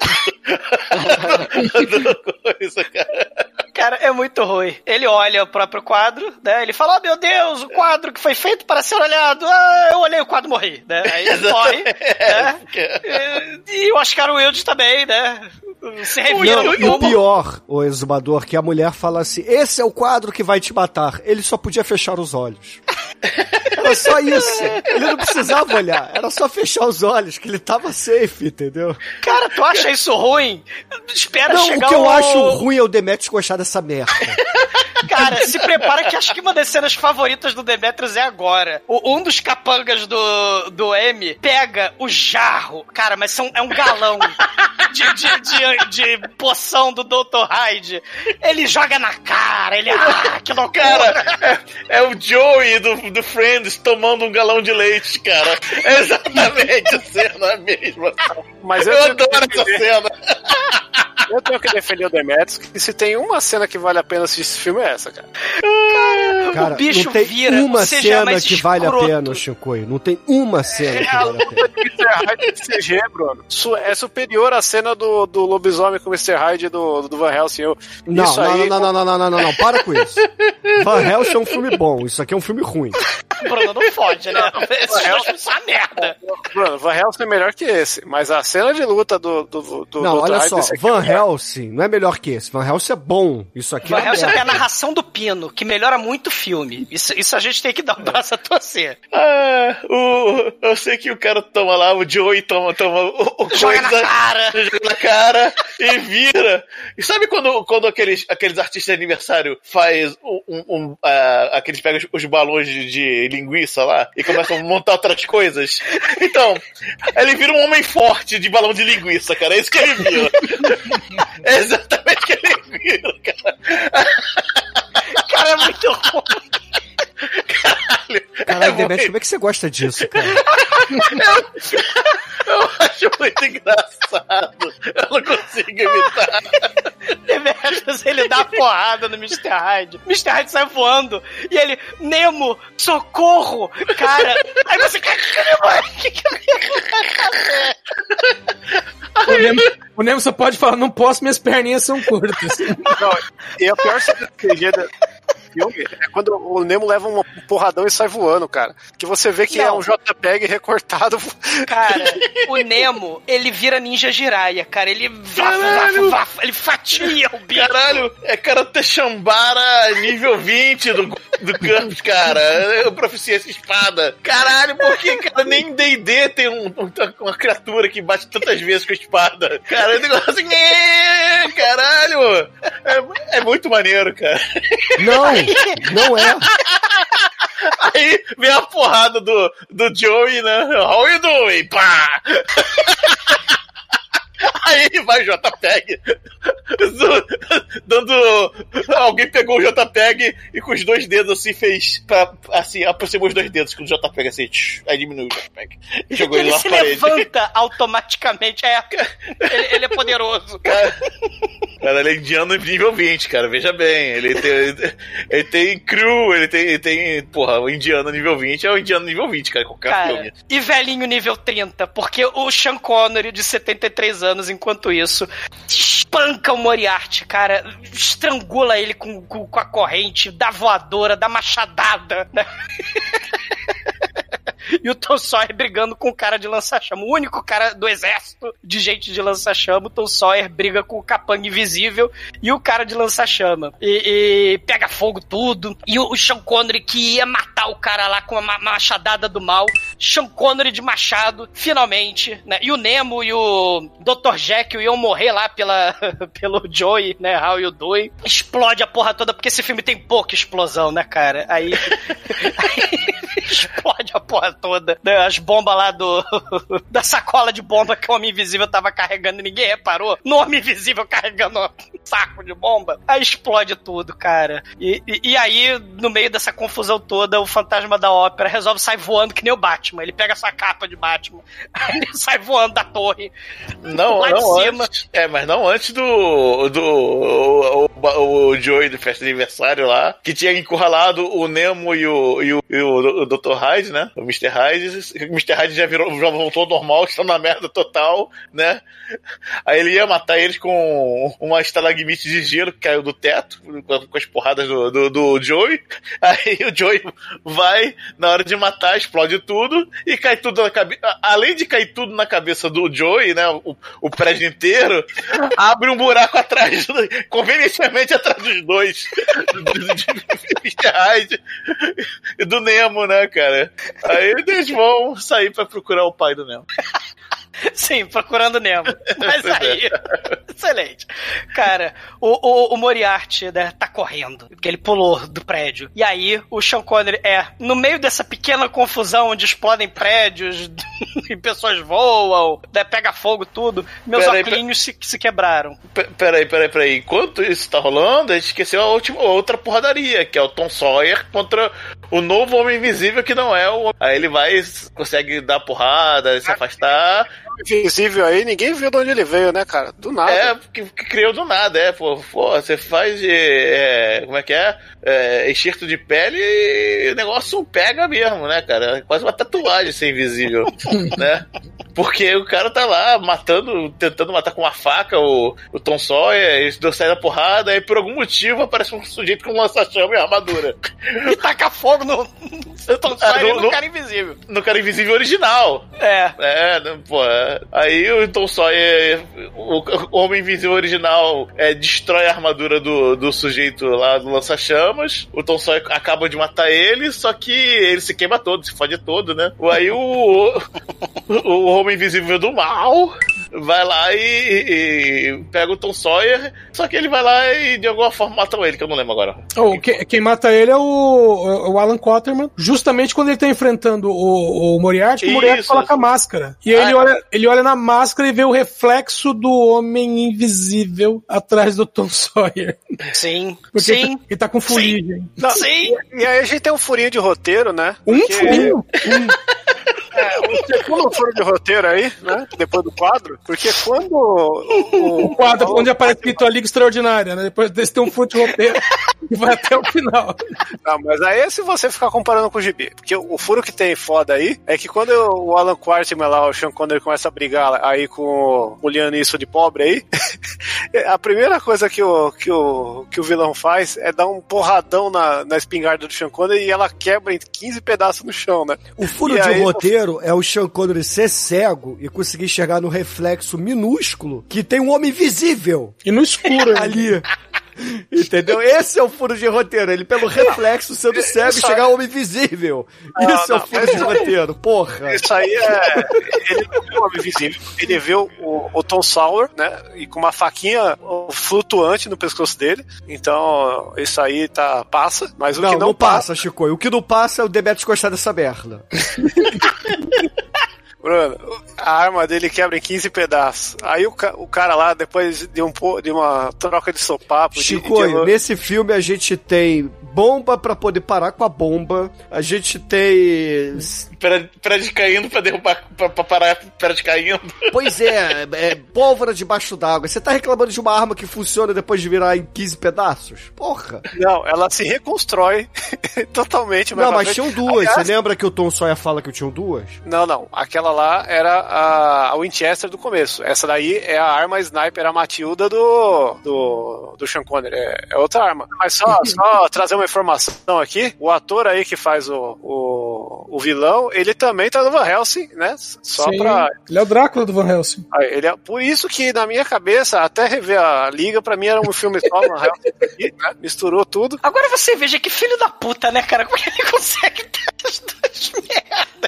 coisa, cara. Cara, é muito ruim. Ele olha o próprio quadro, né? Ele fala, oh meu Deus, o quadro que foi feito para ser olhado. Ah, eu olhei o quadro e morri, né? Aí ele morre, né? E o Oscar Wilde também, né? Se Não, e o pior, o exumador, que a mulher fala assim: esse é o quadro que vai te matar. Ele só podia fechar os olhos. Era só isso. Ele não precisava olhar. Era só fechar os olhos, que ele tava safe, entendeu? Cara, tu acha isso ruim? Espera Não, o chegar que eu o- acho ruim é o Demetrius gostar dessa merda. Cara, se prepara que acho que uma das cenas favoritas do Demetrius é agora. O- um dos capangas do, do M pega o jarro. Cara, mas são, é um galão de, de, de, de poção do Dr. Hyde. Ele joga na cara, ele. Ah, que loucura! Cara, é, é o Joey do, do Friends tomando um galão de leite, cara. É exatamente a cena mesma. Mas eu, eu adoro essa cena. Eu tenho que defender o Demetrius, que se tem uma cena que vale a pena assistir esse filme é essa, cara. Cara, bicho não tem vira, uma cena que vale a pena, Chicoio. Não tem uma cena que vale a pena. Mr. Hyde de CG, Bruno. É superior à cena do, do lobisomem com o Mr. Hyde do, do Van Helsing. Eu, Não, isso não, aí, não, não, não, não, não, não, não, para com isso. Van Helsing é um filme bom, isso aqui é um filme ruim. Bruno, não fode, né? Dois filmes são uma merda. Bruno, Van Helsing é melhor que esse, mas a cena de luta do, do, do Não, do olha Hyde só, Van é melhor. Helsing não é melhor que esse. Van Helsing é bom. Isso aqui Van é Helsing tem a narração do Pino, que melhora muito o filme. Isso, isso a gente tem que dar um braço a torcer. Ah, o, eu sei que o cara toma lá, o Joey toma, toma o, o Joga na cara. joga na cara e vira. E sabe quando, quando aqueles, aqueles artistas de aniversário faz um, um, um, ah, aqueles pegam os, os balões de, de linguiça lá e começam a montar outras coisas? Então, ele vira um homem forte de balão de linguiça, cara. É isso que ele vira. É exatamente o que ele vira, cara. É muito ruim. Caralho, Demetrius, como é que você gosta disso, cara? Eu acho muito engraçado. Eu não consigo evitar. Demetrius, ele dá porrada no Mr. Hyde. Mr. Hyde sai voando. E ele, Nemo, socorro! Cara, aí você. O eu ia O Nemo, o Nemo só pode falar, não posso, minhas perninhas são curtas. Não, e a pior do filme é quando o Nemo leva um porradão e sai voando, cara. Que você vê que é Não. um JPEG recortado. Cara, o Nemo, ele vira ninja giraia, cara. Ele vafa, vafa, Caralho. vafa, ele fatia o bicho. Caralho, é Karate Shambara nível 20 do, do Campos, cara. É proficiência espada. Caralho, por que, cara, nem em D&D tem um- um- uma criatura que bate tantas vezes com a espada? Cara, é um negócio assim, caralho. É, é muito maneiro, cara. Não, não é. Aí vem a porrada do, do Joey, né? How you doing? Pá! Aí vai o JPEG. do- Dando. Alguém pegou o JPEG e com os dois dedos assim fez. Pra, assim, aproximou os dois dedos com o JPEG assim. tch, aí diminuiu o JPEG. E jogou ele, ele lá se parede. levanta automaticamente. É, ele, ele é poderoso. Cara, ele é indiano nível 20, cara. Veja bem. Ele tem, ele tem crew, ele tem, ele tem. Porra, o indiano nível 20 é o indiano nível 20, cara. Qualquer Cara, filme. e velhinho nível 30, porque o Sean Connery, de 73 anos, enquanto isso, espanca o Moriarty, cara, estrangula ele com, com, com a corrente, dá voadora, dá machadada, né? e o Tom Sawyer brigando com o cara de lança-chama. O único cara do exército de gente de lança-chama, o Tom Sawyer briga com o capanga invisível e o cara de lança-chama. E, e pega fogo tudo. E o, o Sean Connery que ia matar o cara lá com a ma- machadada do mal. Sean Connery de machado, finalmente, né? E o Nemo e o Dr. Jekyll iam morrer lá pela, pelo Joey, né? How you doing? Explode a porra toda, porque esse filme tem pouca explosão, né, cara? Aí, aí explode a porra toda. Né? As bombas lá do da sacola de bomba que o Homem Invisível tava carregando e ninguém reparou. No Homem Invisível carregando um saco de bomba. Aí explode tudo, cara. E, e, e aí, no meio dessa confusão toda, o fantasma da ópera resolve sair voando que nem o Batman. Ele pega essa capa de Batman, aí ele sai voando da torre. Não, lá não de cima. antes. É, mas não antes do. do o, o, o Joey do festa de aniversário lá, que tinha encurralado o Nemo e o, e o, e o, o Dr. Hyde, né? O Mr. Hyde. O Mr. Hyde já, virou, já voltou ao normal, estão na merda total, né? Aí ele ia matar eles com uma estalagmite de gelo que caiu do teto, com, as porradas do, do, do Joey. Aí o Joey vai, na hora de matar, explode tudo e cai tudo na cabeça. Além de cair tudo na cabeça do Joey, né? O, o prédio inteiro, abre um buraco atrás, convenientemente atrás dos dois. De, de Mr. Hyde e do Nemo, né, cara? Aí eles vão sair pra procurar o pai do Nemo. Sim, procurando Nemo. Mas aí. Excelente. Cara, o, o, o Moriarty, né, tá correndo. Porque ele pulou do prédio. E aí, o Sean Connery é, no meio dessa pequena confusão onde explodem prédios e pessoas voam, né, pega fogo, tudo, meus Peraí, óculos se, se quebraram. Peraí, peraí, peraí. Enquanto isso tá rolando, a gente esqueceu a última, outra porradaria, que é o Tom Sawyer contra o novo Homem Invisível, que não é o. Aí ele vai, consegue dar porrada, se afastar. Invisível aí, ninguém viu de onde ele veio, né, cara? Do nada. É, que, que criou do nada, é, pô, pô você faz de, é, como é que é? é, enxerto de pele e o negócio pega mesmo, né, cara? É quase uma tatuagem ser invisível, né? Porque o cara tá lá matando, tentando matar com uma faca o, o Tom Sawyer, eles dão sair da porrada, e por algum motivo aparece um sujeito com um lança-chama e armadura. E taca fogo no, no Tom Ah, Sawyer no- no cara invisível. No cara invisível original. É. É, né, pô. é. Aí o Tom Sawyer, o, o Homem Invisível original, é, destrói a armadura do, do sujeito lá do lança-chamas. O Tom Sawyer acaba de matar ele, só que ele se queima todo, se fode todo, né? Aí o, o Homem Invisível do mal vai lá e, e pega o Tom Sawyer, só que ele vai lá e de alguma forma matam ele, que eu não lembro agora. Oh, que- quem mata ele é o, o Alan Quaterman, justamente quando ele tá enfrentando o, o Moriarty, que o Moriarty Isso. coloca a máscara. E aí Ah, ele, olha, ele olha na máscara e vê o reflexo do homem invisível atrás do Tom Sawyer. Sim. Porque Sim. Ele, tá com fuligem. Não, Sim. E aí a gente tem um furinho de roteiro, né? Um Porque- furinho? É, o segundo furo de roteiro aí, né? Depois do quadro. Porque quando o, O quadro onde aparece escrito a Liga Extraordinária, né? Depois desse tem um furo de roteiro e vai até o final. Não, mas aí é se você ficar comparando com o gibi. Porque o, furo que tem foda aí é que quando o Alan Quartman lá, o Sean Connery começa a brigar aí com o, o Lianisso de pobre aí, a primeira coisa que o, que, o, que o vilão faz é dar um porradão na, na espingarda do Sean Connery e ela quebra em 15 pedaços no chão, né? O furo E de aí, roteiro é o Sean Connery ser cego e conseguir enxergar no reflexo minúsculo que tem um homem visível E no escuro. né? ali. Entendeu? Esse é o furo de roteiro. Ele, pelo reflexo, sendo cego, Isso chegar ao homem visível. Não, Isso é o não, furo de roteiro. Porra. Isso aí é. Ele não viu o homem visível. Ele viu o, o Tom Sawyer, né? E com uma faquinha flutuante no pescoço dele. Então, isso aí tá, passa. Mas o Não, que não, não, passa, Chico. O que não passa é o Demetrius gostar dessa merda. Bruno, a arma dele quebra em 15 pedaços. Aí o, ca- o cara lá, depois de, um, de uma troca de sopapo. de- Chico, de- nesse filme a gente tem bomba pra poder parar com a bomba. A gente tem. Prédio caindo pra derrubar, pra, pra parar prédio caindo. Pois é, é pólvora debaixo d'água. Você tá reclamando de uma arma que funciona depois de virar em 15 pedaços? Porra. Não, ela se reconstrói totalmente. Não, mas tinham duas. Aliás, Você lembra que o Tom Sawyer fala que tinham duas? Não, não. Aquela lá era a, a Winchester do começo. Essa daí é a arma sniper, a Matilda do, do, do Sean Connery. É, é outra arma. Mas só, só trazer uma informação aqui, o ator aí que faz o, o, o vilão, ele também tá no Van Helsing, né? Só Sim, pra. Ele é o Drácula do Van Helsing. Ah, Ele é, por isso que na minha cabeça, até rever a Liga, pra mim era um filme só, Van Helsing, né? misturou tudo. Agora você veja que filho da puta, né, cara? Como é que ele consegue ter as duas merdas?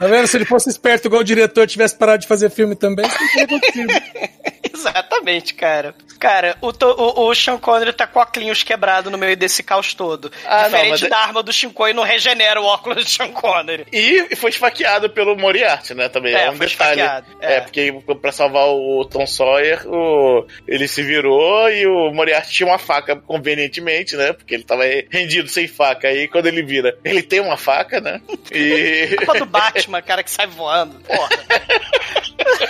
Tá vendo? Se ele fosse esperto igual o diretor tivesse parado de fazer filme também, isso não teria acontecido. Exatamente, cara. Cara, o, to- o, o Sean Connery tá com óculos quebrado no meio desse caos todo. Ah, não, Diferente mas é- da arma do Shinkoi, não regenera o óculos do Sean Connery. E foi esfaqueado pelo Moriarty, né? Também é, É, um foi detalhe. É. é. porque pra salvar o Tom Sawyer, o... ele se virou e o Moriarty tinha uma faca, convenientemente, né? Porque ele tava rendido sem faca. Aí quando ele vira, ele tem uma faca, né? E. Culpa do Batman, cara, que sai voando. Porra.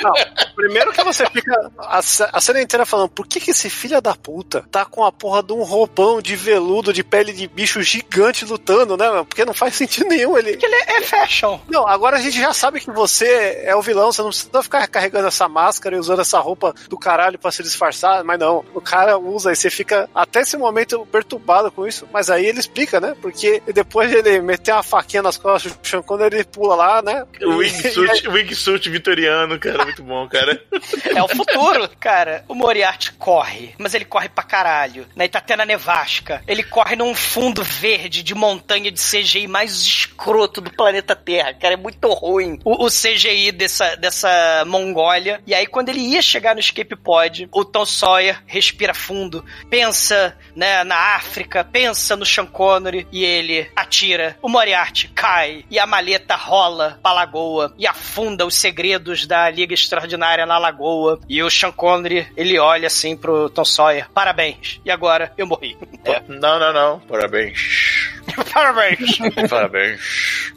Não, primeiro que você fica a, a cena inteira falando, por que, que esse filho da puta tá com a porra de um roupão de veludo de pele de bicho gigante lutando, né? meu? Porque não faz sentido nenhum ele. Porque ele é, é fashion. Não, agora a gente já sabe que você é o vilão, você não precisa ficar carregando essa máscara e usando essa roupa do caralho pra se disfarçar, mas não, o cara usa e você fica até esse momento perturbado com isso, mas aí ele explica, né? Porque depois de ele meter uma faquinha nas costas do Sean Connery, ele pula lá, né? O E- wingsuit, o wingsuit vitoriano, cara, muito bom, cara. É o futuro. Cara, o Moriarty corre, mas ele corre pra caralho. Na Itatena Nevasca, ele corre num fundo verde de montanha de CGI mais escroto do planeta Terra. Cara, é muito ruim o, o CGI dessa, dessa Mongólia. E aí, quando ele ia chegar no escape pod, o Tom Sawyer respira fundo, pensa né, na África, pensa no Sean Connery e ele atira. O Moriarty cai e a maleta rola pra lagoa e afunda os segredos da Liga Extraordinária na lagoa. E o Sean Connery, ele olha assim pro Tom Sawyer. Parabéns. E agora eu morri. É. Não, não, não. Parabéns. Parabéns. Parabéns.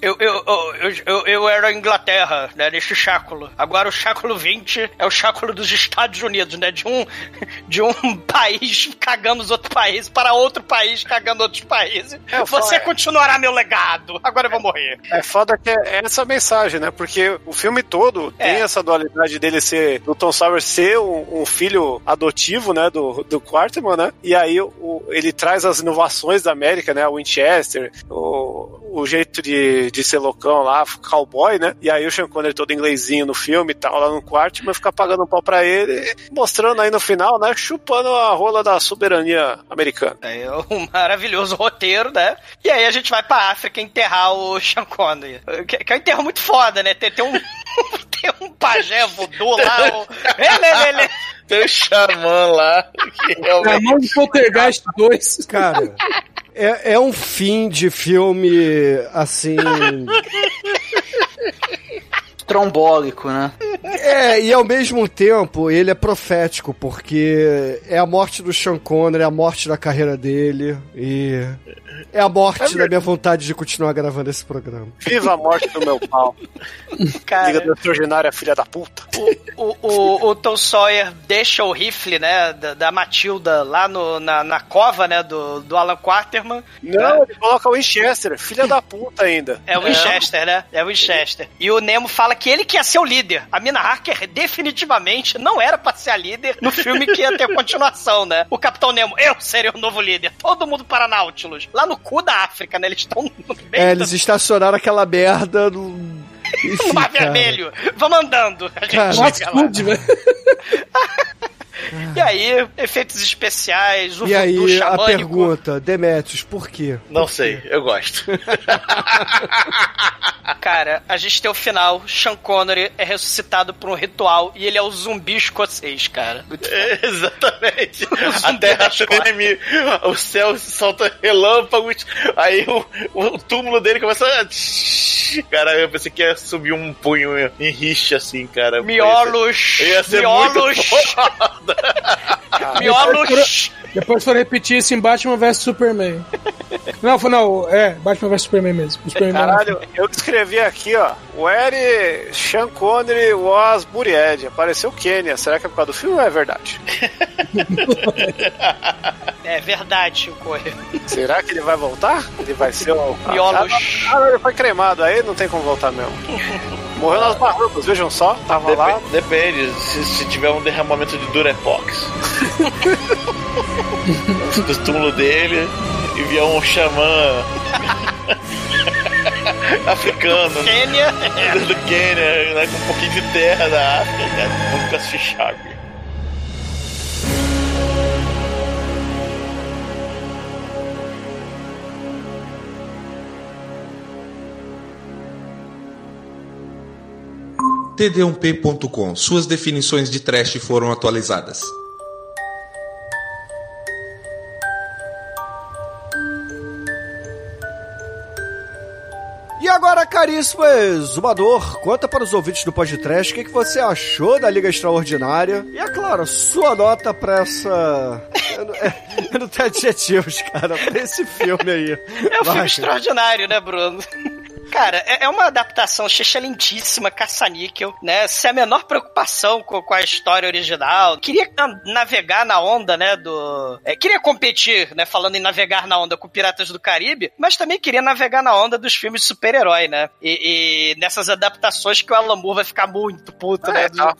Eu, eu, eu, eu, eu, era a Inglaterra, né, nesse século. Agora o século XX é o século dos Estados Unidos, né? De um, de um país cagando os outros países para outro país cagando outros países. É, Você falo- continuará meu legado. Agora eu vou morrer. É foda que é essa mensagem, né? Porque o filme todo É. tem essa dualidade dele ser, do Tom Sawyer ser um, um filho adotivo, né? Do, do Quarterman, né? E aí o, ele traz as inovações da América, né? O Winchester, o, o jeito de, de ser loucão lá, cowboy, né? E aí o Sean Connery todo inglesinho no filme e tal, lá no Quarterman, fica pagando um pau pra ele, mostrando aí no final, né? Chupando a rola da soberania americana. É um maravilhoso roteiro, né? E aí a gente vai pra África enterrar o Sean Connery. Que, que é um enterro muito foda, né? Tem, tem um. tem um pajé voodoo lá. O... Ele, ele, ele. Tem o xamã lá, que realmente. mão de Poltergeist 2. Cara, é, é um fim de filme assim. Trombólico, né? É, e ao mesmo tempo ele é profético, porque é a morte do Sean Connery, é a morte da carreira dele e é a morte da minha vontade de continuar gravando esse programa. Viva a morte do meu pau. Cara, Liga da Extraordinária, filha da puta. o, o, o Tom Sawyer deixa o rifle, né, da, da Matilda lá no, na, na cova, né, do, do Alan Quarterman. Não, ele coloca o Winchester, filha da puta ainda. É o Winchester, né? É o Winchester. E o Nemo fala que ele que ia ser o líder. A Mina Harker definitivamente não era pra ser a líder no filme que ia ter continuação, né? O Capitão Nemo, eu seria o novo líder. Todo mundo para Nautilus. Lá no cu da África, né? Eles estão É, eles estacionaram aquela merda no. No Mar. Vermelho. Vamos andando. A gente Cara, chega lá. E aí, efeitos especiais, o E aí, voodoo a xamânico. pergunta, Demetrius, por quê? Não sei, eu gosto. Cara, a gente tem o final, Sean Connery é ressuscitado por um ritual e ele é o zumbi escocês, cara. É, exatamente. A terra treme, o céu solta relâmpagos, aí o, o túmulo dele começa a. Cara, eu pensei que ia subir um punho em rixa assim, cara. Miolos, Ia ser miolos, muito foda. miolos. Depois foram repetir isso em Batman vs Superman. Não, foi não, é, Batman vs Superman mesmo. O Superman Caralho, eu escrevi aqui, ó. Where Sean Connery was buried. Apareceu Kenya. Será que é por causa do filme ou é verdade? É verdade, Corre. Será que ele vai voltar? Ele vai ser o. Miolos. Ah, ele foi cremado, aí não tem como voltar mesmo. Morreu nas Bahamas, vejam só. Tava Depe- lá. Depende, se, se tiver um derramamento de Durepox. do túmulo dele e vier um xamã africano Quênia. do Quênia, né, com um pouquinho de terra da África, cara, nunca se chabe. td1p.com. Suas definições de trash foram atualizadas. E agora, caríssimo exumador, conta para os ouvintes do podcast o que, que você achou da Liga Extraordinária. E é claro, sua nota pra essa. Eu não, eu não tenho adjetivos, cara, pra esse filme aí. É um filme Vai. extraordinário, né, Bruno? Cara, é é uma adaptação excelentíssima, caça-níquel, né? Sem a menor preocupação com, com a história original. Queria na- navegar na onda, né, do... é, queria competir, né, falando em navegar na onda com Piratas do Caribe, mas também queria navegar na onda dos filmes de super-herói, né? E, e nessas adaptações que o Alan Moore vai ficar muito puto, né? do- tá.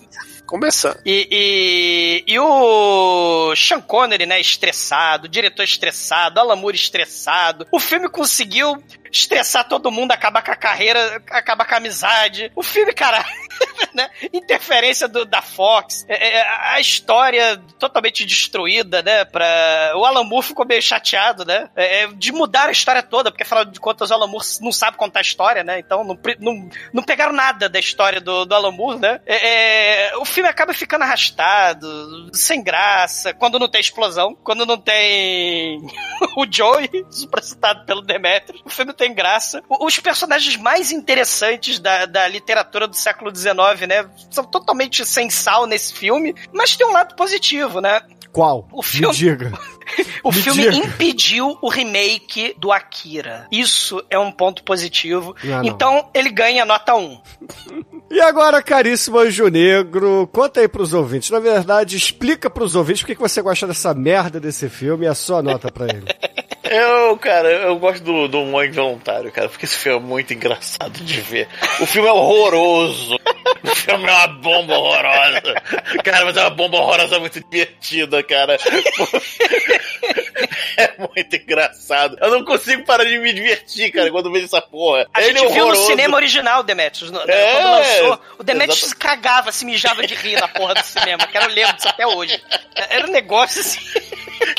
Começando. e, e, e o Sean Connery, né, estressado, o diretor estressado, Alan Moore estressado. O filme conseguiu estressar todo mundo, acabar com a carreira, acabar com a amizade. O filme, cara, né, interferência do- da Fox, é, é, a história totalmente destruída, né, pra... O Alan Moore ficou meio chateado, né, é, é, de mudar a história toda, porque afinal de contas o Alan Moore não sabe contar a história, né, então não, não, não pegaram nada da história do, do Alan Moore, né. É, é, o filme acaba ficando arrastado, sem graça, quando não tem explosão, quando não tem o Joey, supracitado pelo Demetrius, o filme tem graça. O- Os personagens mais interessantes da, da literatura do século XIX, né, são totalmente sem sal nesse filme, mas tem um lado positivo, né? Qual? O filme- Me diga. O Me filme diga. impediu o remake do Akira. Isso é um ponto positivo. Não, não. Então, ele ganha nota 1. E agora, caríssimo Anjo Negro, conta aí pros ouvintes. Na verdade, explica pros ouvintes por que que você gosta dessa merda desse filme e a sua nota pra ele. Eu, cara, eu gosto do, do humor involuntário, cara, porque esse filme é muito engraçado de ver. O filme é horroroso. O filme é uma bomba horrorosa. Cara, mas é uma bomba horrorosa muito divertida, cara. É muito engraçado. Eu não consigo parar de me divertir, cara, quando vejo essa porra. A Ele gente é viu no cinema original, Demetrius. no- É, quando lançou, o Demetrius exatamente. cagava, se mijava de rir na porra do cinema. Que eu lembro disso até hoje. Era um negócio assim.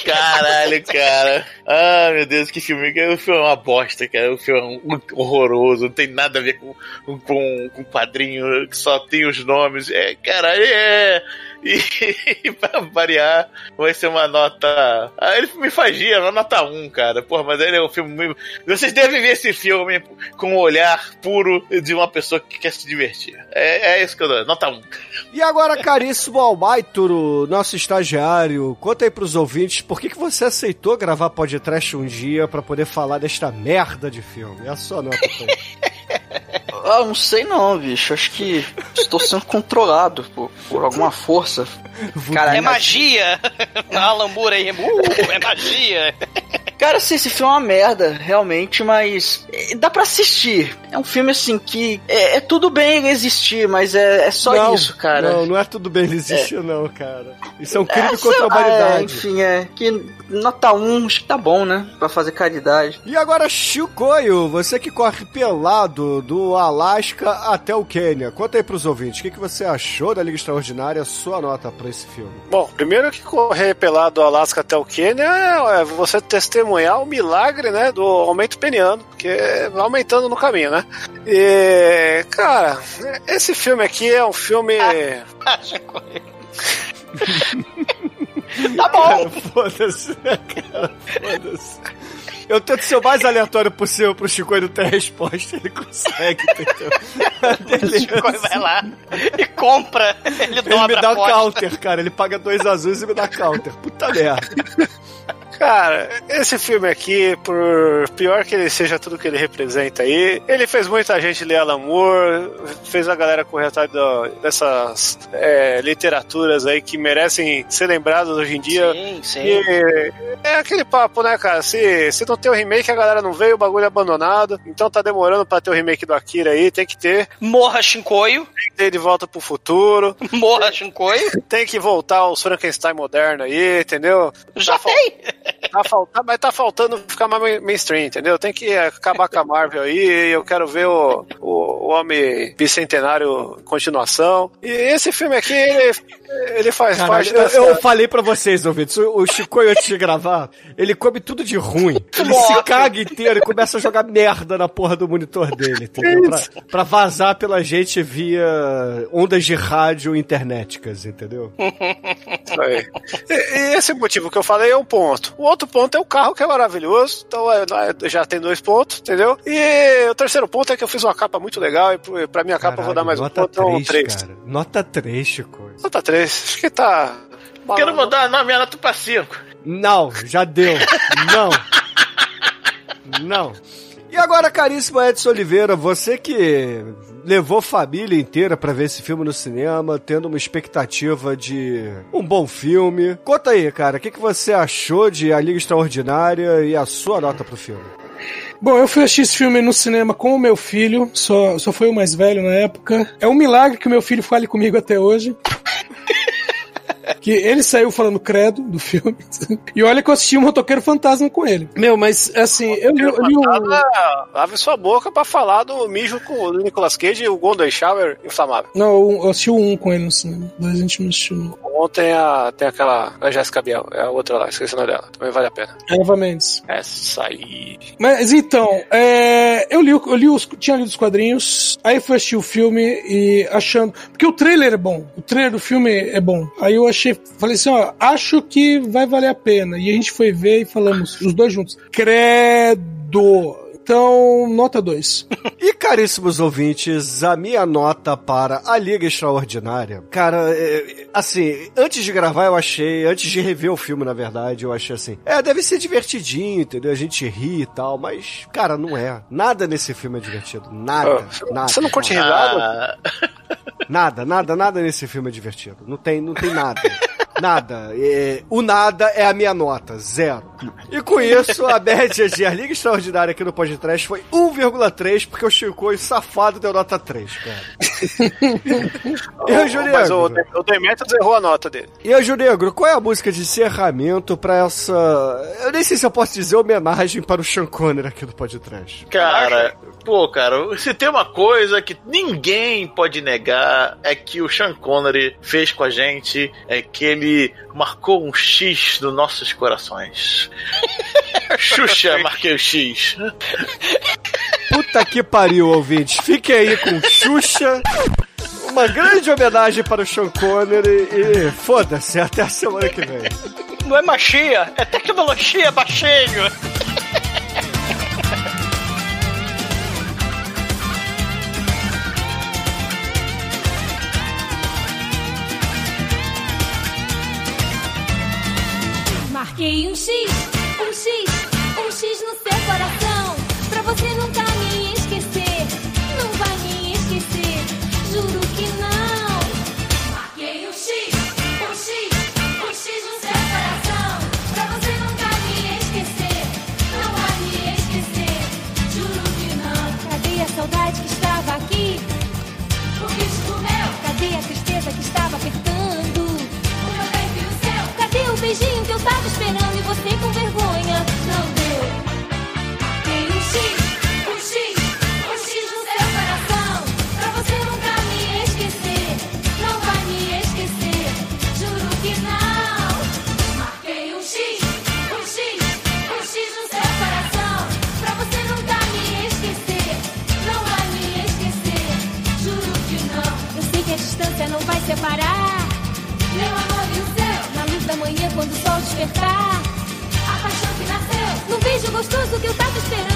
Caralho, cara. Ah, meu Deus, que filme. O filme é uma bosta, cara. O filme é horroroso. Não tem nada a ver com, com, com quadrinho só tem os nomes. É, cara, é. E, pra variar, vai ser uma nota. Ah, ele me faz rir, uma nota 1, cara. Porra, mas ele é um filme. Vocês devem ver esse filme com o olhar puro de uma pessoa que quer se divertir. É, é isso que eu dou, nota 1. E agora, caríssimo Almaituro, nosso estagiário, conta aí pros ouvintes por que, que você aceitou gravar podcast um dia pra poder falar desta merda de filme. É a sua nota ele. Ah, não sei não, bicho. Acho que estou sendo controlado por, por alguma força. Cara, é magia. Alan Moore aí. Uh, é magia. Cara, assim, esse filme é uma merda, realmente, mas é, dá pra assistir. É um filme, assim, que é, é tudo bem ele existir, mas é, é só Não, isso, cara. Não, não é tudo bem ele existe, não, cara. Isso é um crime É, contra a lá, humanidade. é, enfim, é que nota 1, acho que tá bom, né? Pra fazer caridade. E agora, Chicoio, você que corre pelado do Alasca até o Quênia. Conta aí pros ouvintes, o que, que você achou da Liga Extraordinária, sua nota pra esse filme? Bom, primeiro que correr pelado do Alasca até o Quênia é é você testemunhar o milagre, né, do aumento peniano, porque vai aumentando no caminho, né? E, cara, esse filme aqui é um filme... Tá bom. Foda-se, né, cara? Foda-se. Eu tento ser o mais aleatório possível pro Chico não ter resposta, ele consegue, entendeu? O Chico vai lá e compra. Ele Ele dobra me dá a counter, cara. Ele paga dois azuis e me dá counter. Puta merda. Cara, esse filme aqui, por pior que ele seja tudo que ele representa aí, ele fez muita gente ler Alan Moore, fez a galera correr atrás dessas é, literaturas aí que merecem ser lembradas hoje em dia. Sim, sim. E É aquele papo, né, cara? Se, se não tem o remake, a galera não veio, o bagulho é abandonado. Então tá demorando pra ter o remake do Akira aí, tem que ter. Morra Shinkoio. Tem que ter de volta pro futuro. Morra Shinkoio. Tem que voltar aos Frankenstein moderno aí, entendeu? Já tá tem. Tá faltando, mas tá faltando ficar mais main- mainstream, entendeu? Tem que acabar com a Marvel aí. Eu quero ver o, o, o Homem Bicentenário continuação. E esse filme aqui, ele, ele faz Caralho, parte eu, dessa. eu falei pra vocês, ouvintes, o Chico, antes de gravar, ele come tudo de ruim. Ele se caga inteiro e começa a jogar merda na porra do monitor dele, entendeu? Pra, pra vazar pela gente via ondas de rádio internéticas, entendeu? Isso aí. E, e esse motivo que eu falei é um ponto. O outro ponto é o carro que é maravilhoso. Então é, é, já tem dois pontos, entendeu? E o terceiro ponto é que eu fiz uma capa muito legal e pra minha capa eu vou dar mais um Nota ponto, então 3, três. cara. Nota 3, Chico. Nota três. Acho que tá. Quero mudar a minha nota pra 5. Não, já deu. Não. Não. E agora, caríssimo Edson Oliveira, você que levou família inteira pra ver esse filme no cinema, tendo uma expectativa de um bom filme. Conta aí, cara, o que, que você achou de A Liga Extraordinária e a sua nota pro filme? Bom, eu fui assistir esse filme no cinema com o meu filho, só, só foi o mais velho na época. É um milagre que o meu filho fale comigo até hoje. que ele saiu falando credo do filme. E olha que eu assisti o Motoqueiro Fantasma com ele. Meu, mas assim, eu li, eu li Abre sua boca pra falar do mijo com o Nicolas Cage e o Golden Shower inflamável. Não, eu assisti o um com ele no cinema. Dois a gente não assistiu. Ontem a, tem aquela. A Jéssica Biel, é a outra lá, esqueci o nome dela. Também vale a pena. Eva Mendes. Essa aí. Mas então, é, eu li, o- eu li os, tinha lido os quadrinhos, aí fui assistir o filme e achando. Porque o trailer é bom, o trailer do filme é bom. Aí eu achei, falei assim: ó, acho que vai valer a pena. E a gente foi ver e falamos, os dois juntos, credo. Então, nota 2. E caríssimos ouvintes, a minha nota para A Liga Extraordinária. Cara, é, assim, antes de gravar eu achei, antes de rever o filme, na verdade, eu achei assim, é, deve ser divertidinho, entendeu? A gente ri e tal, mas, cara, não é. Nada nesse filme é divertido. Nada. nada. Você não curte nada. risada? Nada, nada, nada nesse filme é divertido. Não tem, não tem nada. Nada. É, o nada é a minha nota, zero. E com isso, a média de A Liga Extraordinária aqui no podcast foi 1,3, porque o Chico e safado deu nota 3, cara. e o Júlio Mas o, Demetrius errou a nota dele. E o Júlio Negro, qual é a música de encerramento pra essa. Eu nem sei se eu posso dizer homenagem para o Sean Connery aqui do podcast. Cara, pô, cara, se tem uma coisa que ninguém pode negar é que o Sean Connery fez com a gente é que ele marcou um X nos nossos corações. Xuxa, marquei o X. Puta que pariu, ouvintes. Fiquem aí com Xuxa. Uma grande homenagem para o Sean Connery e foda-se, até a semana que vem. Não é machia, é tecnologia, baixinho. Marquei um X, um X, um X no seu coração. Pra você nunca me esquecer. Não vai me esquecer, juro que não. Marquei um X, um X, um X no seu coração. Pra você nunca me esquecer. Não vai me esquecer, juro que não. Cadê a saudade que estava aqui? O bicho meu. Cadê a tristeza que estava beijinho que eu tava esperando e você com vergonha não deu? Tem um X, um X, um X no seu coração. Pra você nunca me esquecer. Não vai me esquecer, juro que não. Marquei um X, um X, um X no seu coração. Pra você nunca me esquecer. Não vai me esquecer, juro que não. Eu sei que a distância não vai separar. Da manhã quando o sol despertar. A paixão que nasceu, no beijo gostoso que eu tava esperando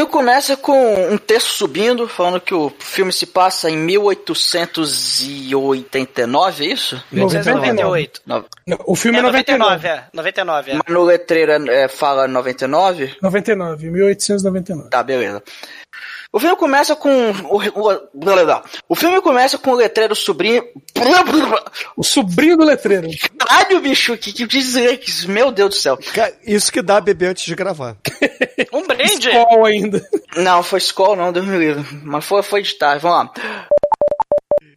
filme começa com um texto subindo, falando que o filme se passa em 1889, é isso? 1998. No- O filme é é 99. 99, é. 99, é. Mas no letreiro é, fala 99? 99, 1899. Tá, beleza. O filme começa com. O, o, o filme começa com o letreiro sobrinho. O sobrinho do letreiro. Caralho, bicho, que, que isso, meu Deus do céu. Isso que dá beber antes de gravar. Um brinde. Qual ainda? Não, foi Skol, não, Deus me livre. Mas foi, foi de tarde, vamos lá.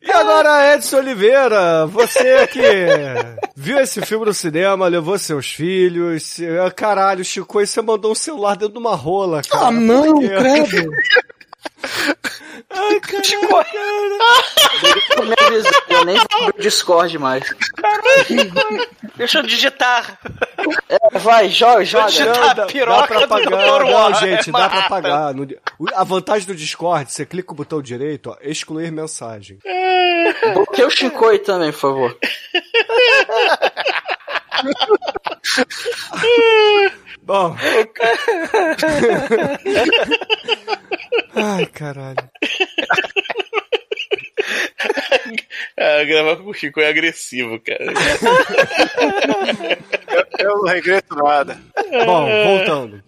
E agora, Edson Oliveira, você que viu esse filme no cinema, levou seus filhos. Caralho, Chico, e você mandou um celular dentro de uma rola, cara. Ah, não, Por quê? credo. Ai, cara, Eu nem avisei, eu nem vou abrir o Discord mais. Deixa eu digitar. É, vai, joga, joga. digitar dá, piroca dá pra do pagar. Não, gente, dá pra pagar. A vantagem do Discord, você clica o botão direito, ó, excluir mensagem. Bloqueia o Shinkoi também, por favor. Bom. Ai, caralho. Ah, gravar com o Chico é agressivo, cara. Eu não regreto nada. Bom, voltando.